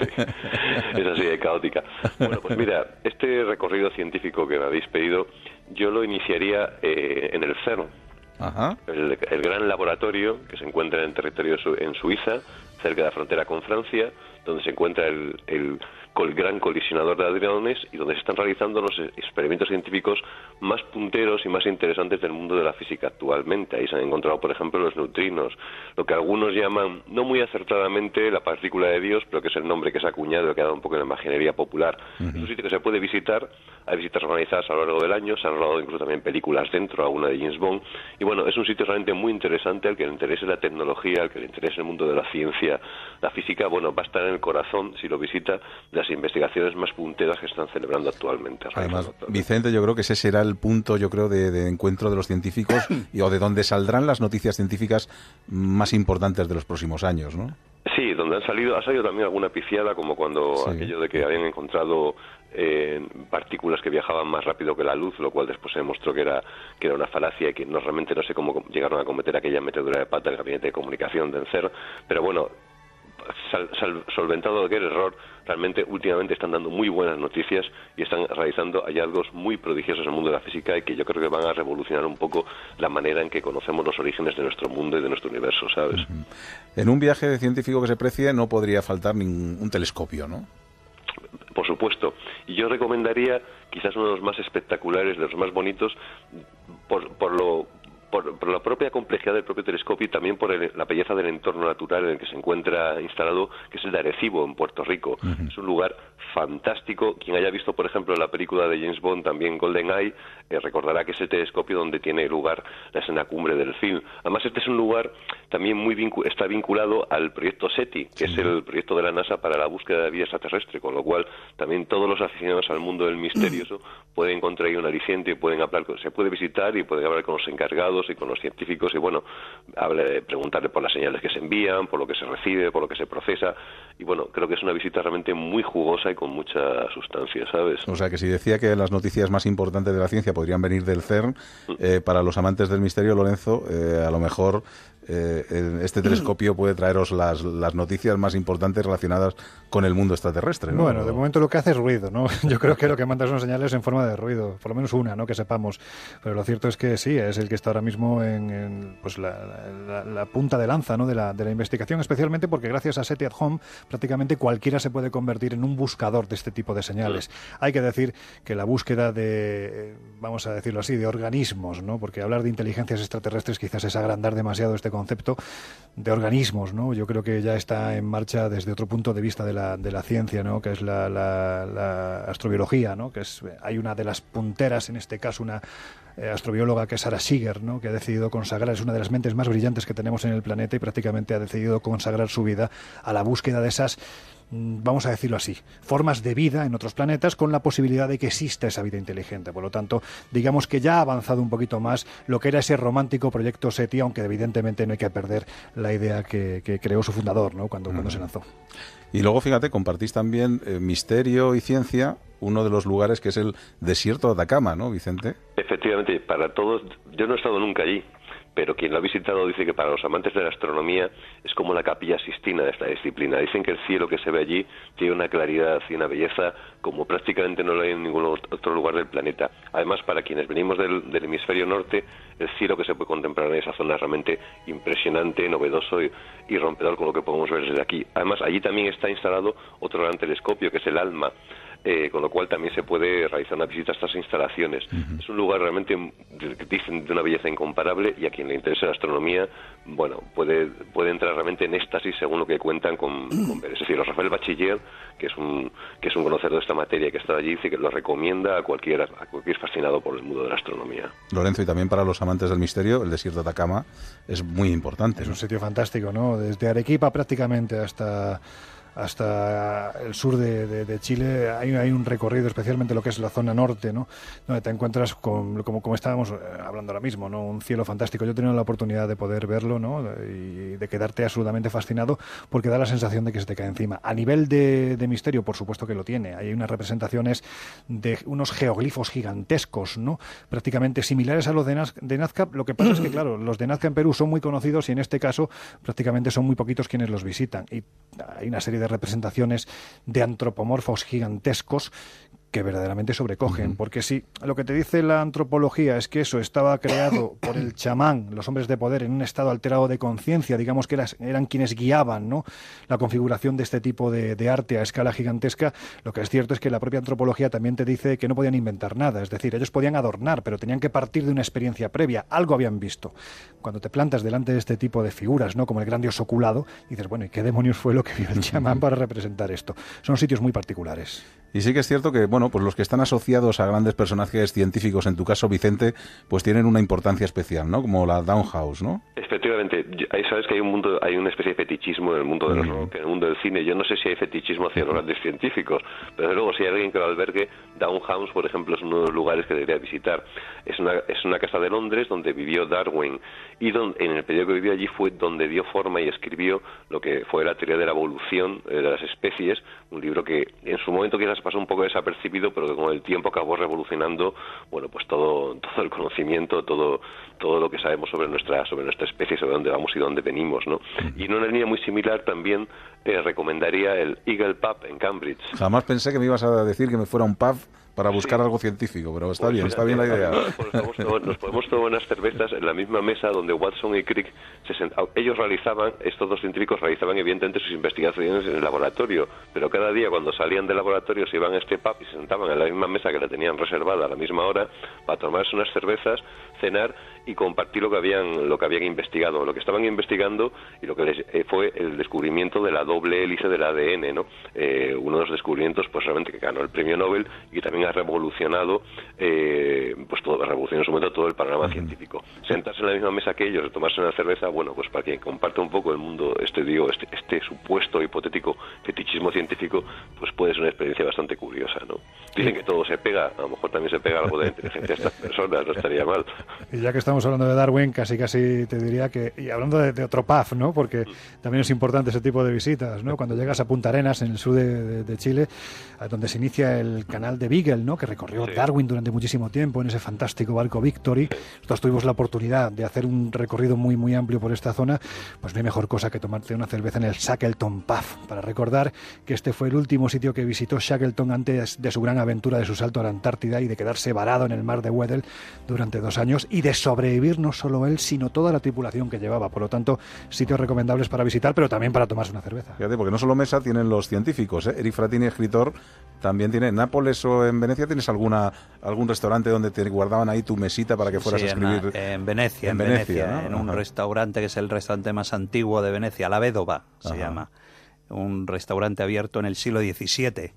es así de caótica. Bueno, pues mira, este recorrido científico que me habéis pedido, yo lo iniciaría eh, en el CERN. Ajá. El, el, gran laboratorio que se encuentra en territorio su, en Suiza, cerca de la frontera con Francia, donde se encuentra el, el el gran colisionador de hadrones y donde se están realizando los experimentos científicos más punteros y más interesantes del mundo de la física actualmente. Ahí se han encontrado, por ejemplo, los neutrinos, lo que algunos llaman, no muy acertadamente, la partícula de Dios, pero que es el nombre que se ha acuñado y que ha dado un poco en la imaginería popular. Uh -huh. Es un sitio que se puede visitar, hay visitas organizadas a lo largo del año, se han rodado incluso también películas dentro, alguna de James Bond, y bueno, es un sitio realmente muy interesante al que le interese la tecnología, al que le interese el mundo de la ciencia, la física, bueno, va a estar en el corazón, si lo visita, de las investigaciones más punteras que están celebrando actualmente. Además, Vicente, yo creo que ese será el punto, yo creo, de, de encuentro de los científicos (coughs) y, o de donde saldrán las noticias científicas más importantes de los próximos años, ¿no? Sí, donde han salido, ha salido también alguna piciada, como cuando sí. aquello de que habían encontrado eh, partículas que viajaban más rápido que la luz, lo cual después se demostró que era, que era una falacia y que no realmente no sé cómo llegaron a cometer aquella metedura de pata del gabinete de comunicación de ENCER, pero bueno, sal, sal, solventado aquel error, realmente últimamente están dando muy buenas noticias y están realizando hallazgos muy prodigiosos en el mundo de la física y que yo creo que van a revolucionar un poco la manera en que conocemos los orígenes de nuestro mundo y de nuestro universo, ¿sabes? En un viaje científico que se precie no podría faltar ningún telescopio, ¿no? Por supuesto. Y yo recomendaría quizás uno de los más espectaculares, de los más bonitos, por, por lo por, por, la propia complejidad del propio telescopio y también por el, la belleza del entorno natural en el que se encuentra instalado, que es el de Arecibo, en Puerto Rico. Uh -huh. Es un lugar fantástico. Quien haya visto, por ejemplo, la película de James Bond, también Golden Eye, eh, recordará que es el telescopio donde tiene lugar la escena cumbre del film. Además, este es un lugar también muy vincu está vinculado al proyecto SETI, que sí. es el proyecto de la NASA para la búsqueda de vida extraterrestre, con lo cual también todos los aficionados al mundo del misterioso pueden encontrar ahí un aliciente y pueden hablar, se puede visitar y pueden hablar con los encargados y con los científicos y bueno, hable, preguntarle por las señales que se envían, por lo que se recibe, por lo que se procesa y bueno, creo que es una visita realmente muy jugosa y con mucha sustancia, ¿sabes? O sea que si decía que las noticias más importantes de la ciencia podrían venir del CERN, eh, para los amantes del misterio, Lorenzo, eh, a lo mejor eh, este telescopio puede traeros las, las noticias más importantes relacionadas con el mundo extraterrestre. ¿no? Bueno, de momento lo que hace es ruido, ¿no? (laughs) Yo creo que lo que manda son señales en forma de ruido, por lo menos una, ¿no? Que sepamos. Pero lo cierto es que sí, es el que está ahora mismo en, pues la, la, punta de lanza, ¿no? De la, de la investigación, especialmente porque gracias a SETI at Home prácticamente cualquiera se puede convertir en un buscador de este tipo de señales. Hay que decir que la búsqueda de, vamos a decirlo así, de organismos, ¿no? Porque hablar de inteligencias extraterrestres quizás es agrandar demasiado este concepto de organismos, ¿no? Yo creo que ya está en marcha desde otro punto de vista de la, de la ciencia, ¿no? Que es la, la, astrobiología, ¿no? Que es, hay una de las punteras, en este caso una eh, astrobióloga que es Sara Siger, ¿no? que ha decidido consagrar, es una de las mentes más brillantes que tenemos en el planeta y prácticamente ha decidido consagrar su vida a la búsqueda de esas Mm, vamos a decirlo así, formas de vida en otros planetas con la posibilidad de que exista esa vida inteligente. Por lo tanto, digamos que ya ha avanzado un poquito más lo que era ese romántico proyecto SETI, aunque evidentemente no hay que perder la idea que, creó su fundador ¿no? cuando, cuando se lanzó. Y luego, fíjate, compartís también eh, misterio y ciencia, uno de los lugares que es el desierto de Atacama, ¿no, Vicente? Efectivamente, para todos, yo no he estado nunca allí, pero quien lo ha visitado dice que para los amantes de la astronomía es como la capilla sistina de esta disciplina. Dicen que el cielo que se ve allí tiene una claridad y una belleza como prácticamente no lo hay en ningún otro lugar del planeta. Además, para quienes venimos del, hemisferio norte, el cielo que se puede contemplar en esa zona es realmente impresionante, novedoso y, rompedor con lo que podemos ver desde aquí. Además, allí también está instalado otro gran telescopio que es el ALMA, eh, con lo cual también se puede realizar una visita a estas instalaciones. Es un lugar realmente, dicen, de una belleza incomparable y a quien le interesa la astronomía, bueno, puede, puede entrar realmente en éxtasis según lo que cuentan con, ver. Es decir, Rafael Bachiller, que es un, que es un conocedor de esta materia que está allí, dice que lo recomienda a cualquier, a cualquier fascinado por el mundo de la astronomía. Lorenzo, y también para los amantes del misterio, el desierto de Atacama es muy importante. Es un sitio fantástico, ¿no? Desde Arequipa prácticamente hasta hasta el sur de, Chile hay, hay, un recorrido, especialmente lo que es la zona norte, ¿no? donde te encuentras con, como, como estábamos eh, hablando ahora mismo, ¿no? un cielo fantástico. Yo he tenido la oportunidad de poder verlo ¿no? y de quedarte absolutamente fascinado porque da la sensación de que se te cae encima. A nivel de, misterio, por supuesto que lo tiene. Hay unas representaciones de unos geoglifos gigantescos, ¿no? prácticamente similares a los de, Nazca. Lo que pasa es que, claro, (clears throat) los de Nazca en Perú son muy conocidos y en este caso prácticamente son muy poquitos quienes los visitan. Y hay una serie de representaciones de antropomorfos gigantescos que verdaderamente sobrecogen, porque si lo que te dice la antropología es que eso estaba creado (coughs) por el chamán, los hombres de poder, en un estado alterado de conciencia, digamos que eran, quienes guiaban ¿no? la configuración de este tipo de, arte a escala gigantesca, lo que es cierto es que la propia antropología también te dice que no podían inventar nada, es decir, ellos podían adornar, pero tenían que partir de una experiencia previa, algo habían visto. Cuando te plantas delante de este tipo de figuras, ¿no? como el gran dios oculado, dices, bueno, ¿y qué demonios fue lo que vio el (laughs) chamán para representar esto? Son sitios muy particulares. Y sí que es cierto que, bueno, pues los que están asociados a grandes personajes científicos, en tu caso, Vicente, pues tienen una importancia especial, ¿no? Como la Downhouse, ¿no? Efectivamente, ahí sabes que hay un mundo, hay una especie de fetichismo en el mundo del rock, en el mundo del cine. Yo no sé si hay fetichismo hacia los grandes científicos, pero luego si hay alguien que lo albergue, Downhouse, por ejemplo, es uno de los lugares que debería visitar. Es una, es una casa de Londres donde vivió Darwin y donde, en el periodo que vivió allí fue donde dio forma y escribió lo que fue la teoría de la evolución eh, de las especies, un libro que en su momento quizás pasó un poco desapercibido, pero que con el tiempo acabó revolucionando, bueno, pues todo, (laughs) todo el conocimiento, todo, todo lo que sabemos sobre nuestra, sobre nuestra especie, sobre dónde vamos y dónde venimos, ¿no? Y en una línea muy similar también eh, recomendaría el Eagle Pub en Cambridge. Jamás pensé que me ibas a decir que me fuera un pub para buscar algo científico, pero está pues bien, está bien la idea. Nos podemos, tomar, unas cervezas en la misma mesa donde Watson y Crick se. Ellos realizaban, estos dos científicos realizaban evidentemente sus investigaciones en el laboratorio, pero cada día cuando salían del laboratorio se iban a este pub y se sentaban en la misma mesa que la tenían reservada a la misma hora para tomarse unas cervezas, cenar y compartir lo que habían lo que habían investigado, lo que estaban investigando y lo que les, eh, fue el descubrimiento de la doble hélice del ADN, ¿no? Eh, uno de los descubrimientos pues realmente que ganó el premio Nobel y también ha revolucionado eh, pues todo revolucionó en su momento todo el panorama científico. Sentarse en la misma mesa que ellos, tomarse una cerveza, bueno, pues para quien comparte un poco el mundo este digo este, este supuesto hipotético fetichismo científico, pues puede ser una experiencia bastante curiosa, ¿no? Dicen que todo se pega, a lo mejor también se pega algo de inteligencia a estas personas, no estaría mal. (laughs) Y ya que estamos estamos hablando de Darwin, casi casi te diría que, y hablando de, otro PAF, ¿no? Porque también es importante ese tipo de visitas, ¿no? Cuando llegas a Punta Arenas, en el sur de, Chile, donde se inicia el canal de Beagle, ¿no? Que recorrió Darwin durante muchísimo tiempo en ese fantástico barco Victory. Nosotros tuvimos la oportunidad de hacer un recorrido muy, muy amplio por esta zona. Pues no hay mejor cosa que tomarte una cerveza en el Shackleton PAF, para recordar que este fue el último sitio que visitó Shackleton antes de su gran aventura de su salto a la Antártida y de quedarse varado en el mar de Weddell durante dos años y de sobrevivir no solo él, sino toda la tripulación que llevaba. Por lo tanto, sitios recomendables para visitar, pero también para tomarse una cerveza. Fíjate, porque no solo mesa tienen los científicos. ¿eh? Eric Fratini, escritor, también tiene. ¿En Nápoles o en Venecia tienes alguna algún restaurante donde te guardaban ahí tu mesita para que fueras a escribir? En, Venecia, en, Venecia, en un restaurante que es el restaurante más antiguo de Venecia, La Védova se llama. Un restaurante abierto en el siglo XVII.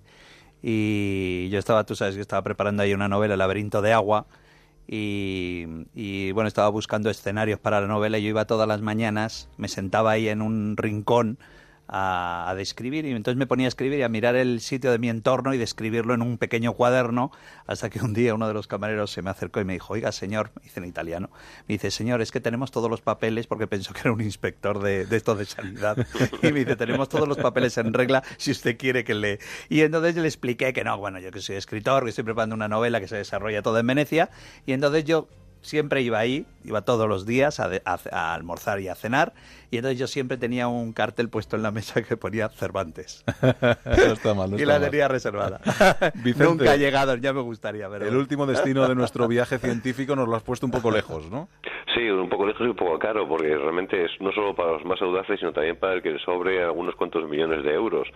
Y yo estaba, tú sabes, que estaba preparando ahí una novela, El laberinto de agua, y, bueno, estaba buscando escenarios para la novela. Y yo iba todas las mañanas, me sentaba ahí en un rincón a, describir y entonces me ponía a escribir y a mirar el sitio de mi entorno y describirlo en un pequeño cuaderno hasta que un día uno de los camareros se me acercó y me dijo, oiga señor, dice en italiano, me dice, señor, es que tenemos todos los papeles porque pensó que era un inspector de, de esto de sanidad y me dice, tenemos todos los papeles en regla si usted quiere que lee. Y entonces le expliqué que no, bueno, yo que soy escritor, que estoy preparando una novela que se desarrolla todo en Venecia y entonces yo siempre iba ahí, iba todos los días a, almorzar y a cenar, y entonces yo siempre tenía un cartel puesto en la mesa que ponía Cervantes. (laughs) está mal, (laughs) y la tenía reservada. (laughs) Nunca ha llegado, ya me gustaría ver. El último destino de nuestro viaje científico nos lo has puesto un poco lejos, ¿no? Sí, un poco lejos y un poco caro, porque realmente es no solo para los más audaces, sino también para el que sobre algunos cuantos millones de euros.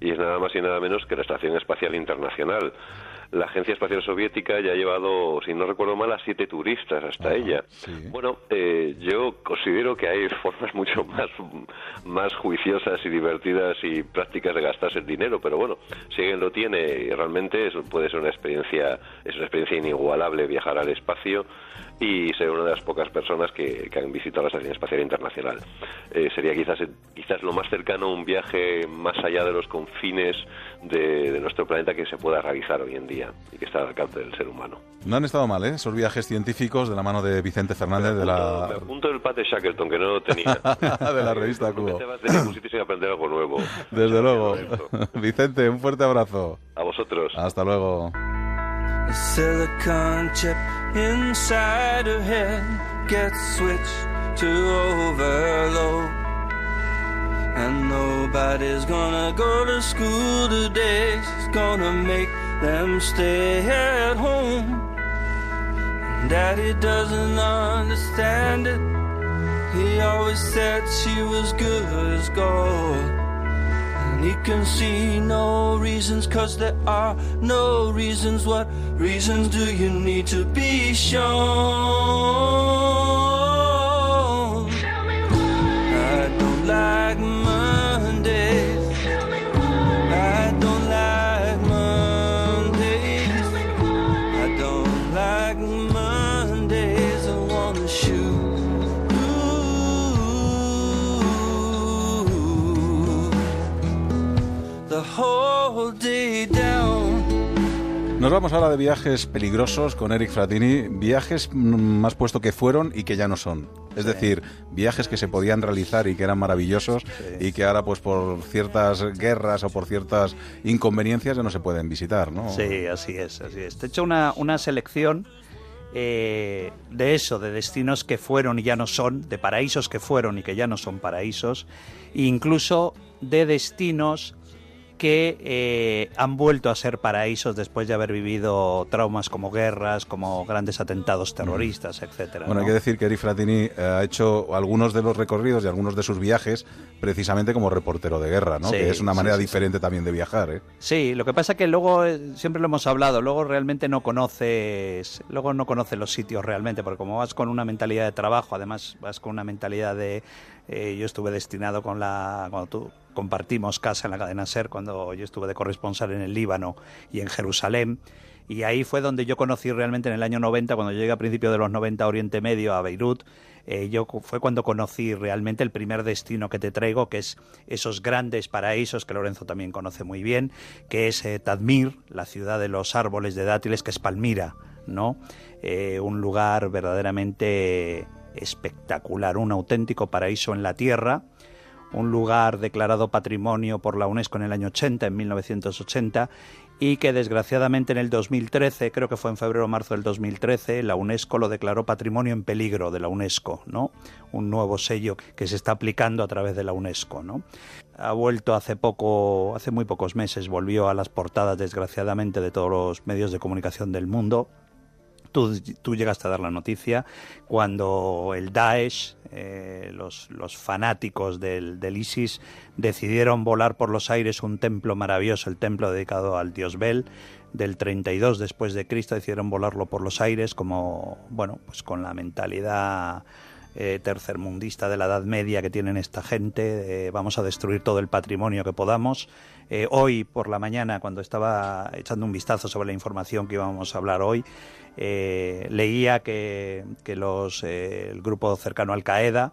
Y es nada más y nada menos que la Estación Espacial Internacional la Agencia Espacial Soviética ya ha llevado, si no recuerdo mal, a siete turistas hasta ella. Bueno, eh, yo considero que hay formas (laughs) mucho más, más juiciosas y divertidas y prácticas de gastarse el dinero, pero bueno, si alguien lo tiene, realmente eso puede ser una experiencia, es una experiencia inigualable viajar al espacio y ser una de las pocas personas que, han visitado la Estación Espacial Internacional. Eh, sería quizás, quizás lo más cercano a un viaje más allá de los confines de, nuestro planeta que se pueda realizar hoy en día y que está al alcance del ser humano. No han estado mal, ¿eh? Esos viajes científicos de la mano de Vicente Fernández de la... Me apunto el Pat de Shackleton, que no lo tenía. (laughs) de la revista Cubo. De ningún sitio sin aprender algo nuevo. Desde luego. (laughs) Vicente, un fuerte abrazo. A vosotros. Hasta luego. silicon chip inside her head gets switched to overload. And nobody's gonna go to school today. She's gonna make them stay at home. Daddy doesn't understand it. He always said she was good as gold. And he can see no reasons, cause there are no reasons. What reasons do you need to be shown? Nos vamos ahora de viajes peligrosos con Eric Fratini, viajes más puesto que fueron y que ya no son. Es decir, viajes que se podían realizar y que eran maravillosos y que ahora pues por ciertas guerras o por ciertas inconveniencias ya no se pueden visitar, ¿no? Sí, así es, así es. Te he hecho una, una selección eh, de eso, de destinos que fueron y ya no son, de paraísos que fueron y que ya no son paraísos, e incluso de destinos que eh, han vuelto a ser paraísos después de haber vivido traumas como guerras, como grandes atentados terroristas, etcétera. Bueno, ¿no? hay que decir que Eric Fratini eh, ha hecho algunos de los recorridos y algunos de sus viajes precisamente como reportero de guerra, ¿no? Sí, que es una manera sí, diferente también de viajar, ¿eh? Sí, lo que pasa que luego eh, siempre lo hemos hablado, luego realmente no conoces, luego no conoces los sitios realmente, porque como vas con una mentalidad de trabajo, además vas con una mentalidad de eh, yo estuve destinado con la cuando tú compartimos casa en la cadena Ser cuando yo estuve de corresponsal en el Líbano y en Jerusalén y ahí fue donde yo conocí realmente en el año 90 cuando llegué a principios de los 90 a Oriente Medio a Beirut eh, yo fue cuando conocí realmente el primer destino que te traigo, que es esos grandes paraísos que Lorenzo también conoce muy bien, que es eh, Tadmir, la ciudad de los árboles de dátiles, que es Palmira, ¿no? Eh, un lugar verdaderamente espectacular, un auténtico paraíso en la tierra, un lugar declarado patrimonio por la UNESCO en el año 80, en 1980, y que desgraciadamente en el 2013, creo que fue en febrero o marzo del 2013, la UNESCO lo declaró patrimonio en peligro de la UNESCO, ¿no? Un nuevo sello que se está aplicando a través de la UNESCO, ¿no? Ha vuelto hace poco, hace muy pocos meses, volvió a las portadas desgraciadamente de todos los medios de comunicación del mundo Tú, tú, llegaste a dar la noticia cuando el Daesh, eh, los, los, fanáticos del, del, ISIS, decidieron volar por los aires un templo maravilloso, el templo dedicado al dios Bel, del 32 después de Cristo, decidieron volarlo por los aires como, bueno, pues con la mentalidad eh, tercermundista de la Edad Media que tienen esta gente, vamos a destruir todo el patrimonio que podamos. Eh, hoy por la mañana, cuando estaba echando un vistazo sobre la información que íbamos a hablar hoy, leía que, que los, eh, el grupo cercano Al Qaeda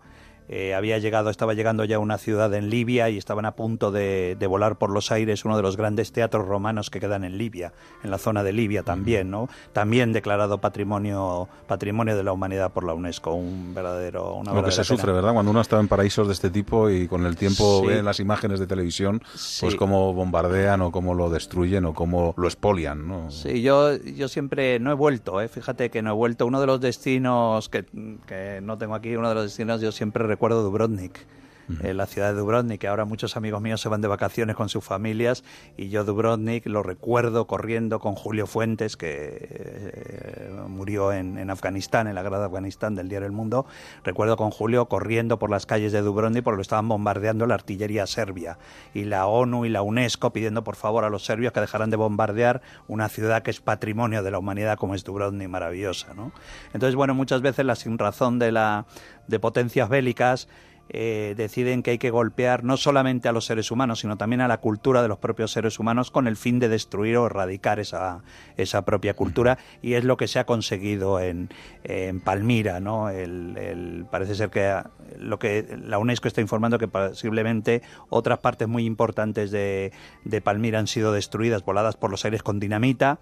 eh, había llegado, estaba llegando ya a una ciudad en Libia y estaban a punto de, de, volar por los aires uno de los grandes teatros romanos que quedan en Libia, en la zona de Libia también, ¿no? También declarado patrimonio patrimonio de la humanidad por la UNESCO, un verdadero una Lo que se sufre, ¿verdad? Cuando uno está en paraísos de este tipo y con el tiempo sí. ve las imágenes de televisión, sí. pues cómo bombardean o cómo lo destruyen o cómo lo expolian, ¿no? Sí, yo yo siempre no he vuelto, ¿eh? Fíjate que no he vuelto. Uno de los destinos que, que no tengo aquí, uno de los destinos yo siempre recuerdo Dubrovnik. Uh la ciudad de Dubrovnik, que ahora muchos amigos míos se van de vacaciones con sus familias y yo Dubrovnik lo recuerdo corriendo con Julio Fuentes, que eh, murió en, en, Afganistán, en la guerra de Afganistán del diario El Mundo, recuerdo con Julio corriendo por las calles de Dubrovnik porque lo estaban bombardeando la artillería serbia y la ONU y la UNESCO pidiendo por favor a los serbios que dejaran de bombardear una ciudad que es patrimonio de la humanidad como es Dubrovnik, maravillosa. ¿no? Entonces, bueno, muchas veces la sin razón de, la, de potencias bélicas eh, deciden que hay que golpear no solamente a los seres humanos, sino también a la cultura de los propios seres humanos con el fin de destruir o erradicar esa, esa propia cultura y es lo que se ha conseguido en, en Palmira. ¿no? El, el, parece ser que lo que la UNESCO está informando que posiblemente otras partes muy importantes de, de Palmira han sido destruidas, voladas por los aires con dinamita.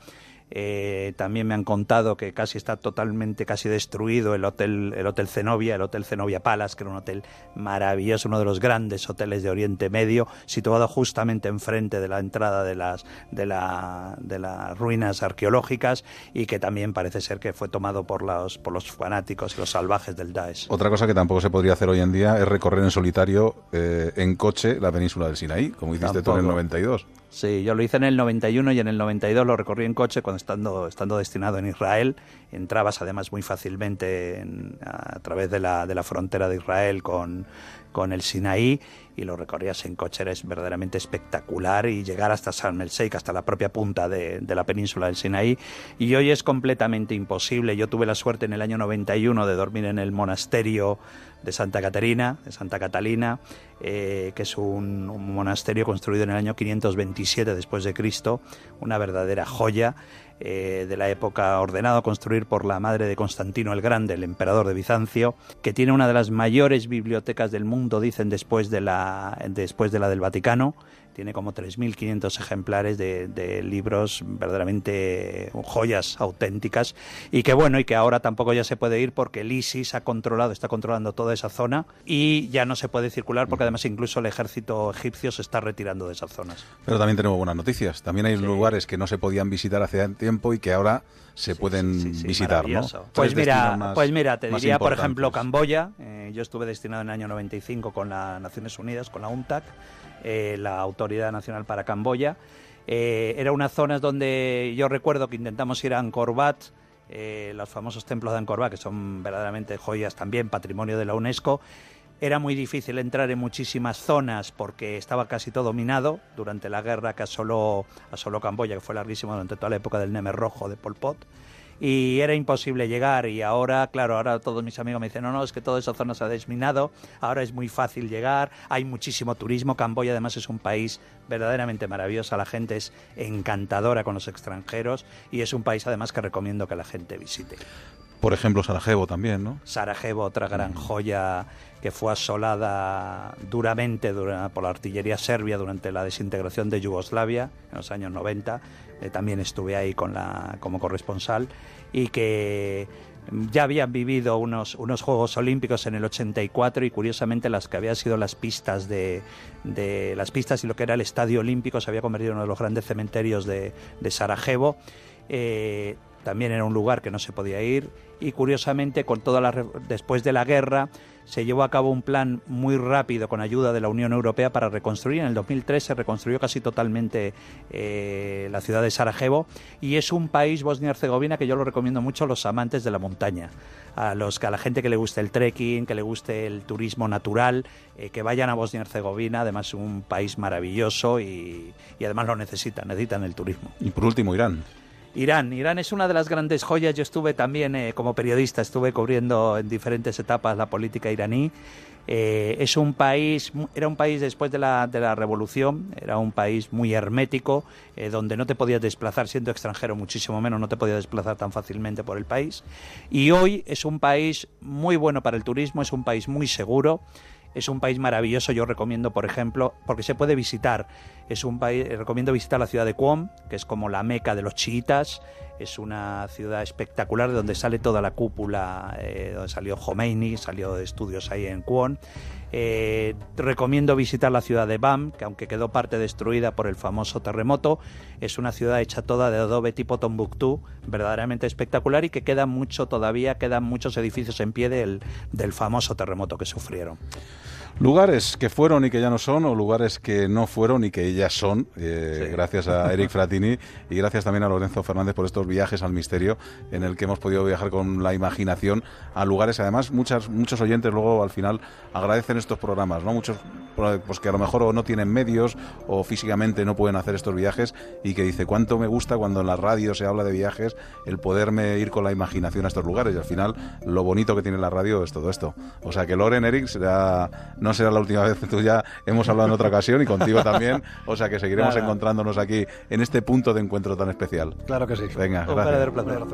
Eh, también me han contado que casi está totalmente casi destruido el hotel el hotel Zenobia, el hotel Zenobia Palace, que era un hotel maravilloso, uno de los grandes hoteles de Oriente Medio, situado justamente enfrente de la entrada de las de, la, de las ruinas arqueológicas y que también parece ser que fue tomado por los por los fanáticos y los salvajes del Daesh. Otra cosa que tampoco se podría hacer hoy en día es recorrer en solitario eh, en coche la península del Sinaí, como hiciste tampoco. tú en el 92. Sí, yo lo hice en el 91 y en el 92 lo recorrí en coche cuando estando, estando destinado en Israel. Entrabas además muy fácilmente en, a través de la, de la frontera de Israel con, con el Sinaí y lo recorrías en coche, era verdaderamente espectacular y llegar hasta Sharm el Sheikh, hasta la propia punta de, de, la península del Sinaí. Y hoy es completamente imposible. Yo tuve la suerte en el año 91 de dormir en el monasterio de Santa Caterina, de Santa Catalina, eh, que es un, monasterio construido en el año 527 después de Cristo, una verdadera joya eh, de la época ordenado construir por la madre de Constantino el Grande, el emperador de Bizancio, que tiene una de las mayores bibliotecas del mundo, dicen después de la, después de la del Vaticano, tiene como 3.500 ejemplares de, de, libros verdaderamente joyas auténticas y que bueno, y que ahora tampoco ya se puede ir porque el ISIS ha controlado, está controlando toda esa zona y ya no se puede circular porque además incluso el ejército egipcio se está retirando de esas zonas. Pero también tenemos buenas noticias, también hay sí. lugares que no se podían visitar hace tiempo y que ahora se sí, pueden sí, visitar, ¿no? Pues mira, más, pues mira, te diría, por ejemplo, Camboya. Eh, yo estuve destinado en el año 95 con las Naciones Unidas, con la UNTAC, eh, la Autoridad Nacional para Camboya. Eh, era una zona donde yo recuerdo que intentamos ir a Angkor Wat, eh, los famosos templos de Angkor Wat, que son verdaderamente joyas también, patrimonio de la UNESCO. Era muy difícil entrar en muchísimas zonas porque estaba casi todo minado durante la guerra que asoló, asoló Camboya, que fue larguísima durante toda la época del Neme Rojo de Pol Pot y era imposible llegar. Y ahora, claro, ahora todos mis amigos me dicen, no, no, es que toda esa zona se ha desminado, ahora es muy fácil llegar, hay muchísimo turismo, Camboya además es un país verdaderamente maravilloso, la gente es encantadora con los extranjeros y es un país además que recomiendo que la gente visite. Por ejemplo, Sarajevo también, ¿no? Sarajevo, otra gran joya que fue asolada duramente por la artillería serbia durante la desintegración de Yugoslavia en los años 90. Eh, también estuve ahí con la, como corresponsal y que ya habían vivido unos, unos Juegos Olímpicos en el 84 y curiosamente las que habían sido las pistas de, de las pistas y lo que era el Estadio Olímpico se había convertido en uno de los grandes cementerios de, de Sarajevo. Eh, también era un lugar que no se podía ir y curiosamente con toda la después de la guerra se llevó a cabo un plan muy rápido con ayuda de la Unión Europea para reconstruir. En el 2003 se reconstruyó casi totalmente eh, la ciudad de Sarajevo y es un país, Bosnia-Herzegovina, que yo lo recomiendo mucho a los amantes de la montaña, a, los, a la gente que le guste el trekking, que le guste el turismo natural, eh, que vayan a Bosnia-Herzegovina, además es un país maravilloso y, y además lo necesitan, necesitan el turismo. Y por último, Irán. Irán. Irán es una de las grandes joyas. Yo estuve también eh, como periodista, estuve cubriendo en diferentes etapas la política iraní. Eh, es un país, era un país después de la, de la revolución, era un país muy hermético, eh, donde no te podías desplazar siendo extranjero, muchísimo menos, no te podías desplazar tan fácilmente por el país. Y hoy es un país muy bueno para el turismo, es un país muy seguro. Es un país maravilloso, yo recomiendo, por ejemplo, porque se puede visitar. Es un país, recomiendo visitar la ciudad de Qom, que es como la meca de los chiitas. Es una ciudad espectacular de donde sale toda la cúpula, eh, donde salió Khomeini, salió de estudios ahí en Qom. Eh, recomiendo visitar la ciudad de Bam, que aunque quedó parte destruida por el famoso terremoto, es una ciudad hecha toda de adobe tipo Tombuctú, verdaderamente espectacular y que queda mucho todavía, quedan muchos edificios en pie del, del famoso terremoto que sufrieron. Lugares que fueron y que ya no son, o lugares que no fueron y que ya son, eh, gracias a Eric Fratini y gracias también a Lorenzo Fernández por estos viajes al misterio en el que hemos podido viajar con la imaginación a lugares. Además, muchas, muchos oyentes luego al final agradecen estos programas, ¿no? Muchos pues que a lo mejor no tienen medios o físicamente no pueden hacer estos viajes y que dice cuánto me gusta cuando en la radio se habla de viajes el poderme ir con la imaginación a estos lugares y al final lo bonito que tiene la radio es todo esto. O sea que Loren, Eric, será no será la última vez, tú ya hemos hablado en otra ocasión y contigo (laughs) también, o sea que seguiremos encontrándonos aquí en este punto de encuentro tan especial. Claro que sí. Venga, Un gracias. Placer.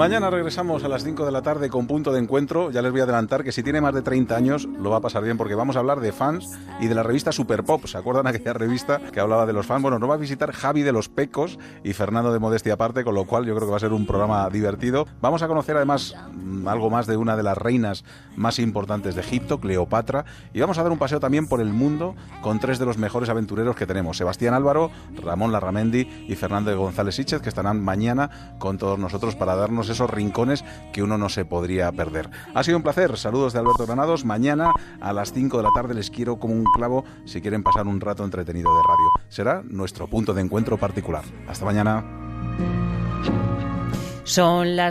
Mañana regresamos a las 5 de la tarde con punto de encuentro. Ya les voy a adelantar que si tiene más de 30 años lo va a pasar bien porque vamos a hablar de fans y de la revista Super Pop. ¿Se acuerdan aquella revista que hablaba de los fans? Bueno, nos va a visitar Javi de los Pecos y Fernando de Modestia aparte, con lo cual yo creo que va a ser un programa divertido. Vamos a conocer además mm, algo más de una de las reinas más importantes de Egipto, Cleopatra, y vamos a dar un paseo también por el mundo con tres de los mejores aventureros que tenemos, Sebastián Álvaro, Ramón Larramendi y Fernando de González Sichez, que estarán mañana con todos nosotros para darnos esos rincones que uno no se podría perder. Ha sido un placer. Saludos de Alberto Granados. Mañana a las 5 de la tarde les quiero como un clavo si quieren pasar un rato entretenido de radio. Será nuestro punto de encuentro particular. Hasta mañana. Son las